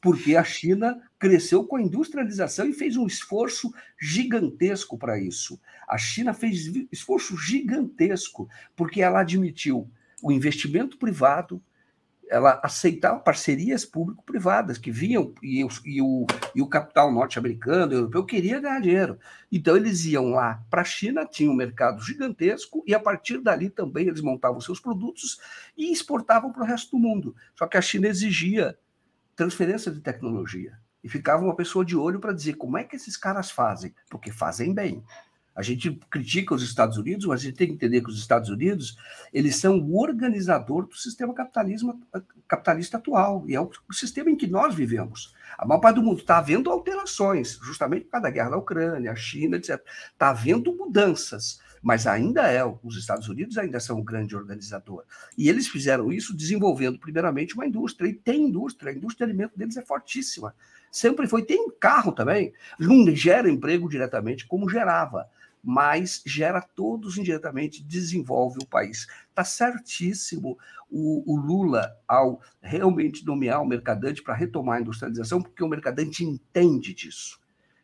porque a China cresceu com a industrialização e fez um esforço gigantesco para isso. A China fez esforço gigantesco porque ela admitiu o investimento privado, ela aceitava parcerias público-privadas que vinham e, e, o, e o capital norte-americano, europeu, queria ganhar dinheiro. Então, eles iam lá para a China, tinha um mercado gigantesco, e a partir dali também eles montavam seus produtos e exportavam para o resto do mundo. Só que a China exigia transferência de tecnologia. E ficava uma pessoa de olho para dizer como é que esses caras fazem, porque fazem bem. A gente critica os Estados Unidos, mas a gente tem que entender que os Estados Unidos eles são o organizador do sistema capitalismo, capitalista atual, e é o, o sistema em que nós vivemos. A maior parte do mundo está havendo alterações, justamente por causa da guerra da Ucrânia, a China, etc. Está havendo mudanças, mas ainda é, os Estados Unidos ainda são um grande organizador. E eles fizeram isso desenvolvendo, primeiramente, uma indústria, e tem indústria, a indústria de alimento deles é fortíssima. Sempre foi, tem carro também, não gera emprego diretamente como gerava, mas gera todos indiretamente, desenvolve o país. Está certíssimo o, o, Lula ao realmente nomear o mercadante para retomar a industrialização, porque o mercadante entende disso.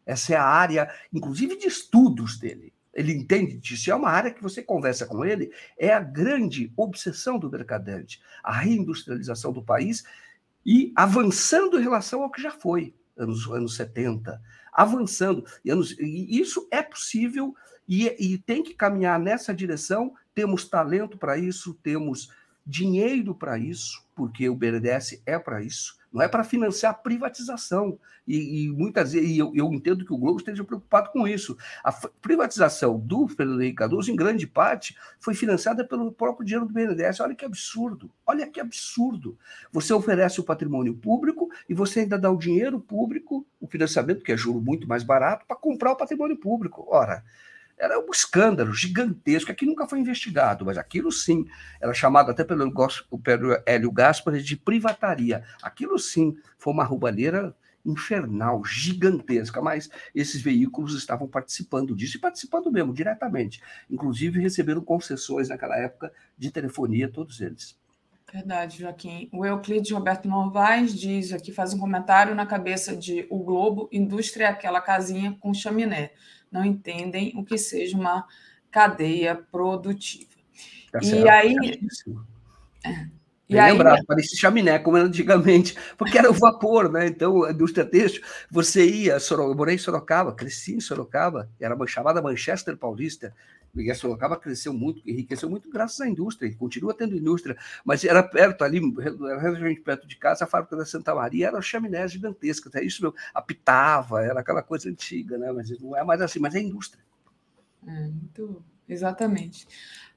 Essa é a área, inclusive, de estudos dele. Ele entende disso. É uma área que você conversa com ele, é a grande obsessão do mercadante, a reindustrialização do país e avançando em relação ao que já foi, anos, anos 70, avançando. E, isso é possível e, e tem que caminhar nessa direção. Temos talento para isso, temos dinheiro para isso, porque o BNDES é para isso não é para financiar a privatização. E, e muitas vezes, e eu, eu, entendo que o Globo esteja preocupado com isso. A privatização do Fernando Henrique Cardoso, em grande parte, foi financiada pelo próprio dinheiro do BNDES. Olha que absurdo, olha que absurdo. Você oferece o patrimônio público e você ainda dá o dinheiro público, o financiamento, que é juro muito mais barato, para comprar o patrimônio público. Ora, era um escândalo gigantesco, que nunca foi investigado, mas aquilo sim era chamado até pelo, pelo Hélio Gaspar de privataria. Aquilo sim foi uma roubalheira infernal, gigantesca, mas esses veículos estavam participando disso e participando mesmo, diretamente. Inclusive receberam concessões naquela época de telefonia, todos eles. Verdade, Joaquim. O Euclides Roberto Novaes diz aqui, faz um comentário na cabeça de O Globo, indústria é aquela casinha com chaminé não entendem o que seja uma cadeia produtiva. Tá e aí. É, e aí... parecia chaminé, como era antigamente, porque era o vapor, né? Então, a indústria têxtil, você ia, eu morei em Sorocaba, cresci em Sorocaba, era chamada Manchester Paulista, e a Sorocaba cresceu muito, enriqueceu muito graças à indústria, continua tendo indústria, mas era perto ali, relativamente perto de casa, a fábrica da Santa Maria era uma chaminé gigantesca, até isso apitava, era aquela coisa antiga, né? mas não é mais assim, mas é indústria. É, muito, exatamente.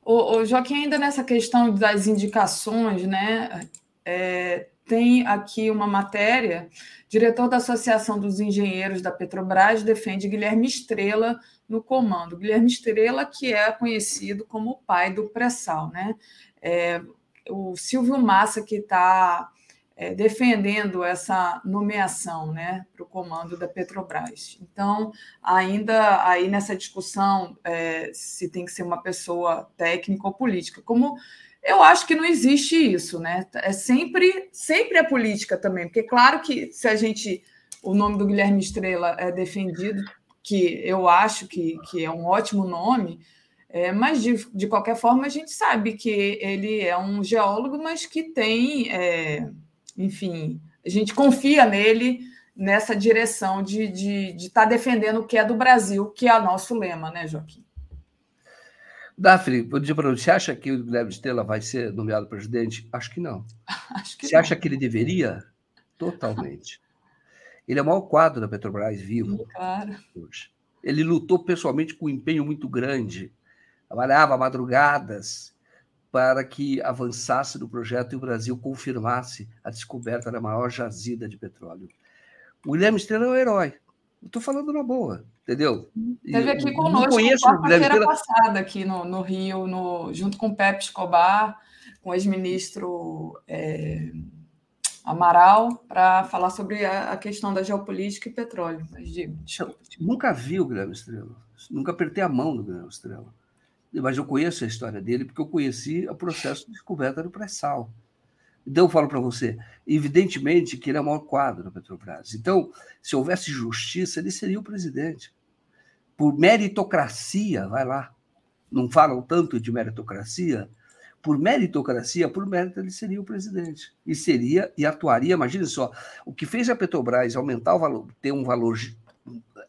O, o Joaquim, ainda nessa questão das indicações, né? É, tem aqui uma matéria. Diretor da Associação dos Engenheiros da Petrobras defende Guilherme Estrela no comando. Guilherme Estrela, que é conhecido como o pai do pré-sal, né? É, o Silvio Massa, que está é, defendendo essa nomeação né, para o comando da Petrobras. Então, ainda aí nessa discussão é, se tem que ser uma pessoa técnica ou política, como eu acho que não existe isso, né? É sempre, sempre a política também, porque claro que se a gente o nome do Guilherme Estrela é defendido, que eu acho que, que é um ótimo nome, é, mas de, de qualquer forma a gente sabe que ele é um geólogo, mas que tem, é, enfim, a gente confia nele nessa direção de estar de, de tá defendendo o que é do Brasil, que é o nosso lema, né, Joaquim? Daphne, vou dizer para você, acha que o Guilherme Estrela vai ser nomeado presidente? Acho que não. Acho que você não. acha que ele deveria? Totalmente. Ele é o maior quadro da Petrobras vivo. Claro. Hoje. Ele lutou pessoalmente com um empenho muito grande, trabalhava madrugadas para que avançasse no projeto e o Brasil confirmasse a descoberta da maior jazida de petróleo. O Guilherme Estrela é o herói. Estou falando na boa, entendeu? Teve aqui conosco quarta-feira passada, aqui no, no Rio, no, junto com o Pepe Escobar, com o ex-ministro é, Amaral, para falar sobre a, a, questão da geopolítica e petróleo. Mas digo, Nunca vi o Guilherme Estrela, nunca apertei a mão do Guilherme Estrela. Mas eu conheço a história dele porque eu conheci o processo de descoberta do pré-sal. Então, eu falo para você, evidentemente que ele é o maior quadro da Petrobras. Então, se houvesse justiça, ele seria o presidente. Por meritocracia, vai lá. Não falam tanto de meritocracia? Por meritocracia, por mérito, ele seria o presidente. E seria, e atuaria, imagine só, o que fez a Petrobras aumentar o valor, ter um valor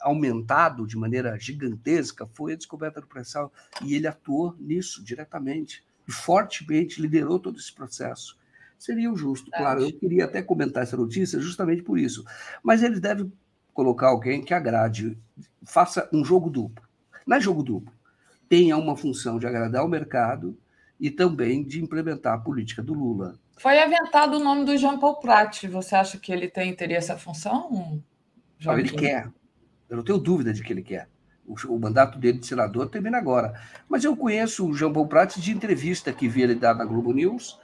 aumentado de maneira gigantesca foi a descoberta do pré-sal. E ele atuou nisso diretamente. E fortemente liderou todo esse processo seria o justo. Claro, eu queria até comentar essa notícia justamente por isso. Mas eles devem colocar alguém que agrade, faça um jogo duplo. Não é jogo duplo. Tenha uma função de agradar o mercado e também de implementar a política do Lula. Foi aventado o nome do Jean Paul Prat. Você acha que ele tem teria essa função? Não, ele quer. Eu não tenho dúvida de que ele quer. O, o, mandato dele de senador termina agora. Mas eu conheço o Jean Paul Prats de entrevista que vi ele dar na Globo News,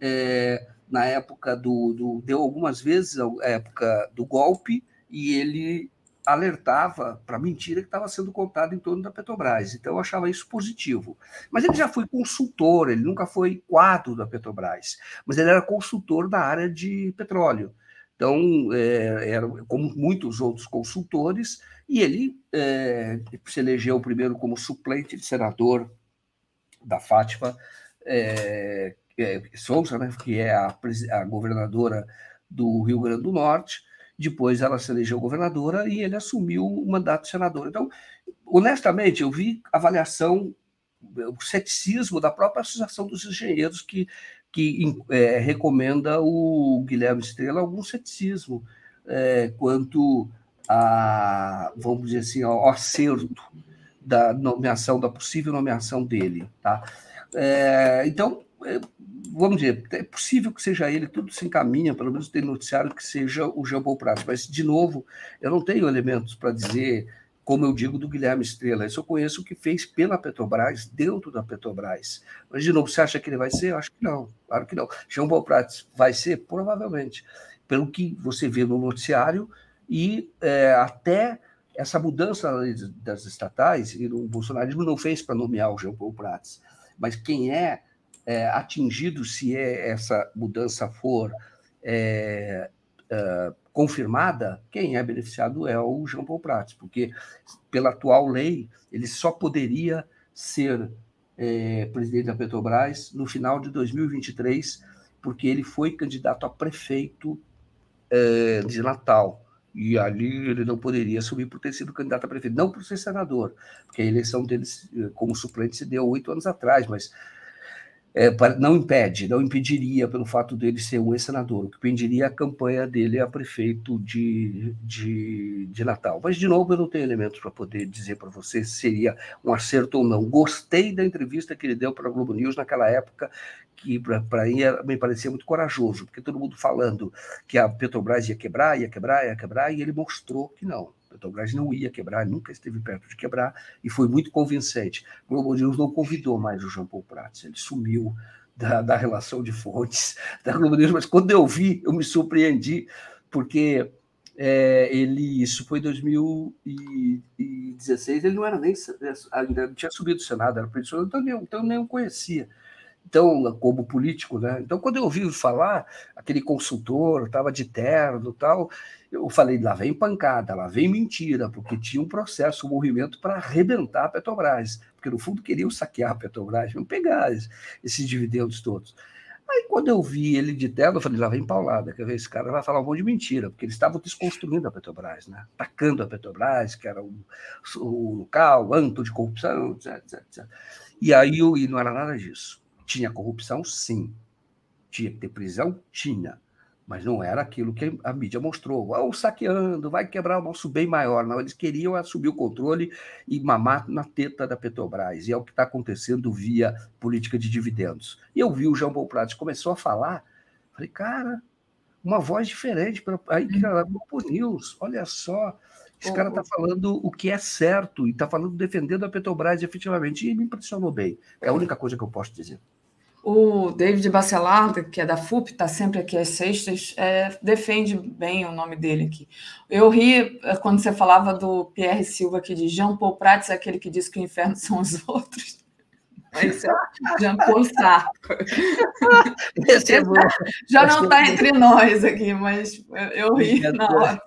é, na época do, do. Deu algumas vezes, a época do golpe, e ele alertava para a mentira que estava sendo contada em torno da Petrobras. Então, eu achava isso positivo. Mas ele já foi consultor, ele nunca foi quadro da Petrobras, mas ele era consultor da área de petróleo. Então, é, era como muitos outros consultores, e ele é, se elegeu primeiro como suplente de senador da Fátima é, é, Souza, né, que é a, a governadora do Rio Grande do Norte, depois ela se elegeu governadora e ele assumiu o mandato de senador. Então, honestamente, eu vi avaliação, o ceticismo da própria Associação dos Engenheiros, que, que é, recomenda o Guilherme Estrela algum ceticismo é, quanto a, vamos dizer assim, ao acerto da nomeação, da possível nomeação dele. Tá? É, então, vamos dizer, é possível que seja ele, tudo se encaminha, pelo menos tem noticiário que seja o Jean Prats, mas, de novo, eu não tenho elementos para dizer, como eu digo do Guilherme Estrela, eu conheço o que fez pela Petrobras, dentro da Petrobras. Mas, de novo, você acha que ele vai ser? Eu acho que não, claro que não. Jean Prats vai ser? Provavelmente, pelo que você vê no noticiário e é, até essa mudança das estatais, e o bolsonarismo não fez para nomear o Jean Paul Prats, mas quem é é, atingido se é, essa mudança for é, é, confirmada, quem é beneficiado é o Jean Paul Prats, porque pela atual lei ele só poderia ser é, presidente da Petrobras no final de 2023, porque ele foi candidato a prefeito é, de Natal. E ali ele não poderia assumir por ter sido candidato a prefeito, não por ser senador, porque a eleição dele como suplente se deu oito anos atrás, mas é, não impede, não impediria pelo fato dele ser um ex-senador, o que impediria a campanha dele a prefeito de, de, de Natal. Mas, de novo, eu não tenho elementos para poder dizer para você se seria um acerto ou não. Gostei da entrevista que ele deu para a Globo News naquela época, que para mim me parecia muito corajoso, porque todo mundo falando que a Petrobras ia quebrar, ia quebrar, ia quebrar, e ele mostrou que não. Petrobras não ia quebrar, nunca esteve perto de quebrar, e foi muito convincente. O Globo News não convidou mais o Jean Paul Prats, ele sumiu da, da relação de fontes da Globo News, mas quando eu vi, eu me surpreendi, porque é, ele, isso foi em 2016, ele não era nem, ainda não tinha subido do Senado, era professor, então, então nem o conhecia. Então, como político, né? Então, quando eu ouvi falar, aquele consultor estava de terno tal, eu falei, lá vem pancada, lá vem mentira, porque tinha um processo, um movimento para arrebentar a Petrobras, porque no fundo queriam saquear a Petrobras, não pegar esses dividendos todos. Aí, quando eu vi ele de terno, eu falei, lá vem paulada, quer ver, esse cara vai falar um monte de mentira, porque eles estavam desconstruindo a Petrobras, né? atacando a Petrobras, que era o, o local, anto de corrupção, etc, etc. E aí, e não era nada disso tinha corrupção, sim. Tinha que ter prisão? Tinha. Mas não era aquilo que a mídia mostrou. Vão saqueando, vai quebrar o nosso bem maior. Não, eles queriam assumir o controle e mamar na teta da Petrobras. E é o que está acontecendo via política de dividendos. E eu vi o João Paul Prats começou a falar. Falei, cara, uma voz diferente. Aí que era Globo News, olha só. Esse cara está falando o que é certo e está falando defendendo a Petrobras efetivamente. E me impressionou bem. É a única coisa que eu posso dizer. O David Bacelar, que é da FUP, está sempre aqui às sextas, é, defende bem o nome dele aqui. Eu ri é, quando você falava do Pierre Silva, que diz Jean Paul Prats é aquele que diz que o inferno são os outros. Esse é Jean Paul Sartre. É Já não está entre nós aqui, mas eu ri na hora.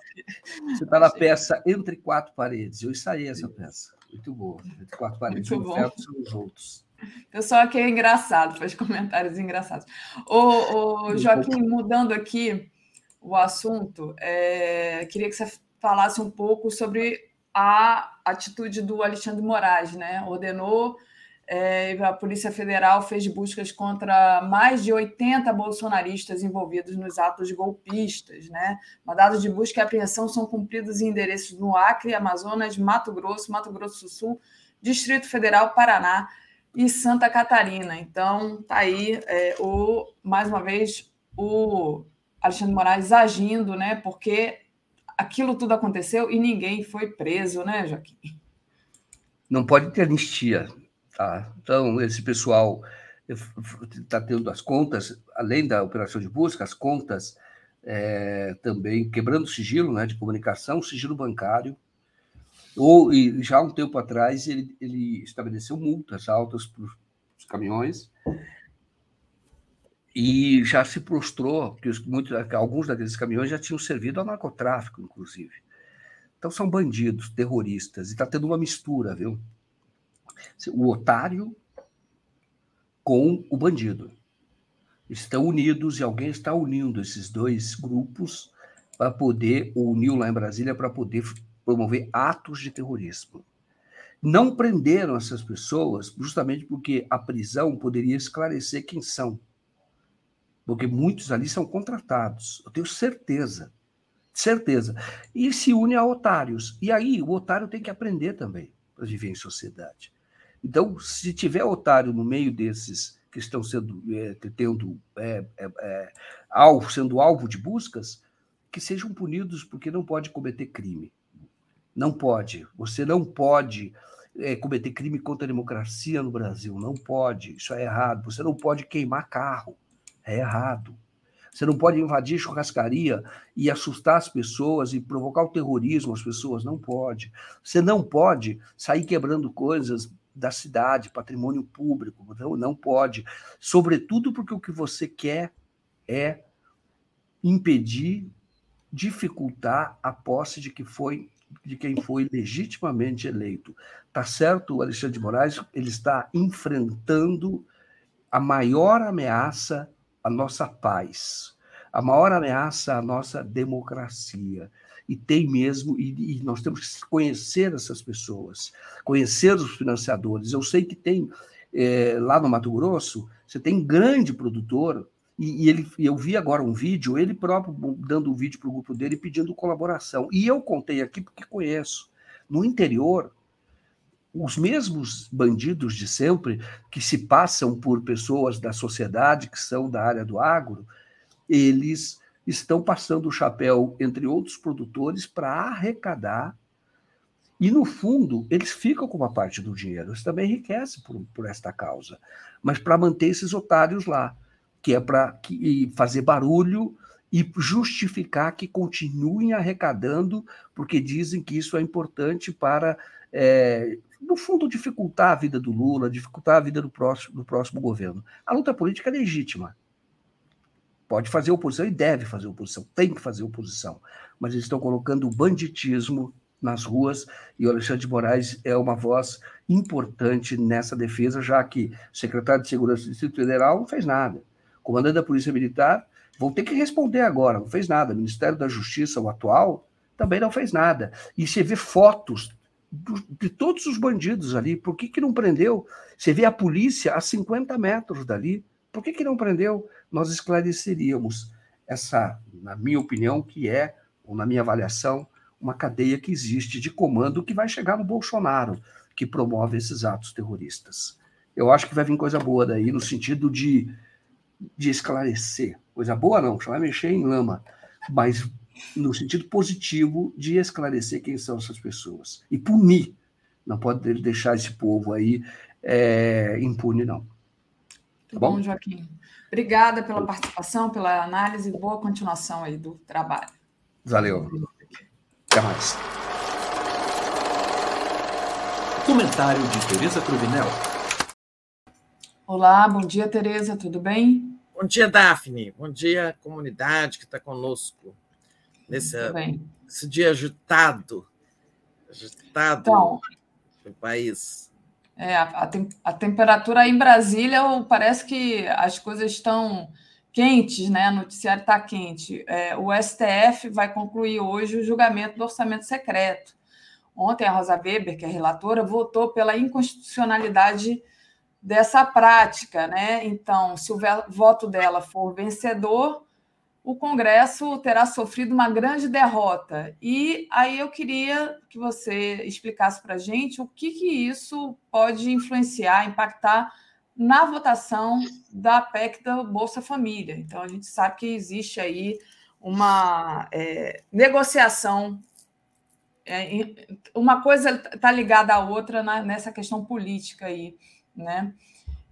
Você está na peça Entre Quatro Paredes. Eu ensaiei essa peça. Muito boa. Entre Quatro Paredes. Muito o inferno são os outros. O pessoal aqui é engraçado, faz comentários engraçados. O, o Joaquim, mudando aqui o assunto, é, queria que você falasse um pouco sobre a atitude do Alexandre Moraes, né? Ordenou é, a Polícia Federal fez buscas contra mais de 80 bolsonaristas envolvidos nos atos golpistas. Né? Mandados de busca e apreensão são cumpridos em endereços no Acre, Amazonas, Mato Grosso, Mato Grosso do Sul, Distrito Federal, Paraná e Santa Catarina. Então, tá aí é, o mais uma vez o Alexandre Moraes agindo, né? Porque aquilo tudo aconteceu e ninguém foi preso, né, Joaquim? não pode ter anistia. Tá? Então, esse pessoal está tendo as contas, além da operação de busca, as contas é, também quebrando sigilo né, de comunicação, sigilo bancário. Ou, e já um tempo atrás, ele, ele estabeleceu multas altas para os caminhões e já se prostrou que os, muitos, alguns daqueles caminhões já tinham servido ao narcotráfico, inclusive. Então são bandidos, terroristas, e está tendo uma mistura, viu? O otário com o bandido. Estão unidos e alguém está unindo esses dois grupos para poder, ou uniu lá em Brasília, para poder promover atos de terrorismo. Não prenderam essas pessoas justamente porque a prisão poderia esclarecer quem são porque muitos ali são contratados, eu tenho certeza, certeza. E se une a otários. E aí o otário tem que aprender também para viver em sociedade. Então, se tiver otário no meio desses que estão sendo é, tendo é, é, alvo, sendo alvo de buscas, que sejam punidos porque não pode cometer crime. Não pode. Você não pode é, cometer crime contra a democracia no Brasil. Não pode. Isso é errado. Você não pode queimar carro. É errado. Você não pode invadir churrascaria e assustar as pessoas e provocar o terrorismo às pessoas. Não pode. Você não pode sair quebrando coisas da cidade, patrimônio público. Não, não pode. Sobretudo porque o que você quer é impedir, dificultar a posse de que foi de quem foi legitimamente eleito. Tá certo, o Alexandre de Moraes, ele está enfrentando a maior ameaça a nossa paz, a maior ameaça à nossa democracia. E tem mesmo, e, e, nós temos que conhecer essas pessoas, conhecer os financiadores. Eu sei que tem, é, lá no Mato Grosso, você tem grande produtor, e, e ele, eu vi agora um vídeo, ele próprio dando um vídeo para o grupo dele pedindo colaboração. E eu contei aqui porque conheço. No interior, os mesmos bandidos de sempre, que se passam por pessoas da sociedade, que são da área do agro, eles estão passando o chapéu entre outros produtores para arrecadar. E, no fundo, eles ficam com uma parte do dinheiro. Eles também enriquecem por, por esta causa. Mas para manter esses otários lá, que é para fazer barulho e justificar que continuem arrecadando, porque dizem que isso é importante para é, no fundo, dificultar a vida do Lula, dificultar a vida do próximo, do próximo governo. A luta política é legítima. Pode fazer oposição e deve fazer oposição, tem que fazer oposição. Mas eles estão colocando banditismo nas ruas e o Alexandre de Moraes é uma voz importante nessa defesa, já que o secretário de Segurança do Distrito Federal não fez nada. Comandante da Polícia Militar vão ter que responder agora, não fez nada. O Ministério da Justiça, o atual, também não fez nada. E você vê fotos de todos os bandidos ali. Por que, que não prendeu? Você vê a polícia a 50 metros dali. Por que, que não prendeu? Nós esclareceríamos essa, na minha opinião, que é, ou na minha avaliação, uma cadeia que existe de comando que vai chegar no Bolsonaro, que promove esses atos terroristas. Eu acho que vai vir coisa boa daí, no sentido de, de esclarecer. Coisa boa não, vai mexer em lama, mas no sentido positivo de esclarecer quem são essas pessoas e punir. Não pode deixar esse povo aí é, impune, não. Tá bom? bom, Joaquim. Obrigada pela participação, pela análise. Boa continuação aí do trabalho. Valeu. Até mais. Comentário de Tereza Cruvinel. Olá, bom dia, Tereza, tudo bem? Bom dia, Daphne. Bom dia, comunidade que está conosco nesse, esse dia agitado, agitado então, país. É, a, a, a, temperatura aí em Brasília parece que as coisas estão quentes, né? O noticiário está quente. É, o STF vai concluir hoje o julgamento do orçamento secreto. Ontem a Rosa Weber, que é relatora, votou pela inconstitucionalidade dessa prática, né? Então, se o voto dela for vencedor, o Congresso terá sofrido uma grande derrota. E aí eu queria que você explicasse para a gente o que, que isso pode influenciar, impactar na votação da PEC da Bolsa Família. Então, a gente sabe que existe aí uma é, negociação é, uma coisa está ligada à outra na, nessa questão política aí, né?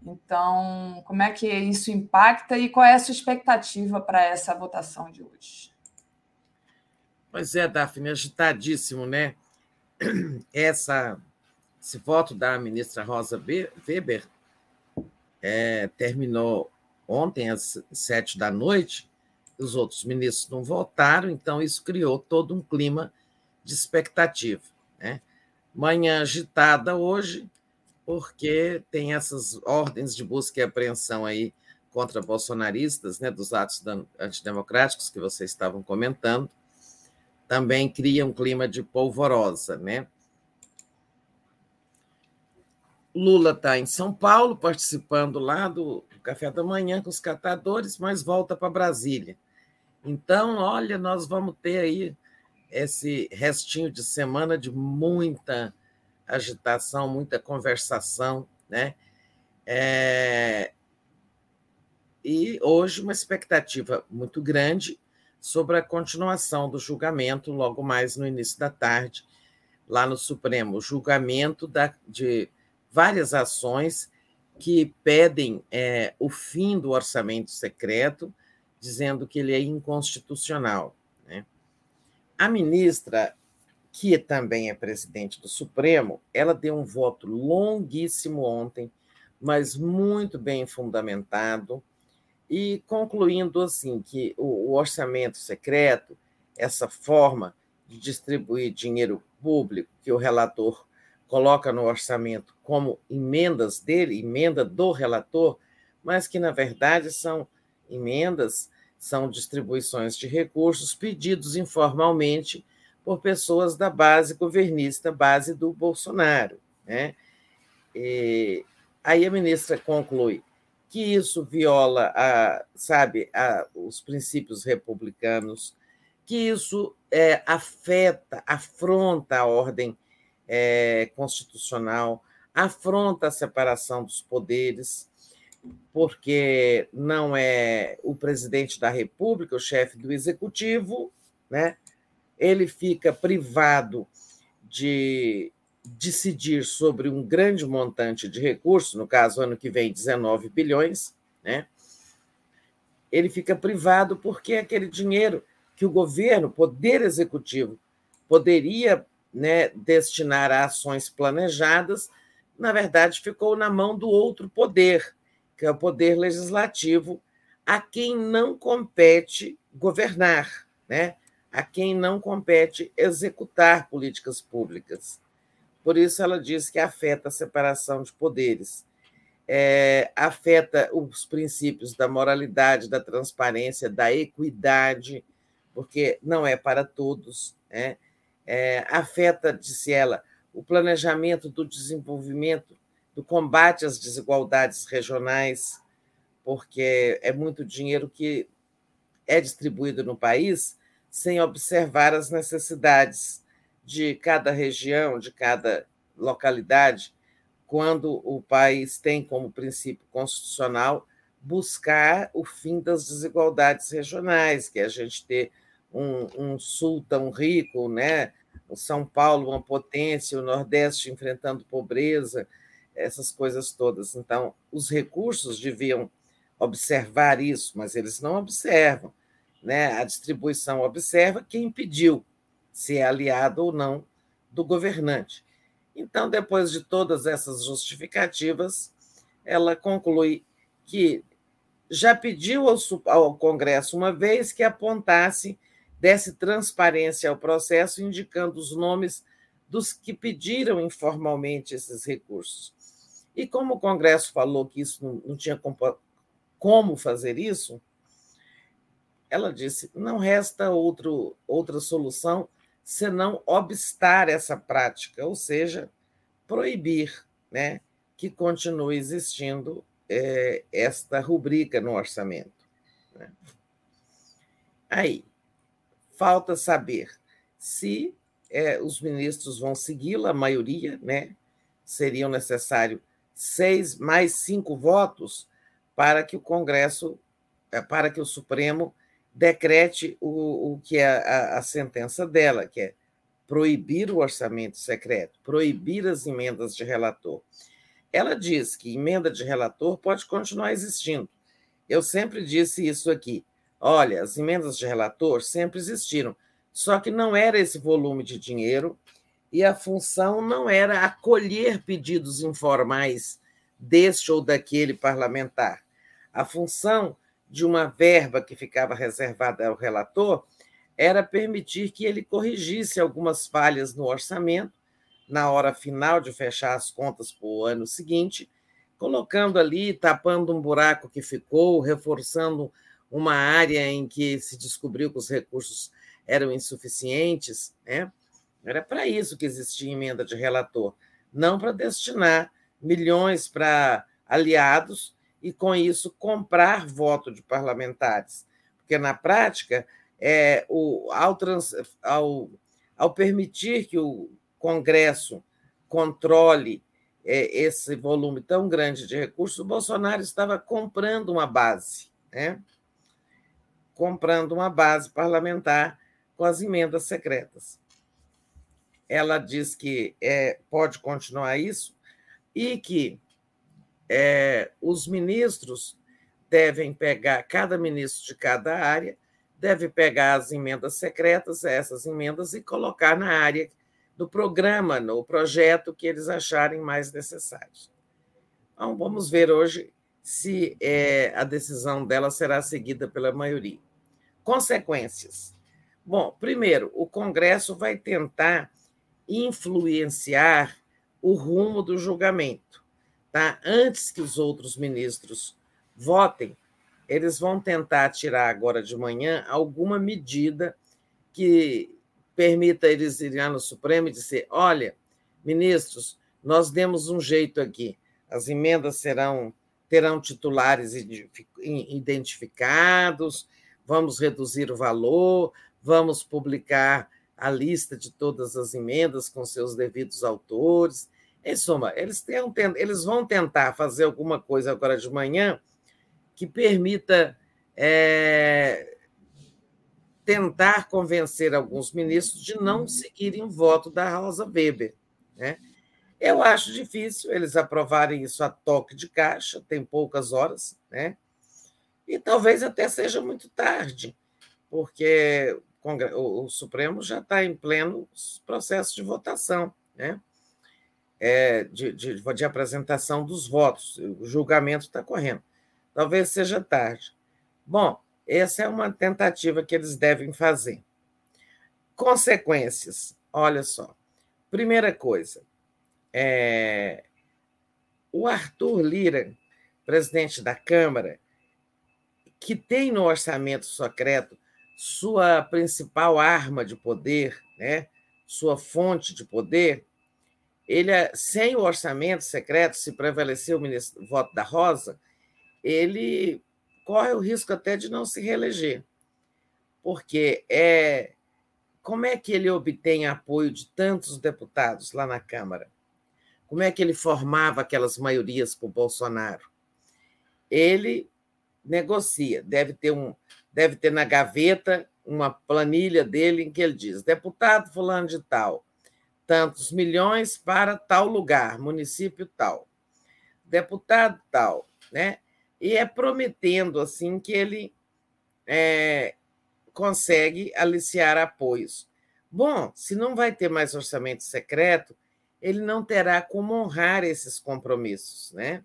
Então, como é que isso impacta e qual é a sua expectativa para essa votação de hoje? Pois é, Daphne, agitadíssimo, né? Essa, esse voto da ministra Rosa Weber é, terminou ontem às sete da noite, os outros ministros não votaram, então isso criou todo um clima de expectativa. Né? Manhã agitada hoje, porque tem essas ordens de busca e apreensão aí contra bolsonaristas, né, dos atos antidemocráticos que vocês estavam comentando, também cria um clima de polvorosa, né? Lula está em São Paulo, participando lá do café da manhã com os catadores, mas volta para Brasília. Então, olha, nós vamos ter aí esse restinho de semana de muita agitação, muita conversação, né? É... E hoje uma expectativa muito grande sobre a continuação do julgamento, logo mais no início da tarde, lá no Supremo, julgamento da, de várias ações que pedem é, o fim do orçamento secreto, dizendo que ele é inconstitucional. Né? A ministra que também é presidente do Supremo, ela deu um voto longuíssimo ontem, mas muito bem fundamentado, e concluindo assim que o, orçamento secreto, essa forma de distribuir dinheiro público que o relator coloca no orçamento como emendas dele, emenda do relator, mas que na verdade são emendas, são distribuições de recursos pedidos informalmente por pessoas da base governista, base do Bolsonaro. Né? E aí a ministra conclui que isso viola, a, sabe, a, os princípios republicanos, que isso é, afeta, afronta a ordem é, constitucional, afronta a separação dos poderes, porque não é o presidente da República, o chefe do executivo, né? Ele fica privado de decidir sobre um grande montante de recursos, no caso, ano que vem, 19 bilhões, né? ele fica privado porque aquele dinheiro que o governo, poder executivo, poderia né, destinar a ações planejadas, na verdade, ficou na mão do outro poder, que é o poder legislativo, a quem não compete governar. Né? A quem não compete executar políticas públicas. Por isso, ela diz que afeta a separação de poderes, é, afeta os princípios da moralidade, da transparência, da equidade, porque não é para todos, né? é, afeta, disse ela, o planejamento do desenvolvimento, do combate às desigualdades regionais, porque é muito dinheiro que é distribuído no país sem observar as necessidades de cada região, de cada localidade, quando o país tem como princípio constitucional buscar o fim das desigualdades regionais, que é a gente ter um, um sul tão rico, né? o São Paulo uma potência, o Nordeste enfrentando pobreza, essas coisas todas. Então, os recursos deviam observar isso, mas eles não observam né, a distribuição observa quem pediu se é aliado ou não do governante. Então, depois de todas essas justificativas, ela conclui que já pediu ao, ao Congresso uma vez que apontasse, desse transparência ao processo, indicando os nomes dos que pediram informalmente esses recursos. E como o Congresso falou que isso não, não tinha como fazer isso, ela disse: não resta outro, outra solução senão obstar essa prática, ou seja, proibir né, que continue existindo é, esta rubrica no orçamento. Né? Aí, falta saber se é, os ministros vão segui-la, a maioria, né? Seriam necessários seis mais cinco votos para que o Congresso, é, para que o Supremo decrete o, o que é a, a sentença dela, que é proibir o orçamento secreto, proibir as emendas de relator. Ela diz que emenda de relator pode continuar existindo. Eu sempre disse isso aqui. Olha, as emendas de relator sempre existiram, só que não era esse volume de dinheiro e a função não era acolher pedidos informais deste ou daquele parlamentar. A função de uma verba que ficava reservada ao relator era permitir que ele corrigisse algumas falhas no orçamento na hora final de fechar as contas para o ano seguinte, colocando ali, tapando um buraco que ficou, reforçando uma área em que se descobriu que os recursos eram insuficientes, né? Era para isso que existia emenda de relator, não para destinar milhões para aliados e, com isso, comprar voto de parlamentares. Porque, na prática, é, o, ao, trans, ao, ao permitir que o Congresso controle é, esse volume tão grande de recursos, o Bolsonaro estava comprando uma base, né? comprando uma base parlamentar com as emendas secretas. Ela diz que é, pode continuar isso e que é, os ministros devem pegar, cada ministro de cada área deve pegar as emendas secretas, essas emendas, e colocar na área do programa, no projeto que eles acharem mais necessários. Então, vamos ver hoje se é, a decisão dela será seguida pela maioria. Consequências. Bom, primeiro, o Congresso vai tentar influenciar o rumo do julgamento. Tá? Antes que os outros ministros votem, eles vão tentar tirar agora de manhã alguma medida que permita eles irem lá no Supremo e dizer: olha, ministros, nós demos um jeito aqui, as emendas serão terão titulares identificados, vamos reduzir o valor, vamos publicar a lista de todas as emendas com seus devidos autores. Em suma, eles, eles vão tentar fazer alguma coisa agora de manhã que permita é, tentar convencer alguns ministros de não seguirem o voto da Rosa Weber. Né? Eu acho difícil eles aprovarem isso a toque de caixa, tem poucas horas, né? e talvez até seja muito tarde, porque o, Supremo já está em pleno processo de votação, né? É, de, de, de apresentação dos votos, o julgamento está correndo. Talvez seja tarde. Bom, essa é uma tentativa que eles devem fazer. Consequências, olha só. Primeira coisa, é, o Arthur Lira, presidente da Câmara, que tem no orçamento secreto sua principal arma de poder, né, sua fonte de poder, ele, sem o orçamento secreto, se prevalecer o, ministro, voto da Rosa, ele corre o risco até de não se reeleger. Porque é como é que ele obtém apoio de tantos deputados lá na Câmara? Como é que ele formava aquelas maiorias para o Bolsonaro? Ele negocia, deve ter um, deve ter na gaveta uma planilha dele em que ele diz: deputado fulano de tal, tantos milhões para tal lugar, município tal, deputado tal, né? e é prometendo assim que ele é, consegue aliciar apoios. Bom, se não vai ter mais orçamento secreto, ele não terá como honrar esses compromissos, né?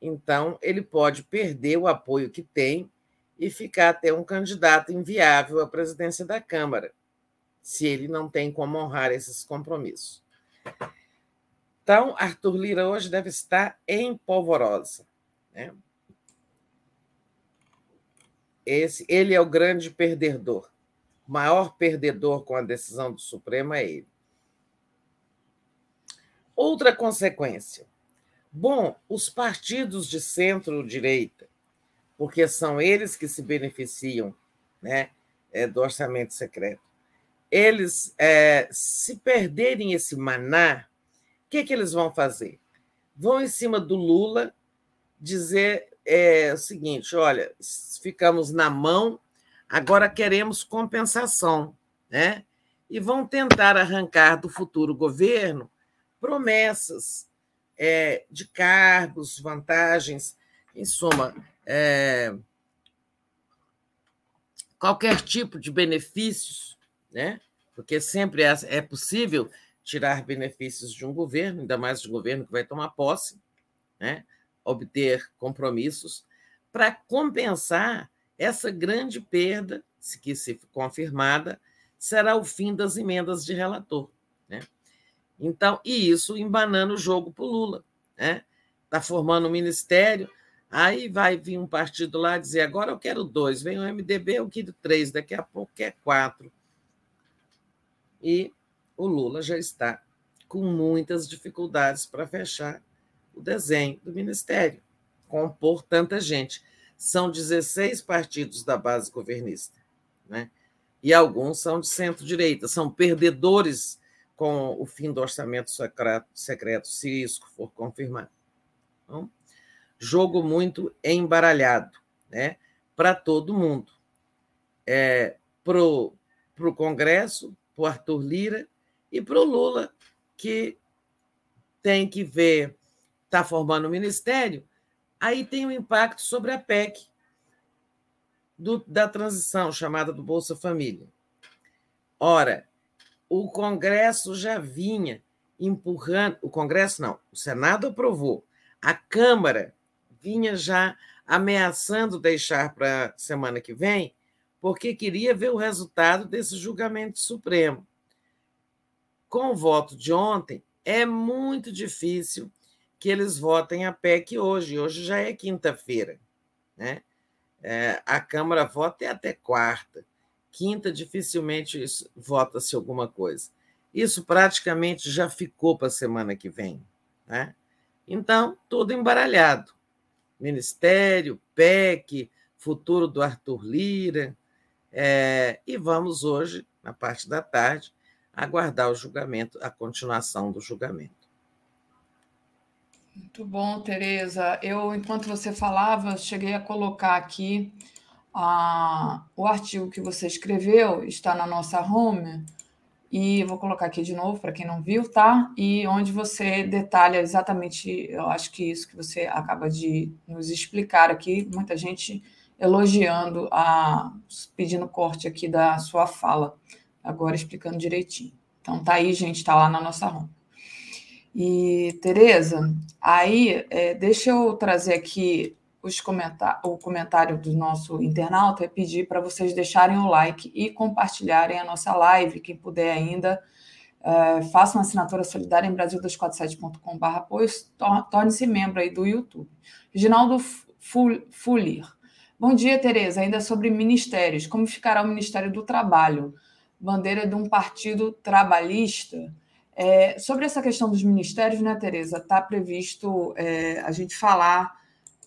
Então, ele pode perder o apoio que tem e ficar até um candidato inviável à presidência da Câmara, se ele não tem como honrar esses compromissos. Então, Arthur Lira hoje deve estar em polvorosa. Né? Esse, ele é o grande perdedor. O maior perdedor com a decisão do Supremo é ele. Outra consequência. Bom, os partidos de centro-direita, porque são eles que se beneficiam né, é, do orçamento secreto, eles, é, se perderem esse maná, o que, que eles vão fazer? Vão em cima do Lula dizer é o seguinte: olha, ficamos na mão, agora queremos compensação, né? e vão tentar arrancar do futuro governo promessas é, de cargos, vantagens, em suma, é, qualquer tipo de benefícios, né? porque sempre é, é possível tirar benefícios de um governo, ainda mais de um governo que vai tomar posse, né? obter compromissos, para compensar essa grande perda, se que se confirmada, será o fim das emendas de relator. Né? Então, e isso embanando o jogo para o Lula. Né? Está formando um ministério, aí vai vir um partido lá dizer: agora eu quero dois, vem o MDB, eu quero três, daqui a pouco quer quatro. E o Lula já está com muitas dificuldades para fechar o desenho do ministério, compor tanta gente. São 16 partidos da base governista, né? e alguns são de centro-direita, são perdedores com o fim do orçamento secreto, secreto se isso for confirmado. Então, jogo muito embaralhado né, para todo mundo. É, para o Congresso, para o Arthur Lira e para o Lula, que tem que ver, está formando o um ministério, aí tem um impacto sobre a PEC do, da transição, chamada do Bolsa Família. Ora, o Congresso já vinha empurrando, o Congresso não, o Senado aprovou, a Câmara vinha já ameaçando deixar para semana que vem, porque queria ver o resultado desse julgamento supremo. Com o voto de ontem, é muito difícil que eles votem a PEC hoje. Hoje já é quinta-feira. Né? É, a Câmara vota até quarta. Quinta, dificilmente vota-se alguma coisa. Isso praticamente já ficou para a semana que vem. Né? Então, tudo embaralhado. Ministério, PEC, futuro do Arthur Lira. É, e vamos hoje, na parte da tarde, aguardar o julgamento, a continuação do julgamento. Muito bom, Tereza. Eu, enquanto você falava, cheguei a colocar aqui o artigo que você escreveu está na nossa home e vou colocar aqui de novo para quem não viu, tá? E onde você detalha exatamente, eu acho que isso que você acaba de nos explicar aqui, muita gente elogiando, a, pedindo corte aqui da sua fala, agora explicando direitinho. Então tá aí, gente, tá lá na nossa home. E, Tereza, aí é, deixa eu trazer aqui os comentar o comentário do nosso internauta é pedir para vocês deixarem o like e compartilharem a nossa live. Quem puder ainda, uh, faça uma assinatura solidária em brasil247.com.br apoio, torne-se membro aí do YouTube. Reginaldo Fulir. Bom dia, Tereza. Ainda sobre ministérios. Como ficará o Ministério do Trabalho? Bandeira de um partido trabalhista? É, sobre essa questão dos ministérios, né, Tereza? Está previsto é, a gente falar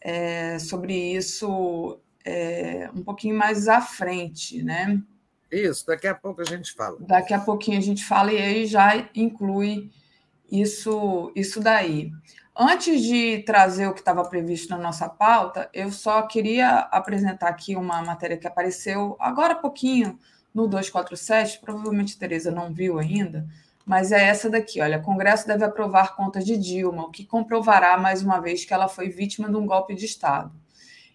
é, sobre isso é, um pouquinho mais à frente, né? Isso, daqui a pouco a gente fala. Daqui a pouquinho a gente fala e aí já inclui isso, isso daí. Antes de trazer o que estava previsto na nossa pauta, eu só queria apresentar aqui uma matéria que apareceu agora há pouquinho no 247, provavelmente Tereza não viu ainda, mas é essa daqui, olha, Congresso deve aprovar contas de Dilma, o que comprovará mais uma vez que ela foi vítima de um golpe de Estado.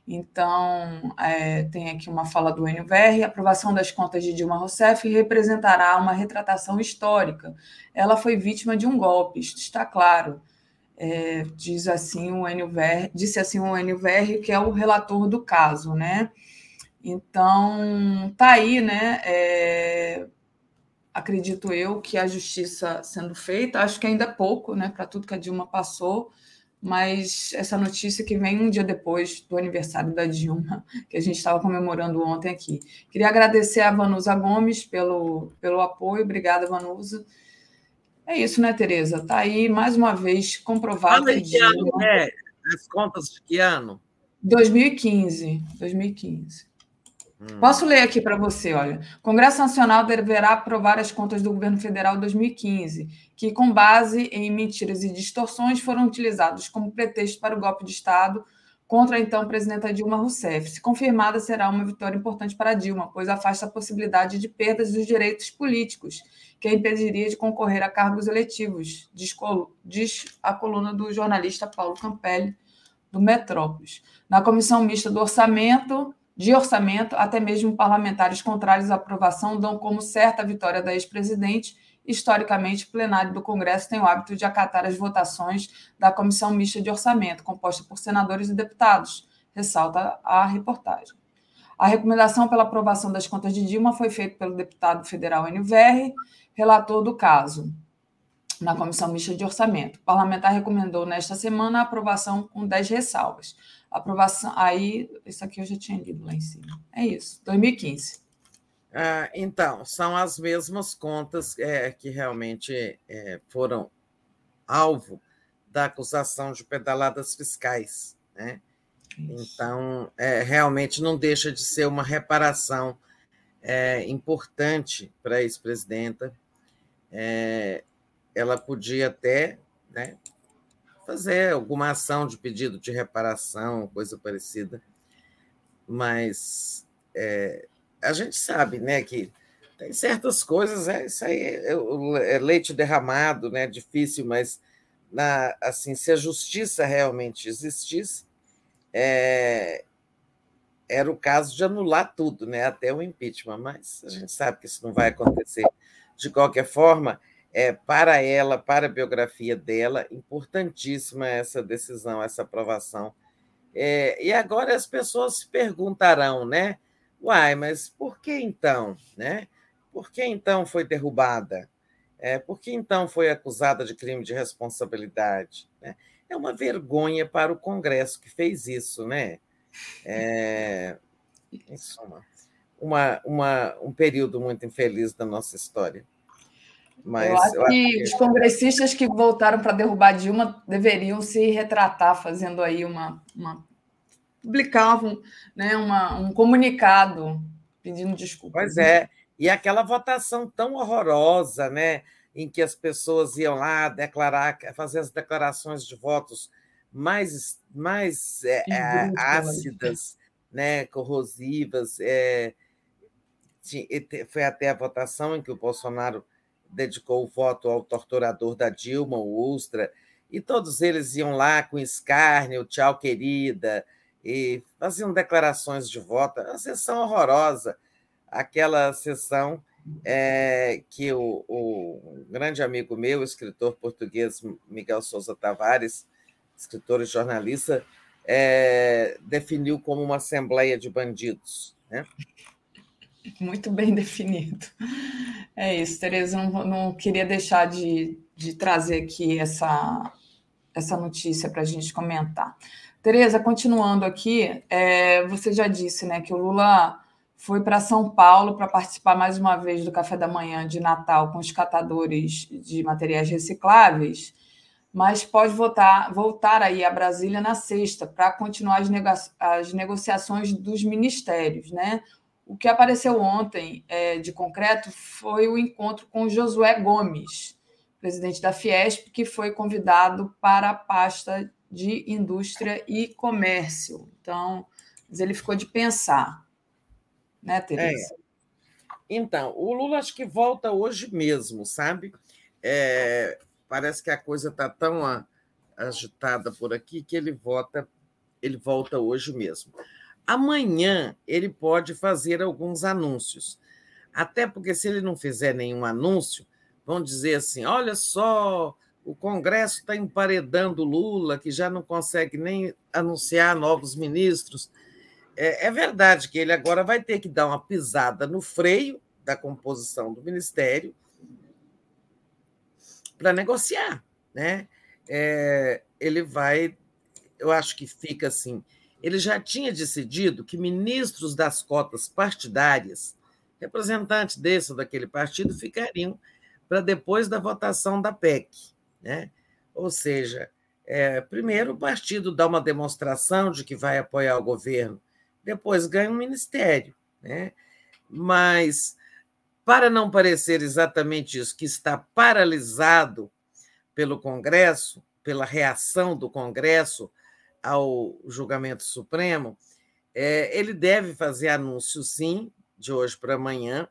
Então, é, tem aqui uma fala do NVR, aprovação das contas de Dilma Rousseff representará uma retratação histórica. Ela foi vítima de um golpe, isto está claro. É, diz assim o NVR, disse assim o NVR, que é o relator do caso, né? Então, tá aí, né? É, acredito eu, que a justiça sendo feita. Acho que ainda é pouco, né, para tudo que a Dilma passou, mas essa notícia que vem um dia depois do aniversário da Dilma, que a gente estava comemorando ontem aqui. Queria agradecer a Vanusa Gomes pelo, pelo apoio. Obrigada, Vanusa. É isso, né, Tereza? Está aí, mais uma vez, comprovado. Fala Dilma... ano, né? As contas de que ano? 2015. 2015. Hum. Posso ler aqui para você, olha. O Congresso Nacional deverá aprovar as contas do governo federal 2015, que, com base em mentiras e distorções, foram utilizados como pretexto para o golpe de Estado contra a então presidenta Dilma Rousseff. Se confirmada, será uma vitória importante para Dilma, pois afasta a possibilidade de perdas dos direitos políticos, que a impediria de concorrer a cargos eletivos, diz a coluna do jornalista Paulo Campelli, do Metrópolis. Na comissão mista do orçamento, de orçamento, até mesmo parlamentares contrários à aprovação dão como certa a vitória da ex-presidente historicamente, o plenário do Congresso tem o hábito de acatar as votações da Comissão Mista de Orçamento, composta por senadores e deputados, ressalta a reportagem. A recomendação pela aprovação das contas de Dilma foi feita pelo deputado federal NVR, relator do caso, na Comissão Mista de Orçamento. O parlamentar recomendou nesta semana a aprovação com 10 ressalvas. aprovação, aí, isso aqui eu já tinha lido lá em cima. É isso, 2015. Ah, então, são as mesmas contas é, que realmente é, foram alvo da acusação de pedaladas fiscais. Né? Então, é, realmente não deixa de ser uma reparação é, importante para a ex-presidenta. É, ela podia até né, fazer alguma ação de pedido de reparação, coisa parecida, mas é, a gente sabe, né, que tem certas coisas, é, isso aí é, é leite derramado, né, difícil, mas na, assim, se a justiça realmente existisse, é, era o caso de anular tudo, né, até o impeachment, mas a gente sabe que isso não vai acontecer. De qualquer forma, é, para ela, para a biografia dela, importantíssima essa decisão, essa aprovação. É, e agora as pessoas se perguntarão, né? Uai, mas por que então? Né? Por que então foi derrubada? É, por que então foi acusada de crime de responsabilidade? Né? É uma vergonha para o Congresso que fez isso, né? É, uma, uma, um período muito infeliz da nossa história. Mas eu acho, eu acho que, que os congressistas que voltaram para derrubar Dilma deveriam se retratar, fazendo aí uma, uma publicavam né, uma, um comunicado pedindo desculpa. Pois é, e aquela votação tão horrorosa, né, em que as pessoas iam lá declarar, fazer as declarações de votos mais, mais é, é ácidas, né, corrosivas. É, foi até a votação em que o Bolsonaro dedicou o voto ao torturador da Dilma, o Ustra, e todos eles iam lá com escárnio, tchau, querida, e faziam declarações de voto. Uma sessão horrorosa, aquela sessão é, que o, o, grande amigo meu, o escritor português Miguel Souza Tavares, escritor e jornalista, é, definiu como uma assembleia de bandidos. Né? Muito bem definido. É isso, Tereza. Não, não queria deixar de, de trazer aqui essa, essa notícia para a gente comentar. Tereza, continuando aqui, é, você já disse né, que o Lula foi para São Paulo para participar mais uma vez do café da manhã de Natal com os catadores de materiais recicláveis, mas pode voltar, voltar aí a Brasília na sexta para continuar as, nego as, negociações dos ministérios. Né? O que apareceu ontem é, de concreto foi o encontro com Josué Gomes, presidente da Fiesp, que foi convidado para a pasta de indústria e comércio. Então, ele ficou de pensar, né, Teresa? É. Então, o Lula acho que volta hoje mesmo, sabe? É, parece que a coisa está tão agitada por aqui que ele volta, ele volta hoje mesmo. Amanhã ele pode fazer alguns anúncios. Até porque se ele não fizer nenhum anúncio, vão dizer assim: olha só, o Congresso está emparedando Lula, que já não consegue nem anunciar novos ministros. É, é, verdade que ele agora vai ter que dar uma pisada no freio da composição do ministério para negociar. Né? É, ele vai, eu acho que fica assim. Ele já tinha decidido que ministros das cotas partidárias, representantes desse ou daquele partido, ficariam para depois da votação da PEC. Né? Ou seja, é, primeiro o partido dá uma demonstração de que vai apoiar o governo, depois ganha um ministério. Né? Mas, para não parecer exatamente isso, que está paralisado pelo Congresso, pela reação do Congresso ao julgamento supremo, é, ele deve fazer anúncio, sim, de hoje para amanhã.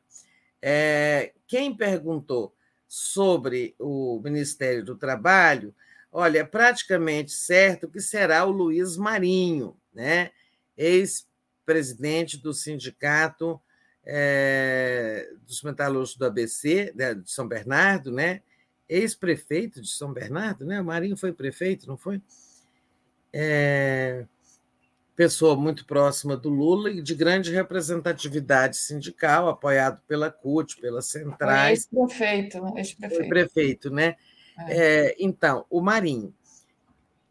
É, quem perguntou sobre o Ministério do Trabalho, olha, é praticamente certo que será o Luiz Marinho, né? ex-presidente do sindicato é, dos metalúrgicos do ABC, né, de São Bernardo, né? ex-prefeito de São Bernardo, né? o Marinho foi prefeito, não foi? É, pessoa muito próxima do Lula e de grande representatividade sindical, apoiado pela CUT, pelas centrais. Ex-prefeito, ex-prefeito. prefeito, né? É. É, então, o Marinho.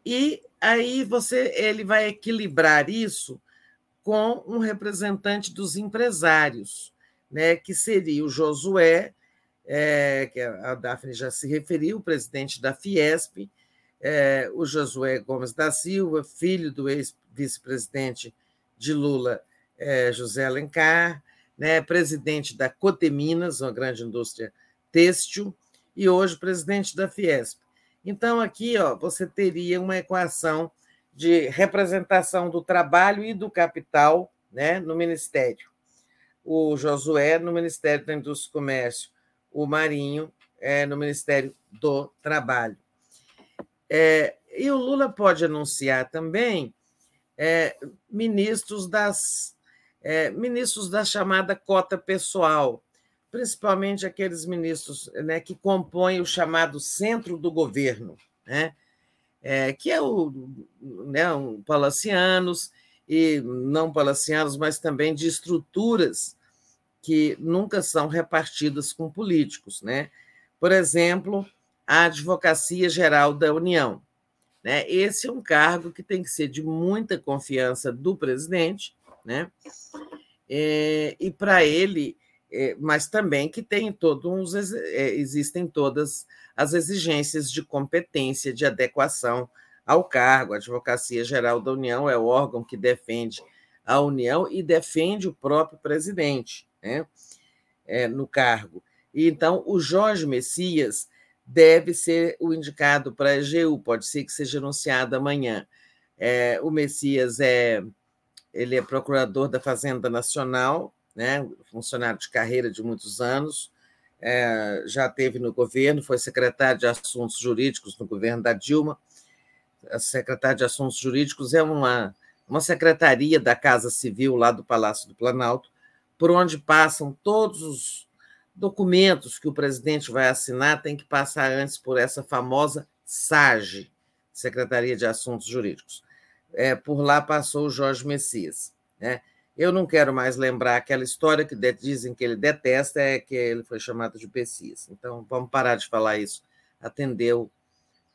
E aí você ele vai equilibrar isso com um representante dos empresários, né? Que seria o Josué, é, que a Daphne já se referiu, o presidente da Fiesp, é, o Josué Gomes da Silva, filho do ex-vice-presidente de Lula, é, José Alencar, né, presidente da Coteminas, uma grande indústria têxtil, e hoje presidente da Fiesp. Então, aqui ó, você teria uma equação de representação do trabalho e do capital né, no Ministério. O Josué no Ministério da Indústria e Comércio, o Marinho é, no Ministério do Trabalho. É, e o Lula pode anunciar também é, ministros das é, ministros da chamada cota pessoal, principalmente aqueles ministros né, que compõem o chamado centro do governo, né, é, que é o né, um, palacianos e não palacianos, mas também de estruturas que nunca são repartidas com políticos, né? Por exemplo, a Advocacia Geral da União. Né? Esse é um cargo que tem que ser de muita confiança do presidente, né? É, e para ele, mas também que tem todos é, existem todas as exigências de competência, de adequação ao cargo. A Advocacia Geral da União é o órgão que defende a União e defende o próprio presidente né? É, no cargo. E, então, o Jorge Messias deve ser o indicado para a EGU, pode ser que seja anunciado amanhã. É, o Messias é ele é procurador da Fazenda Nacional, né, funcionário de carreira de muitos anos, é, já teve no governo, foi secretário de Assuntos Jurídicos no governo da Dilma. A secretária de Assuntos Jurídicos é uma, uma secretaria da Casa Civil lá do Palácio do Planalto, por onde passam todos os documentos que o presidente vai assinar tem que passar antes por essa famosa SAGE, Secretaria de Assuntos Jurídicos. É, por lá passou o Jorge Messias. Né? Eu não quero mais lembrar aquela história que dizem que ele detesta, é que ele foi chamado de Messias. Então, vamos parar de falar isso. Atendeu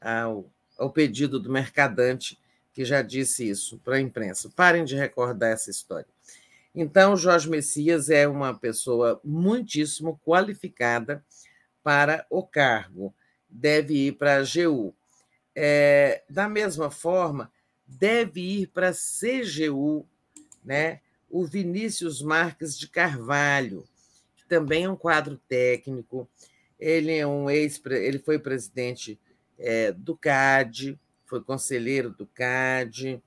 ao, ao pedido do mercadante, que já disse isso para a imprensa. Parem de recordar essa história. Então, Jorge Messias é uma pessoa muitíssimo qualificada para o cargo, deve ir para a AGU. É, da mesma forma, deve ir para a CGU, né? O Vinícius Marques de Carvalho, que também é um quadro técnico. Ele é um ex, ele foi presidente é, do CAD, foi conselheiro do CAD,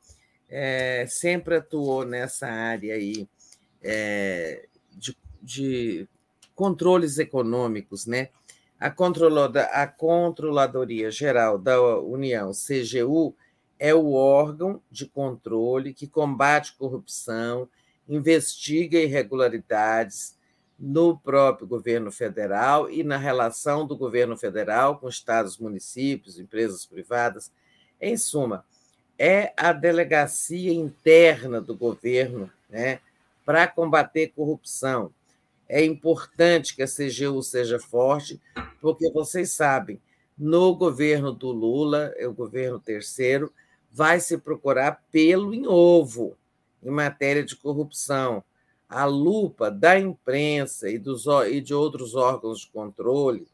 é, sempre atuou nessa área aí é, de, de, controles econômicos, né? A, a Controladoria Geral da União, CGU, é o órgão de controle que combate corrupção, investiga irregularidades no próprio governo federal e na relação do governo federal com estados, municípios, empresas privadas. Em suma, é a delegacia interna do governo, né, para combater corrupção. É importante que a CGU seja forte, porque vocês sabem, no governo do Lula, é o governo terceiro, vai se procurar pelo em ovo em matéria de corrupção. A lupa da imprensa e, dos, e de outros órgãos de controle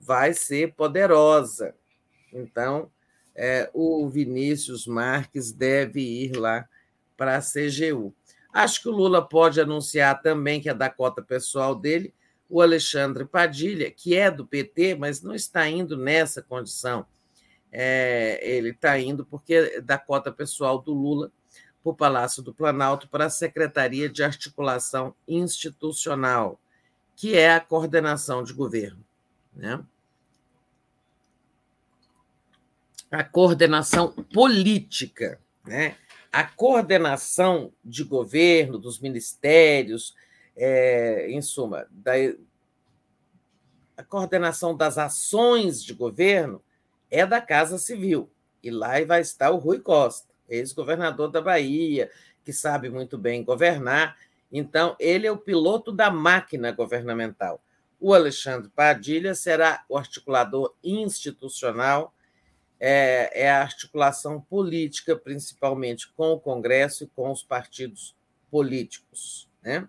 vai ser poderosa. Então, é, o Vinícius Marques deve ir lá para a CGU. Acho que o Lula pode anunciar também que é da cota pessoal dele o Alexandre Padilha, que é do PT, mas não está indo nessa condição é, ele está indo porque da cota pessoal do Lula para o Palácio do Planalto para a Secretaria de Articulação Institucional, que é a coordenação de governo. Né? A coordenação política, né? a coordenação de governo, dos ministérios, é, em suma, da, a coordenação das ações de governo é da Casa Civil. E lá vai estar o Rui Costa, ex-governador da Bahia, que sabe muito bem governar. Então, ele é o piloto da máquina governamental. O Alexandre Padilha será o articulador institucional, é, é a articulação política, principalmente com o Congresso e com os partidos políticos. Né?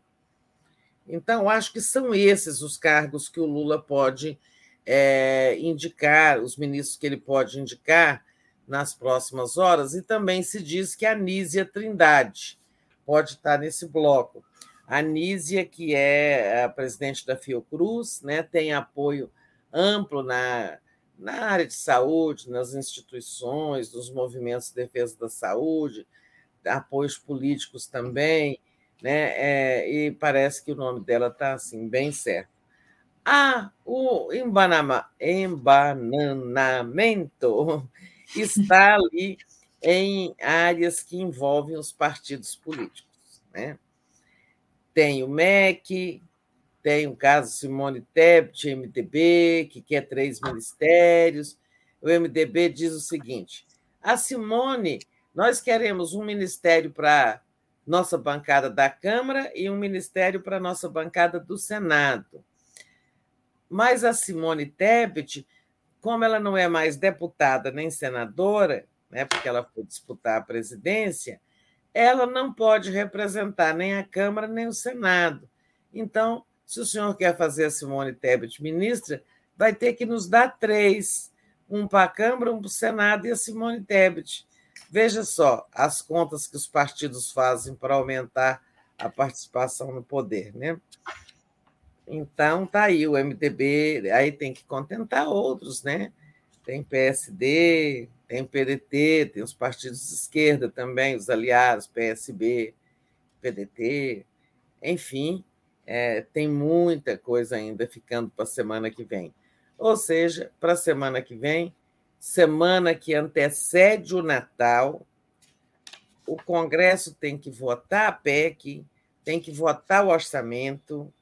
Então, acho que são esses os cargos que o Lula pode é, indicar, os ministros que ele pode indicar nas próximas horas, e também se diz que a Nízia Trindade pode estar nesse bloco. A Nízia, que é a presidente da Fiocruz, né, tem apoio amplo na, na área de saúde, nas instituições, nos movimentos de defesa da saúde, apoios políticos também, né? É, e parece que o nome dela está assim, bem certo. Ah, o embanama, embananamento está ali em áreas que envolvem os partidos políticos. Né? Tem o MEC, tem o caso Simone Tebet, MDB, que quer três ministérios. O MDB diz o seguinte: a Simone, nós queremos um ministério para nossa bancada da Câmara e um ministério para nossa bancada do Senado. Mas a Simone Tebet, como ela não é mais deputada nem senadora, né, porque ela foi disputar a presidência, ela não pode representar nem a Câmara nem o Senado. Então, se o senhor quer fazer a Simone Tebet ministra, vai ter que nos dar três: um para a Câmara, um para o Senado e a Simone Tebet. Veja só as contas que os partidos fazem para aumentar a participação no poder, né? Então, tá aí o MDB, aí tem que contentar outros, né? Tem PSD, tem PDT, tem os partidos de esquerda também, os aliados, PSB, PDT, enfim, é, tem muita coisa ainda ficando para a semana que vem. Ou seja, para a semana que vem, semana que antecede o Natal, o Congresso tem que votar a PEC, tem que votar o orçamento,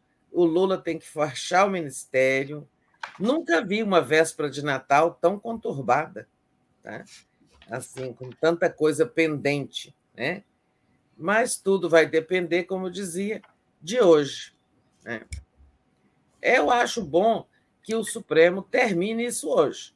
o Lula tem que fechar o ministério. Nunca vi uma véspera de Natal tão conturbada, tá? assim, com tanta coisa pendente. Né? Mas tudo vai depender, como eu dizia, de hoje. Né? Eu acho bom que o Supremo termine isso hoje.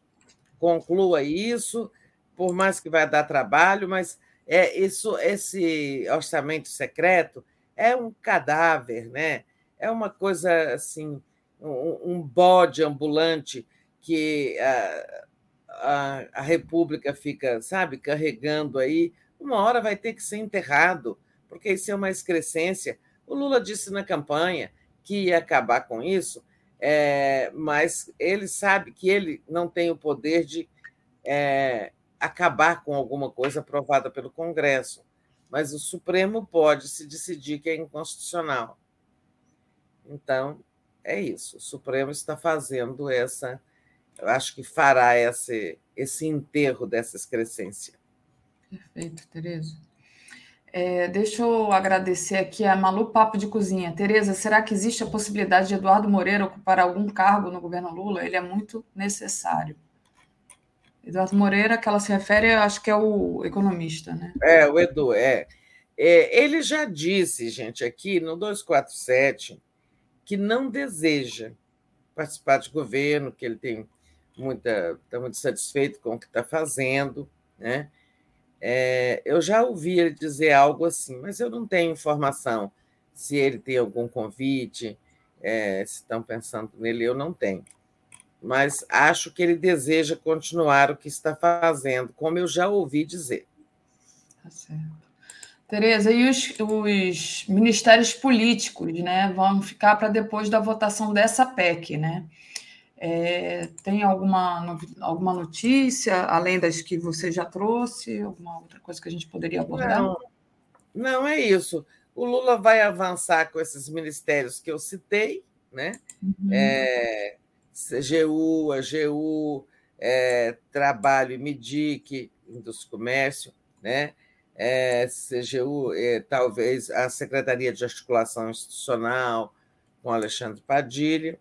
Conclua isso, por mais que vai dar trabalho, mas é isso, esse orçamento secreto é um cadáver, né? É uma coisa assim, um, um bode ambulante que a, a, a, República fica, sabe, carregando aí. Uma hora vai ter que ser enterrado, porque isso é uma excrescência. O Lula disse na campanha que ia acabar com isso, é, mas ele sabe que ele não tem o poder de é, acabar com alguma coisa aprovada pelo Congresso. Mas o Supremo pode se decidir que é inconstitucional. Então, é isso. O Supremo está fazendo essa, eu acho que fará esse, esse enterro dessa excrescência. Perfeito, Tereza. É, deixa eu agradecer aqui a Malu Papo de Cozinha. Tereza, será que existe a possibilidade de Eduardo Moreira ocupar algum cargo no governo Lula? Ele é muito necessário. Eduardo Moreira, que ela se refere, eu acho que é o economista, né? É, o Edu, é. é ele já disse, gente, aqui no 247, que não deseja participar de governo, que ele tem muita está muito satisfeito com o que está fazendo, né? É, eu já ouvi ele dizer algo assim, mas eu não tenho informação se ele tem algum convite, é, se estão pensando nele, eu não tenho. Mas acho que ele deseja continuar o que está fazendo, como eu já ouvi dizer. Tá certo. Tereza, e os, os ministérios políticos, né? Vão ficar para depois da votação dessa PEC, né? É, tem alguma, alguma notícia, além das que você já trouxe? Alguma outra coisa que a gente poderia abordar? Não, não é isso. O Lula vai avançar com esses ministérios que eu citei, né? Uhum. É, CGU, AGU, é, Trabalho e MIDIC, Indústria e Comércio, né? É, CGU, é, talvez a Secretaria de Articulação Institucional, com Alexandre Padilha,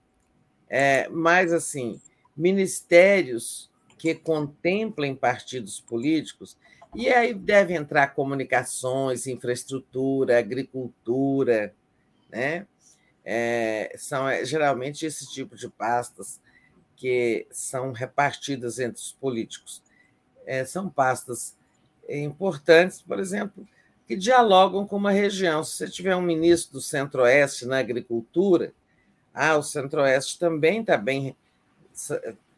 é, mas, assim, ministérios que contemplem partidos políticos, e aí deve entrar comunicações, infraestrutura, agricultura, né? É, são é, geralmente esse tipo de pastas que são repartidas entre os políticos. É, são pastas importantes, por exemplo, que dialogam com uma região. Se você tiver um ministro do Centro-Oeste na agricultura, ah, o Centro-Oeste também está bem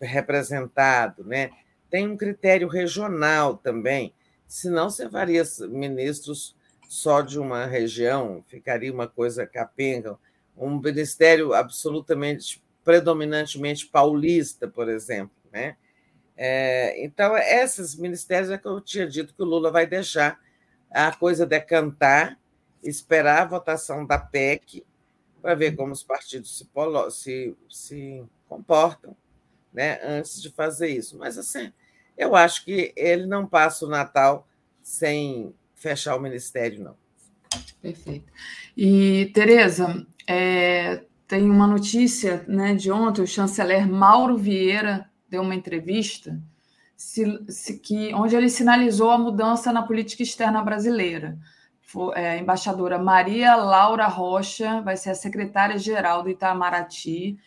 representado, né? Tem um critério regional também, senão você faria ministros só de uma região, ficaria uma coisa capenga. Um ministério absolutamente, predominantemente paulista, por exemplo, né? É, então, esses ministérios é que eu tinha dito que o Lula vai deixar a coisa decantar, esperar a votação da PEC para ver como os partidos se, se, se comportam né, antes de fazer isso. Mas, assim, eu acho que ele não passa o Natal sem fechar o ministério, não. Perfeito. E, Tereza, é, tem uma notícia né, de ontem, o chanceler Mauro Vieira deu uma entrevista se, se, que, onde ele sinalizou a mudança na política externa brasileira é, a embaixadora Maria Laura Rocha vai ser a secretária-geral do Itamaraty,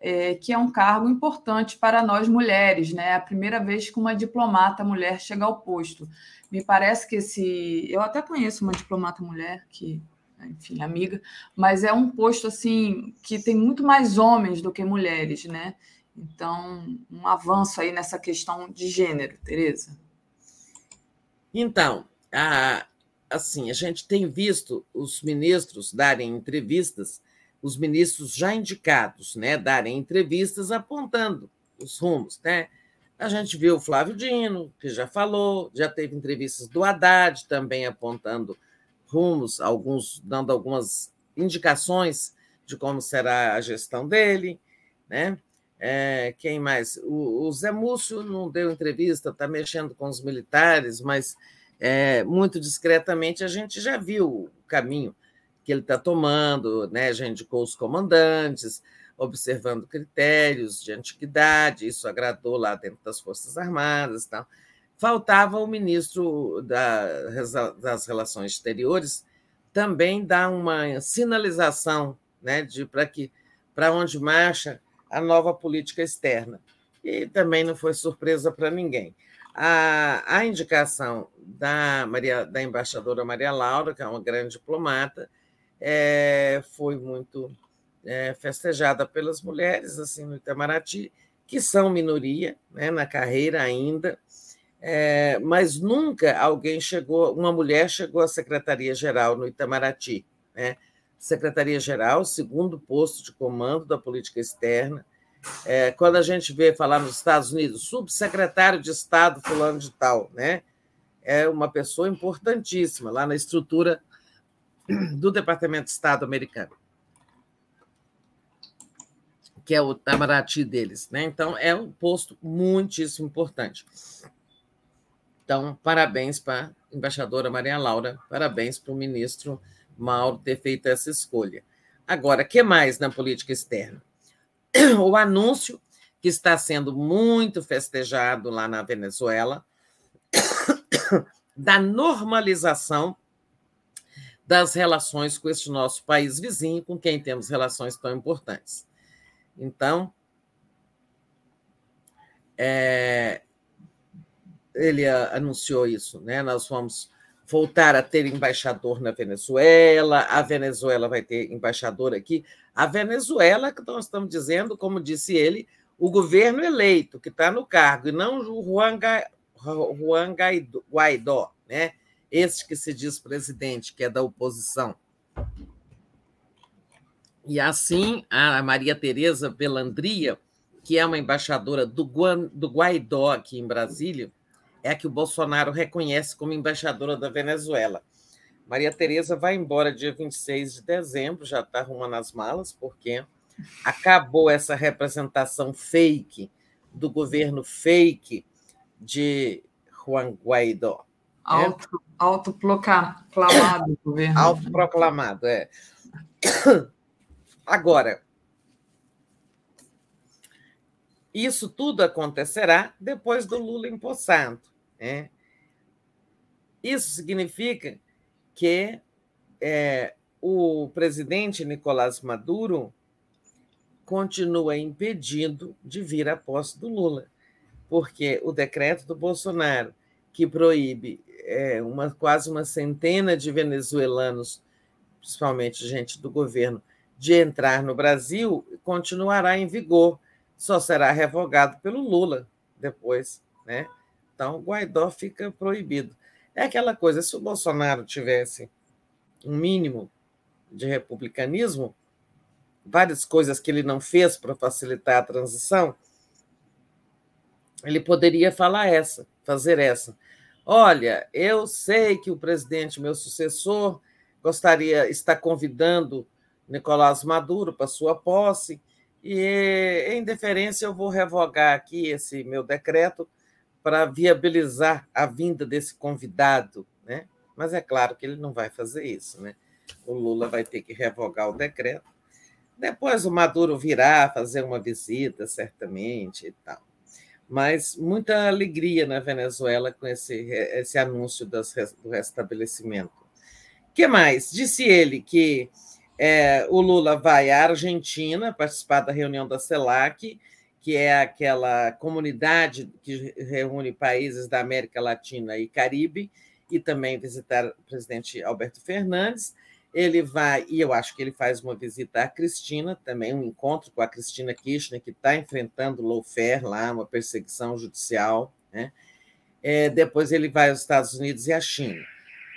é, que é um cargo importante para nós mulheres, né? É a primeira vez que uma diplomata mulher chega ao posto. Me parece que esse. Eu até conheço uma diplomata mulher que enfim, amiga, mas é um posto assim que tem muito mais homens do que mulheres, né? Então, um avanço aí nessa questão de gênero, Tereza. Então, a, assim, a gente tem visto os ministros darem entrevistas, os ministros já indicados, né, darem entrevistas apontando os rumos, né? A gente viu o Flávio Dino, que já falou, já teve entrevistas do Haddad também apontando rumos, alguns dando algumas indicações de como será a gestão dele, né? É, quem mais? O, o Zé Múcio não deu entrevista, está mexendo com os militares, mas é, muito discretamente, a gente já viu o caminho que ele está tomando, né? já indicou os comandantes, observando critérios de antiguidade, isso agradou lá dentro das Forças Armadas. Tal. Faltava o ministro da, das Relações Exteriores também dar uma sinalização né, de para que para onde marcha a nova política externa. E também não foi surpresa para ninguém. A, a indicação da, Maria, da embaixadora Maria Laura, que é uma grande diplomata, é, foi muito é, festejada pelas mulheres assim no Itamaraty, que são minoria né, na carreira ainda, é, mas nunca alguém chegou, uma mulher chegou à Secretaria-Geral no Itamaraty. Né? Secretaria-Geral, segundo posto de comando da política externa, é, quando a gente vê falar nos Estados Unidos, subsecretário de Estado fulano de tal, né? É uma pessoa importantíssima lá na estrutura do Departamento de Estado americano, que é o Itamaraty deles, né? Então é um posto muitíssimo importante. Então, parabéns para a embaixadora Maria Laura, parabéns para o ministro Mauro ter feito essa escolha. Agora, que mais na política externa? o anúncio que está sendo muito festejado lá na Venezuela da normalização das relações com este nosso país vizinho, com quem temos relações tão importantes. Então, é, ele anunciou isso, né? Nós vamos voltar a ter embaixador na Venezuela, a Venezuela vai ter embaixador aqui. A Venezuela, que nós estamos dizendo, como disse ele, o governo eleito que está no cargo, e não o Juan, Juan Guaidó, né? esse que se diz presidente, que é da oposição. E assim, a Maria Tereza Belandria, que é uma embaixadora do, Guan, do Guaidó aqui em Brasília, é a que o Bolsonaro reconhece como embaixadora da Venezuela. Maria Tereza vai embora dia 26 de dezembro, já está arrumando as malas, porque acabou essa representação fake do governo fake de Juan Guaidó. Auto, é? Autoproclamado governo. Autoproclamado, é. Agora, isso tudo acontecerá depois do Lula empossado. Né? Isso significa que é, o presidente Nicolás Maduro continua impedindo de vir a posse do Lula, porque o decreto do Bolsonaro, que proíbe é, uma, quase uma centena de venezuelanos, principalmente gente do governo, de entrar no Brasil, continuará em vigor, só será revogado pelo Lula depois. Né? Então, Guaidó fica proibido. É aquela coisa, se o Bolsonaro tivesse um mínimo de republicanismo, várias coisas que ele não fez para facilitar a transição, ele poderia falar essa, fazer essa. Olha, eu sei que o presidente, meu sucessor, gostaria, está convidando Nicolás Maduro para sua posse, e em deferência eu vou revogar aqui esse meu decreto para viabilizar a vinda desse convidado, né? Mas é claro que ele não vai fazer isso, né? O Lula vai ter que revogar o decreto depois o Maduro virá fazer uma visita, certamente, e tal. Mas muita alegria na Venezuela com esse, esse anúncio das, do restabelecimento. Que mais? Disse ele que é, o Lula vai à Argentina participar da reunião da CELAC, que é aquela comunidade que reúne países da América Latina e Caribe, e também visitar o presidente Alberto Fernandes ele vai, e eu acho que ele faz uma visita à Cristina, também um encontro com a Cristina Kirchner, que está enfrentando lawfare lá, uma perseguição judicial. Né? É, depois ele vai aos Estados Unidos e à China.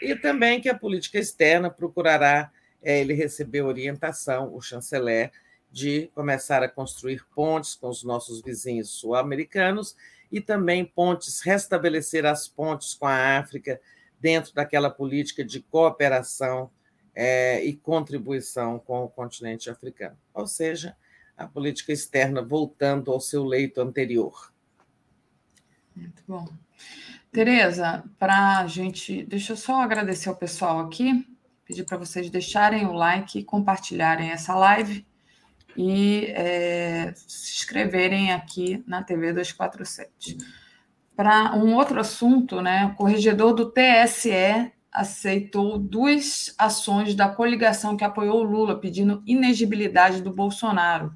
E também que a política externa procurará, é, ele recebeu orientação, o chanceler, de começar a construir pontes com os nossos vizinhos sul-americanos e também pontes, restabelecer as pontes com a África dentro daquela política de cooperação é, e contribuição com o continente africano. Ou seja, a política externa voltando ao seu leito anterior. Muito bom. Tereza, para a gente. Deixa eu só agradecer ao pessoal aqui, pedir para vocês deixarem o like, compartilharem essa live e é, se inscreverem aqui na TV 247. Para um outro assunto, né, o corregedor do TSE aceitou duas ações da coligação que apoiou o Lula, pedindo inegibilidade do Bolsonaro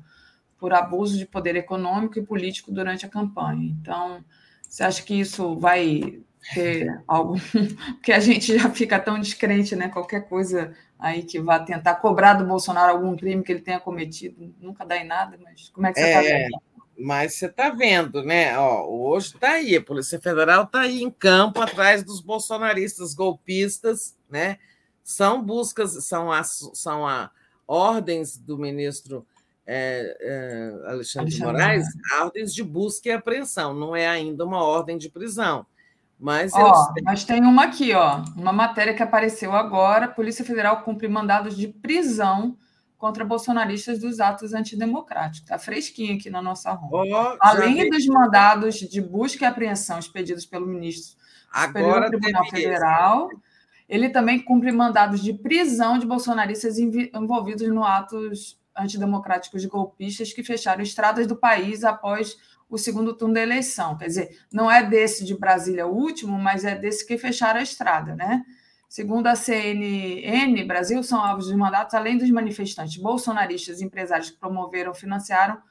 por abuso de poder econômico e político durante a campanha. Então, você acha que isso vai ter algo? Porque a gente já fica tão descrente, né? Qualquer coisa aí que vá tentar cobrar do Bolsonaro algum crime que ele tenha cometido, nunca dá em nada, mas como é que você está é... vendo? Mas você está vendo, né? Ó, hoje está aí, a Polícia Federal está aí em campo atrás dos bolsonaristas golpistas, né? São buscas, são, as, são a, ordens do ministro é, é, Alexandre, de Moraes, ordens de busca e apreensão, não é ainda uma ordem de prisão. Mas, ó, têm... mas tem uma aqui, ó, uma matéria que apareceu agora: Polícia Federal cumpre mandados de prisão contra bolsonaristas dos atos antidemocráticos. Está fresquinho aqui na nossa rua. Oh, Além dos mandados de busca e apreensão expedidos pelo ministro Agora do Tribunal Federal, ele também cumpre mandados de prisão de bolsonaristas envolvidos no atos antidemocráticos golpistas que fecharam estradas do país após o segundo turno da eleição. Quer dizer, não é desse de Brasília o último, mas é desse que fecharam a estrada, né? Segundo a CNN Brasil, são alvos dos mandatos, além dos manifestantes bolsonaristas e empresários que promoveram financiaram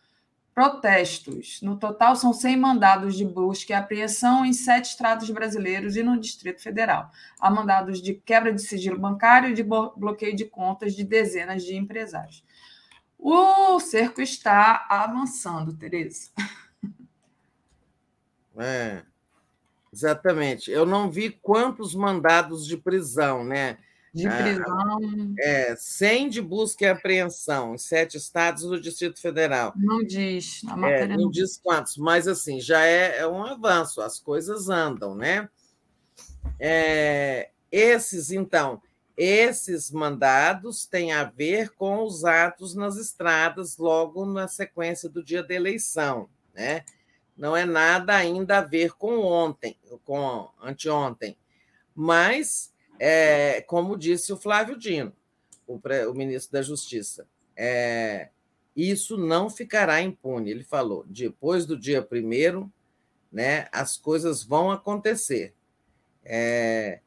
protestos. No total, são 100 mandados de busca e apreensão em sete estados brasileiros e no Distrito Federal. Há mandados de quebra de sigilo bancário e de bloqueio de contas de dezenas de empresários. O cerco está avançando, Tereza. É. Exatamente. Eu não vi quantos mandados de prisão, né? De prisão. É, 100 de busca e apreensão em sete estados do Distrito Federal. Não diz. A matéria é, não, não diz quantos, mas assim, já é, é, um avanço, as coisas andam, né? É, esses, então, esses mandados têm a ver com os atos nas estradas logo na sequência do dia da eleição, né? Não é nada ainda a ver com ontem, com anteontem, mas é, como disse o Flávio Dino, o, o ministro da Justiça, é, isso não ficará impune. Ele falou: depois do dia primeiro, né, as coisas vão acontecer. É,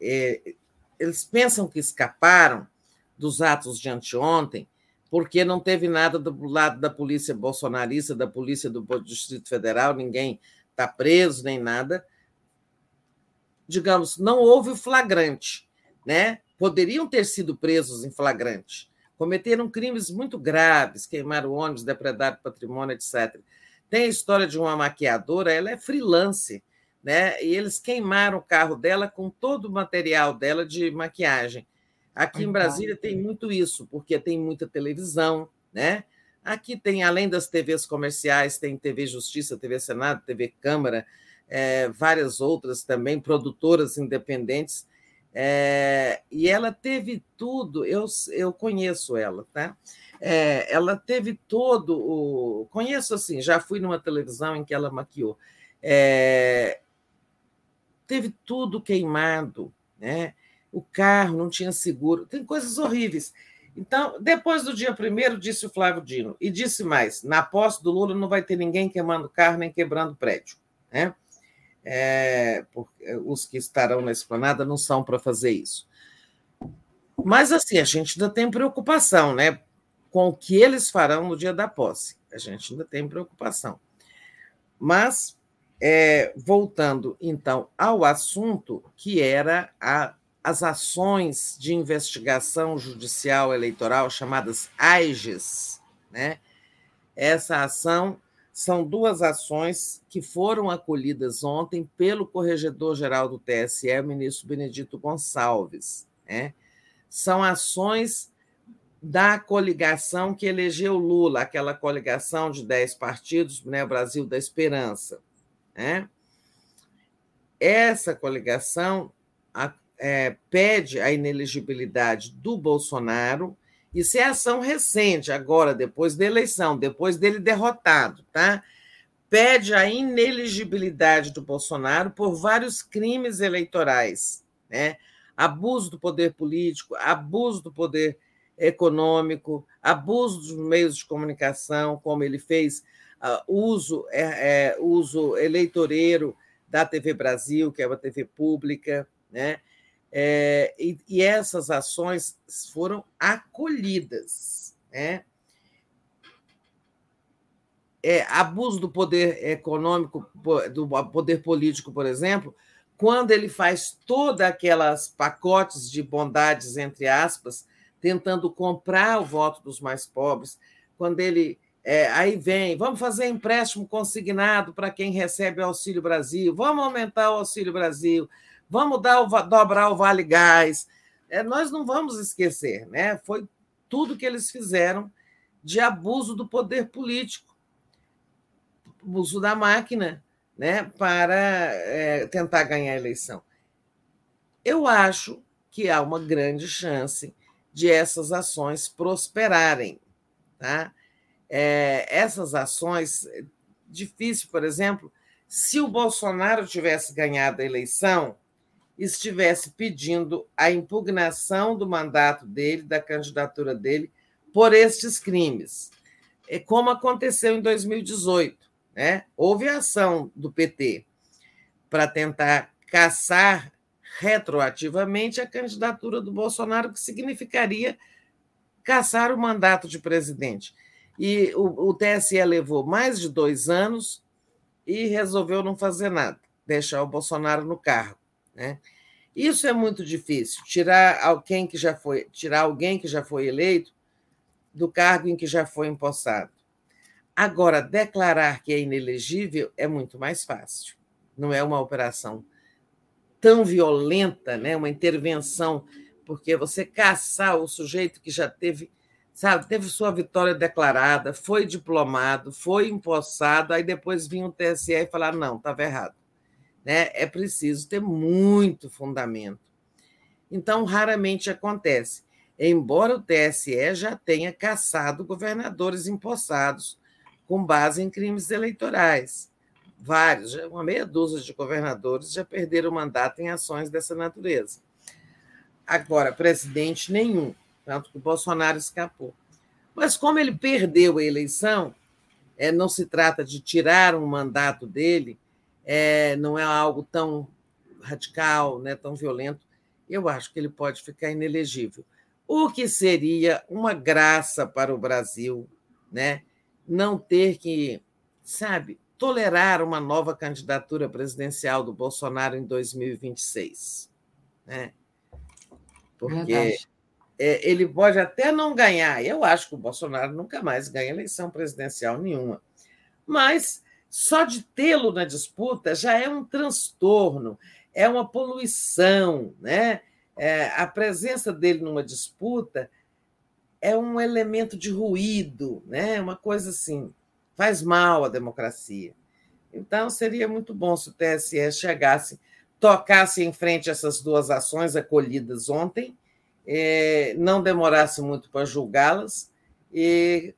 é, eles pensam que escaparam dos atos de anteontem porque não teve nada do lado da polícia bolsonarista, da polícia do Distrito Federal, ninguém está preso nem nada digamos, não houve o flagrante, né? Poderiam ter sido presos em flagrante. Cometeram crimes muito graves, queimaram ônibus, depredaram patrimônio, etc. Tem a história de uma maquiadora, ela é freelance, né? E eles queimaram o carro dela com todo o material dela de maquiagem. Aqui em Brasília tem muito isso, porque tem muita televisão, né? Aqui tem, além das TVs comerciais, tem TV Justiça, TV Senado, TV Câmara, é, várias outras também, produtoras independentes, é, e ela teve tudo, eu, eu conheço ela, tá? É, ela teve todo o. Conheço assim, já fui numa televisão em que ela maquiou. É, teve tudo queimado, né? O carro não tinha seguro, tem coisas horríveis. Então, depois do dia primeiro, disse o Flávio Dino, e disse mais: na posse do Lula não vai ter ninguém queimando carro nem quebrando prédio. Né? é, os que estarão na esplanada não são para fazer isso. Mas, assim, a gente ainda tem preocupação né, com o que eles farão no dia da posse. A gente ainda tem preocupação. Mas, é, voltando então ao assunto, que era a, as ações de investigação judicial eleitoral, chamadas AIGES, né? essa ação são duas ações que foram acolhidas ontem pelo Corregedor-Geral do TSE, o ministro Benedito Gonçalves. Né? São ações da coligação que elegeu Lula, aquela coligação de dez partidos, né, Brasil da Esperança. Né? Essa coligação é, pede a inelegibilidade do Bolsonaro isso é ação recente, agora, depois da eleição, depois dele derrotado, tá? Pede a ineligibilidade do Bolsonaro por vários crimes eleitorais, né? Abuso do poder político, abuso do poder econômico, abuso dos meios de comunicação, como ele fez, uh, uso, é, é, uso eleitoreiro da TV Brasil, que é uma TV pública, né? É, e, e, essas ações foram acolhidas. Né? É, abuso do poder econômico, do poder político, por exemplo, quando ele faz todas aquelas pacotes de bondades, entre aspas, tentando comprar o voto dos mais pobres, quando ele. É, aí vem, vamos fazer empréstimo consignado para quem recebe o Auxílio Brasil, vamos aumentar o Auxílio Brasil, vamos dar o, dobrar o Vale Gás. É, nós não vamos esquecer, né? Foi tudo que eles fizeram de abuso do poder político, uso da máquina, né, para é, tentar ganhar a eleição. Eu acho que há uma grande chance de essas ações prosperarem, tá? É, essas ações, difícil, por exemplo, se o Bolsonaro tivesse ganhado a eleição, estivesse pedindo a impugnação do mandato dele, da candidatura dele, por estes crimes. É como aconteceu em 2018. Né? Houve ação do PT para tentar caçar retroativamente a candidatura do Bolsonaro, que significaria caçar o mandato de presidente. E o, o TSE levou mais de dois anos e resolveu não fazer nada, deixar o Bolsonaro no cargo. Né? Isso é muito difícil, tirar alguém que já foi, tirar alguém que já foi eleito do cargo em que já foi empossado. Agora, declarar que é inelegível é muito mais fácil. Não é uma operação tão violenta, né? uma intervenção Porque você caçar o sujeito que já teve, sabe, teve sua vitória declarada, foi diplomado, foi empossado, aí depois vinha o TSE e falar: não, estava errado. Né? É preciso ter muito fundamento. Então, raramente acontece. Embora o TSE já tenha caçado governadores empossados com base em crimes eleitorais. Vários, uma meia dúzia de governadores já perderam mandato em ações dessa natureza. Agora, presidente nenhum, tanto que o Bolsonaro escapou. Mas como ele perdeu a eleição, é, não se trata de tirar um mandato dele, é, não é algo tão radical, né, tão violento, eu acho que ele pode ficar inelegível. O que seria uma graça para o Brasil, né? não ter que, sabe, tolerar uma nova candidatura presidencial do Bolsonaro em 2026. Né? Porque é, ele pode até não ganhar. Eu acho que o Bolsonaro nunca mais ganha eleição presidencial nenhuma. Mas só de tê-lo na disputa já é um transtorno, é uma poluição. Né? É, a presença dele numa disputa é um elemento de ruído, né? uma coisa assim, faz mal à democracia. Então, seria muito bom se o TSE chegasse, tocasse em frente essas duas ações acolhidas ontem, eh, não demorasse muito para julgá-las e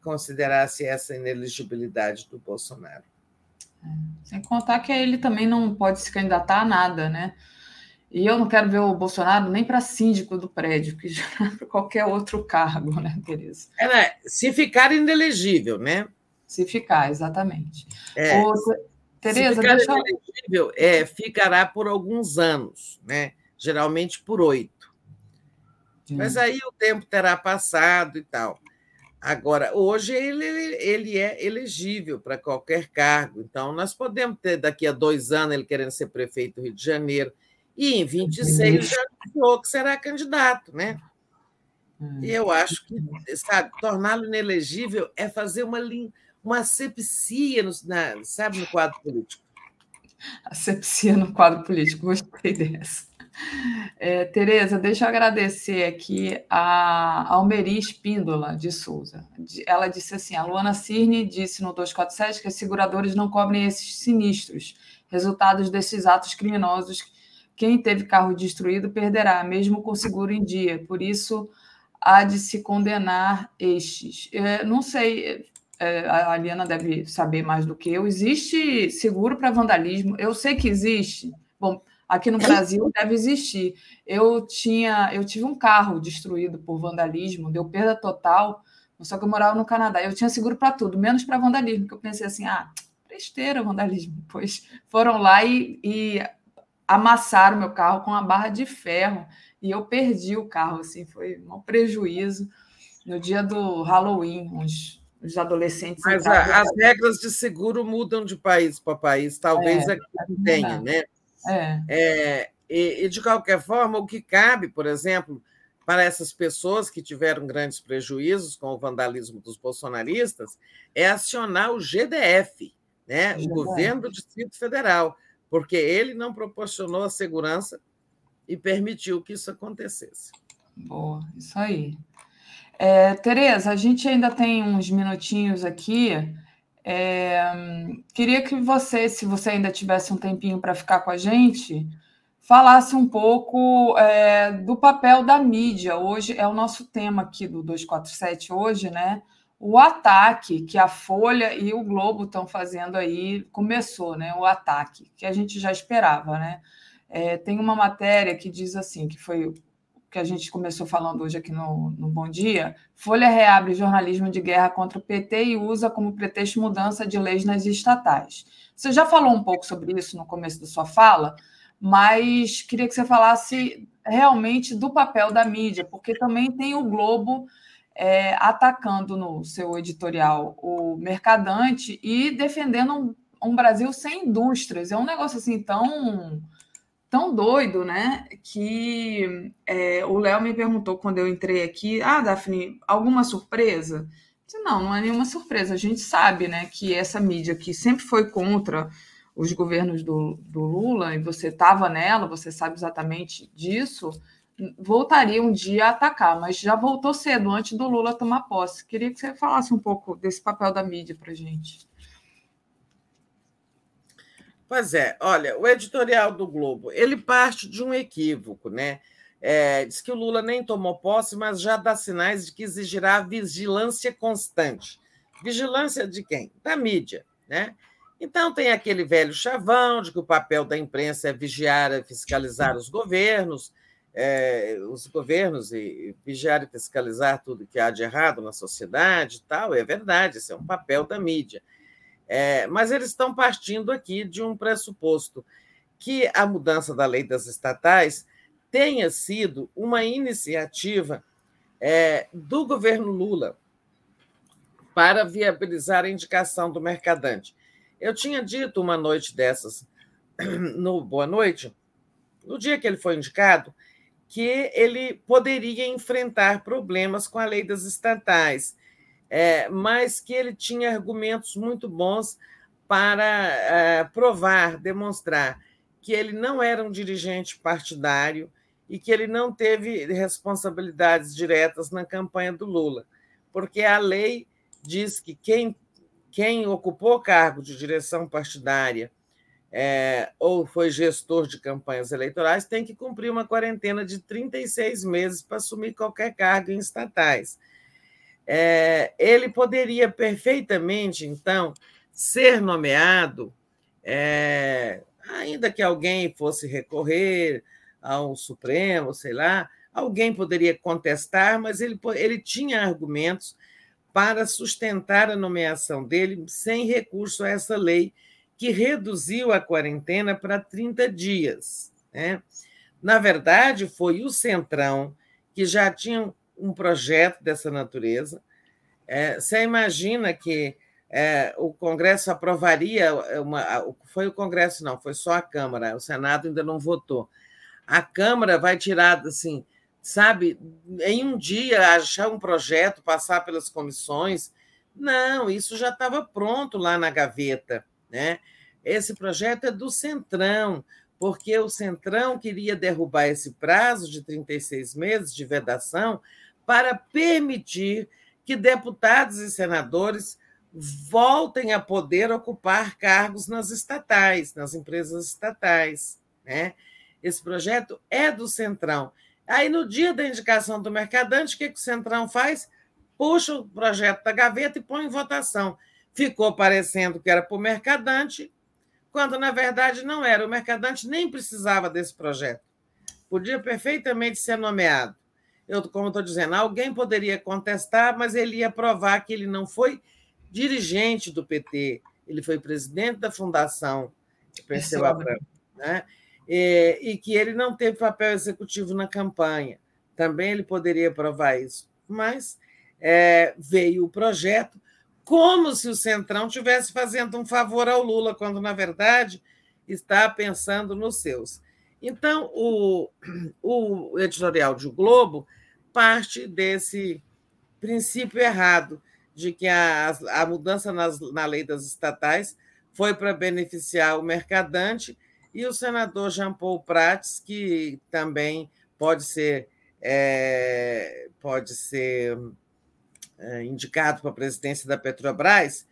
considerasse essa ineligibilidade do Bolsonaro. É, sem contar que ele também não pode se candidatar a nada, né? E eu não quero ver o Bolsonaro nem para síndico do prédio, que já para qualquer outro cargo, né, Tereza? É, né? se ficar inelegível, né? Se ficar, exatamente. É, Tereza, se ficar deixa... inelegível, é, ficará por alguns anos, né? Geralmente por oito. Mas aí o tempo terá passado e tal. Agora, hoje ele, ele é elegível para qualquer cargo. Então, nós podemos ter daqui a dois anos ele querendo ser prefeito do Rio de Janeiro e em 26 já anunciou que será candidato, né? E eu acho que, sabe, torná-lo inelegível é fazer uma, uma asepsia, no, na, sabe, no quadro político. Asepsia no quadro político, gostei dessa. É, Tereza, deixa eu agradecer aqui a Almeri Espíndola de Souza. Ela disse assim: a Luana Cirne disse no 247 que os seguradores não cobrem esses sinistros, resultados desses atos criminosos quem teve carro destruído perderá, mesmo com seguro em dia. Por isso, há de se condenar estes. É, não sei, é, a Aliana deve saber mais do que eu. Existe seguro para vandalismo? Eu sei que existe. Bom, aqui no Brasil deve existir. Eu tinha, eu tive um carro destruído por vandalismo, deu perda total. Só que eu morava no Canadá. Eu tinha seguro para tudo, menos para vandalismo, que eu pensei assim, ah, besteira vandalismo. Pois foram lá e, e amassaram meu carro com uma barra de ferro e eu perdi o carro, assim, foi um prejuízo. No dia do Halloween, os, os adolescentes. Mas a, as regras de seguro mudam de país para país, talvez é, aqui tenha, né? É. é e, e, de qualquer forma, o que cabe, por exemplo, para essas pessoas que tiveram grandes prejuízos com o vandalismo dos bolsonaristas, é acionar o GDF, né? o governo do Distrito Federal porque ele não proporcionou a segurança e permitiu que isso acontecesse. Boa, isso aí. É, Tereza, a gente ainda tem uns minutinhos aqui. É, queria que você, se você ainda tivesse um tempinho para ficar com a gente, falasse um pouco é, do papel da mídia. Hoje é o nosso tema aqui do 247 hoje, né? o ataque que a Folha e o Globo estão fazendo aí começou, né? O ataque que a gente já esperava, né? É, tem uma matéria que diz assim, que foi que a gente começou falando hoje aqui no, no Bom Dia. Folha reabre jornalismo de guerra contra o PT e usa como pretexto mudança de leis nas estatais. Você já falou um pouco sobre isso no começo da sua fala, mas queria que você falasse realmente do papel da mídia, porque também tem o Globo é, atacando no seu editorial o mercadante e defendendo um, um, Brasil sem indústrias. É um negócio assim tão tão doido, né? Que é, o Léo me perguntou quando eu entrei aqui: Ah, Daphne, alguma surpresa? Disse, não, não é nenhuma surpresa. A gente sabe, né, que essa mídia que sempre foi contra os governos do, do Lula, e você estava nela, você sabe exatamente disso, voltaria um dia a atacar, mas já voltou cedo, antes do Lula tomar posse. Queria que você falasse um pouco desse papel da mídia para gente. Pois é, olha, o editorial do Globo, ele parte de um equívoco, né? É, diz que o Lula nem tomou posse, mas já dá sinais de que exigirá vigilância constante. Vigilância de quem? Da mídia, né? Então tem aquele velho chavão de que o papel da imprensa é vigiar e fiscalizar os governos, é, os governos e vigiar e fiscalizar tudo que há de errado na sociedade e tal. É verdade, esse é um papel da mídia. É, mas eles estão partindo aqui de um pressuposto que a mudança da lei das estatais tenha sido uma iniciativa é, do governo Lula para viabilizar a indicação do mercadante. Eu tinha dito uma noite dessas, no Boa Noite, no dia que ele foi indicado, que ele poderia enfrentar problemas com a lei das estatais, é, mas que ele tinha argumentos muito bons para é, provar, demonstrar que ele não era um dirigente partidário, e que ele não teve responsabilidades diretas na campanha do Lula, porque a lei diz que quem, quem ocupou cargo de direção partidária é, ou foi gestor de campanhas eleitorais tem que cumprir uma quarentena de 36 meses para assumir qualquer cargo em estatais. É, ele poderia perfeitamente, então, ser nomeado, é, ainda que alguém fosse recorrer, ao Supremo, sei lá, alguém poderia contestar, mas ele, ele tinha argumentos para sustentar a nomeação dele sem recurso a essa lei que reduziu a quarentena para 30 dias. Né? Na verdade, foi o Centrão que já tinha um projeto dessa natureza. É, você imagina que é, o Congresso aprovaria uma. Foi o Congresso, não, foi só a Câmara, o Senado ainda não votou a Câmara vai tirar, assim, sabe, em um dia achar um projeto, passar pelas comissões. Não, isso já estava pronto lá na gaveta, né? Esse projeto é do Centrão, porque o Centrão queria derrubar esse prazo de 36 meses de vedação para permitir que deputados e senadores voltem a poder ocupar cargos nas estatais, nas empresas estatais, né? Esse projeto é do Centrão. Aí, no dia da indicação do mercadante, o que, que o Centrão faz? Puxa o projeto da gaveta e põe em votação. Ficou parecendo que era para o mercadante, quando na verdade não era. O mercadante nem precisava desse projeto. Podia perfeitamente ser nomeado. Eu, como estou dizendo, alguém poderia contestar, mas ele ia provar que ele não foi dirigente do PT, ele foi presidente da Fundação Perseu Abramo. Né? é, e que ele não teve papel executivo na campanha. Também ele poderia provar isso. Mas é, veio o projeto como se o Centrão tivesse fazendo um favor ao Lula, quando, na verdade, está pensando nos seus. Então, o, o editorial de o Globo parte desse princípio errado de que a, a mudança nas, na lei das estatais foi para beneficiar o mercadante e o senador Jean Paul Prats, que também pode ser, é, pode ser é, indicado para a presidência da Petrobras.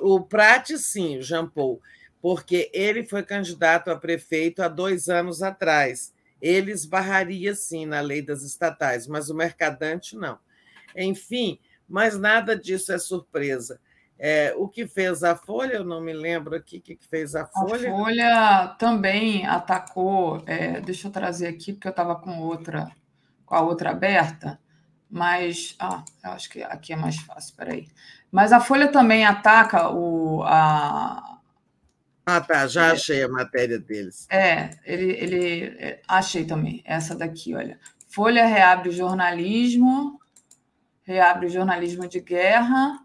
O Prats, sim, o Jean Paul, porque ele foi candidato a prefeito há dois anos atrás. Ele esbarraria, sim, na lei das estatais, mas o mercadante não. Enfim, mas nada disso é surpresa. É, o que fez a Folha, eu não me lembro aqui o que fez a Folha. A Folha também atacou, é, deixa eu trazer aqui, porque eu estava com outra, com a outra aberta, mas ah, eu acho que aqui é mais fácil, espera Mas a Folha também ataca o. A, ah, tá, já achei a matéria deles. É, ele, ele é, achei também, essa daqui, olha. Folha reabre o jornalismo, reabre o jornalismo de guerra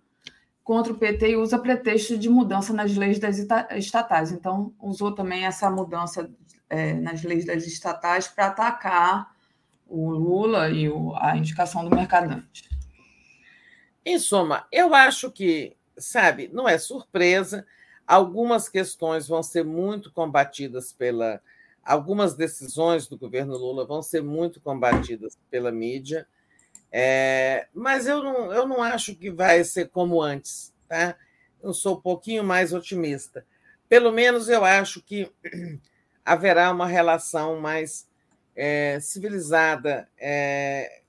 contra o PT e usa pretexto de mudança nas leis das estatais. Então, usou também essa mudança é, nas leis das estatais para atacar o Lula e o, a indicação do Mercadante. Em suma, eu acho que, sabe, não é surpresa. Algumas questões vão ser muito combatidas pela. Algumas decisões do governo Lula vão ser muito combatidas pela mídia, é, mas eu não, eu não acho que vai ser como antes. Tá? Eu sou um pouquinho mais otimista. Pelo menos eu acho que haverá uma relação mais é, civilizada é,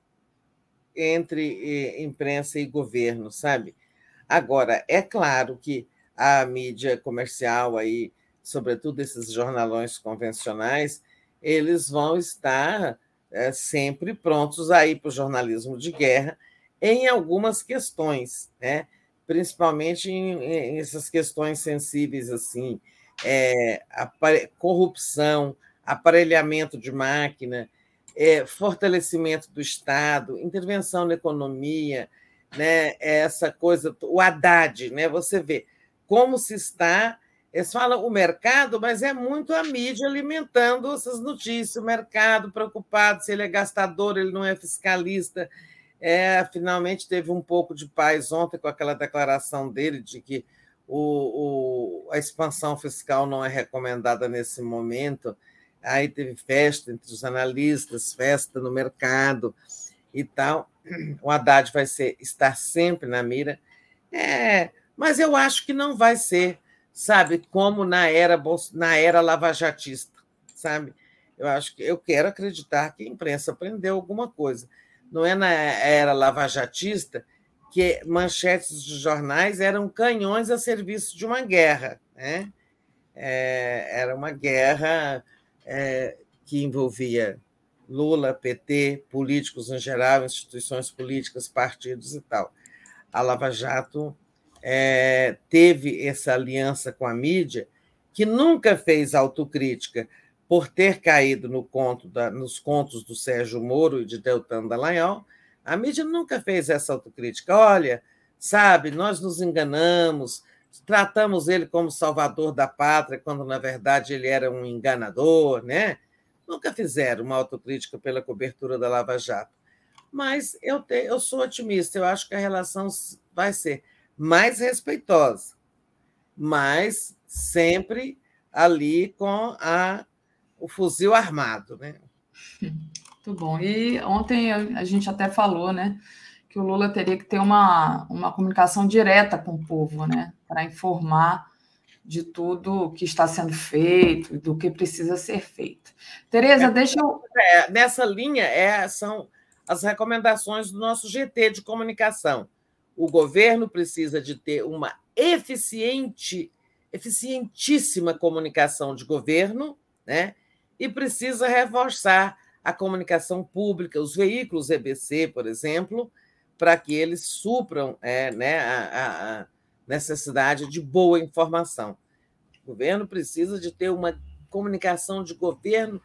entre imprensa e governo, sabe? Agora, é claro que a mídia comercial aí, sobretudo esses jornalões convencionais, eles vão estar é, sempre prontos aí para o jornalismo de guerra em algumas questões, né? principalmente em, em essas questões sensíveis assim, é, corrupção, aparelhamento de máquina, é, fortalecimento do Estado, intervenção na economia, né? essa coisa, o Haddad, né? você vê, como se está. Eles falam o mercado, mas é muito a mídia alimentando essas notícias. O mercado preocupado se ele é gastador, ele não é fiscalista. É, finalmente teve um pouco de paz ontem com aquela declaração dele de que o, o, a expansão fiscal não é recomendada nesse momento. Aí teve festa entre os analistas, festa no mercado e tal. O Haddad vai ser, estar sempre na mira. É, mas eu acho que não vai ser, sabe, como na era na era lavajatista, sabe? Eu acho que eu quero acreditar que a imprensa aprendeu alguma coisa. Não é na era lavajatista que manchetes de jornais eram canhões a serviço de uma guerra, né? É, era uma guerra é, que envolvia Lula, PT, políticos em geral, instituições políticas, partidos e tal. A Lava Jato é, teve essa aliança com a mídia, que nunca fez autocrítica por ter caído no conto da, nos contos do Sérgio Moro e de Deltan Dallagnol, a mídia nunca fez essa autocrítica. Olha, sabe, nós nos enganamos, tratamos ele como salvador da pátria, quando na verdade ele era um enganador, né? Nunca fizeram uma autocrítica pela cobertura da Lava Jato. Mas eu, te, eu sou otimista, eu acho que a relação vai ser mais respeitosa, mas sempre ali com a, o fuzil armado. Né? Muito bom. E ontem a gente até falou, né? Que o Lula teria que ter uma, uma comunicação direta com o povo, né? Para informar de tudo que está sendo feito, do que precisa ser feito. Tereza, é, deixa eu. É, nessa linha é, são as recomendações do nosso GT de comunicação o governo precisa de ter uma eficiente, eficientíssima comunicação de governo, né? E precisa reforçar a comunicação pública, os veículos EBC, por exemplo, para que eles supram é, né, a, a necessidade de boa informação. O governo precisa de ter uma comunicação de governo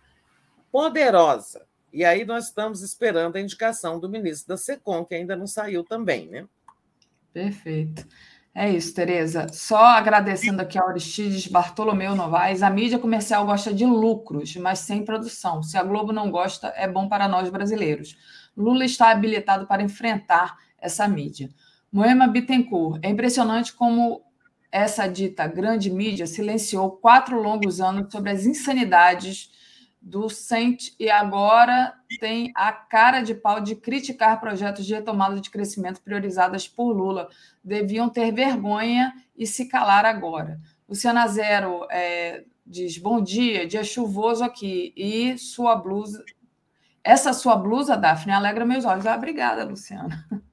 poderosa. E aí nós estamos esperando a indicação do ministro da SECOM, que ainda não saiu também, né? Perfeito. É isso, Tereza. Só agradecendo aqui a Aristides Bartolomeu Novaes. A mídia comercial gosta de lucros, mas sem produção. Se a Globo não gosta, é bom para nós brasileiros. Lula está habilitado para enfrentar essa mídia. Moema Bittencourt. É impressionante como essa dita grande mídia silenciou quatro longos anos sobre as insanidades do CENT e agora tem a cara de pau de criticar projetos de retomada de crescimento priorizadas por Lula. Deviam ter vergonha e se calar agora. Luciana Zero é, diz: Bom dia, dia chuvoso aqui. E sua blusa. Essa sua blusa, Daphne, alegra meus olhos. Ah, obrigada, Luciana.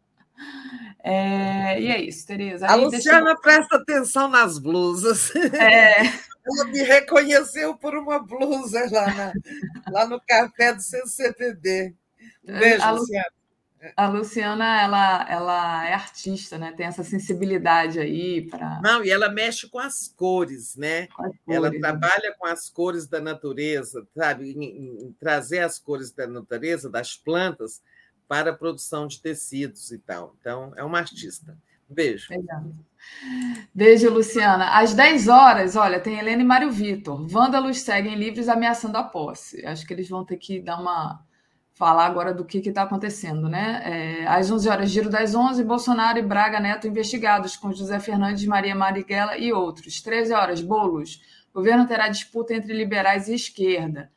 É, e é isso, Tereza. Aí, a Luciana eu... presta atenção nas blusas. É. Ela me reconheceu por uma blusa lá, na, lá no café do CCPD. Um beijo, a Luciana. A Luciana, ela, ela é artista, né? Tem essa sensibilidade aí para. Não, e ela mexe com as cores, né? As cores, ela né? trabalha com as cores da natureza, sabe? Em, em trazer as cores da natureza, das plantas, para a produção de tecidos e tal. Então, é uma artista. Beijo. Legal. Beijo, Luciana. Às 10 horas, olha, tem Helena e Mário Vitor. Vândalos seguem livres ameaçando a posse. Acho que eles vão ter que dar uma falar agora do que está acontecendo, né? É, às 11 horas, Giro das 11, Bolsonaro e Braga Neto investigados com José Fernandes, Maria Marighella e outros. 13 horas, Bolos. Governo terá disputa entre liberais e esquerda.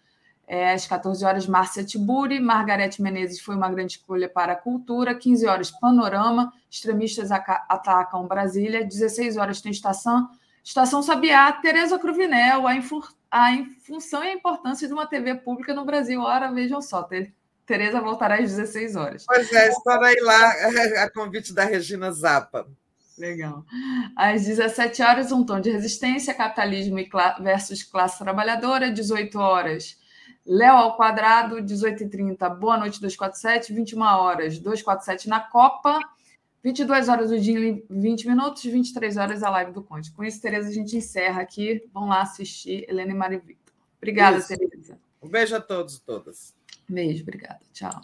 É, às 14 horas, Márcia Tiburi. Margarete Menezes foi uma grande escolha para a cultura. 15 horas, Panorama. Extremistas atacam Brasília. 16 horas, tem Estação. Estação Sabiá. Tereza Cruvinel. A, a função e a importância de uma TV pública no Brasil. Ora, vejam só. Tereza voltará às 16 horas. Pois é, estarei lá a convite da Regina Zappa. Legal. Às 17 horas, um tom de resistência, capitalismo versus classe trabalhadora. 18 horas, Léo ao quadrado, 18h30. Boa noite, 247. 21 horas, 247 na Copa. 22 horas o dia 20 minutos, 23 horas a live do Conte. Com isso, Tereza, a gente encerra aqui. Vão lá assistir Helena e Mário Victor. Obrigada, isso. Tereza. Um beijo a todos e todas. Beijo, obrigada. Tchau.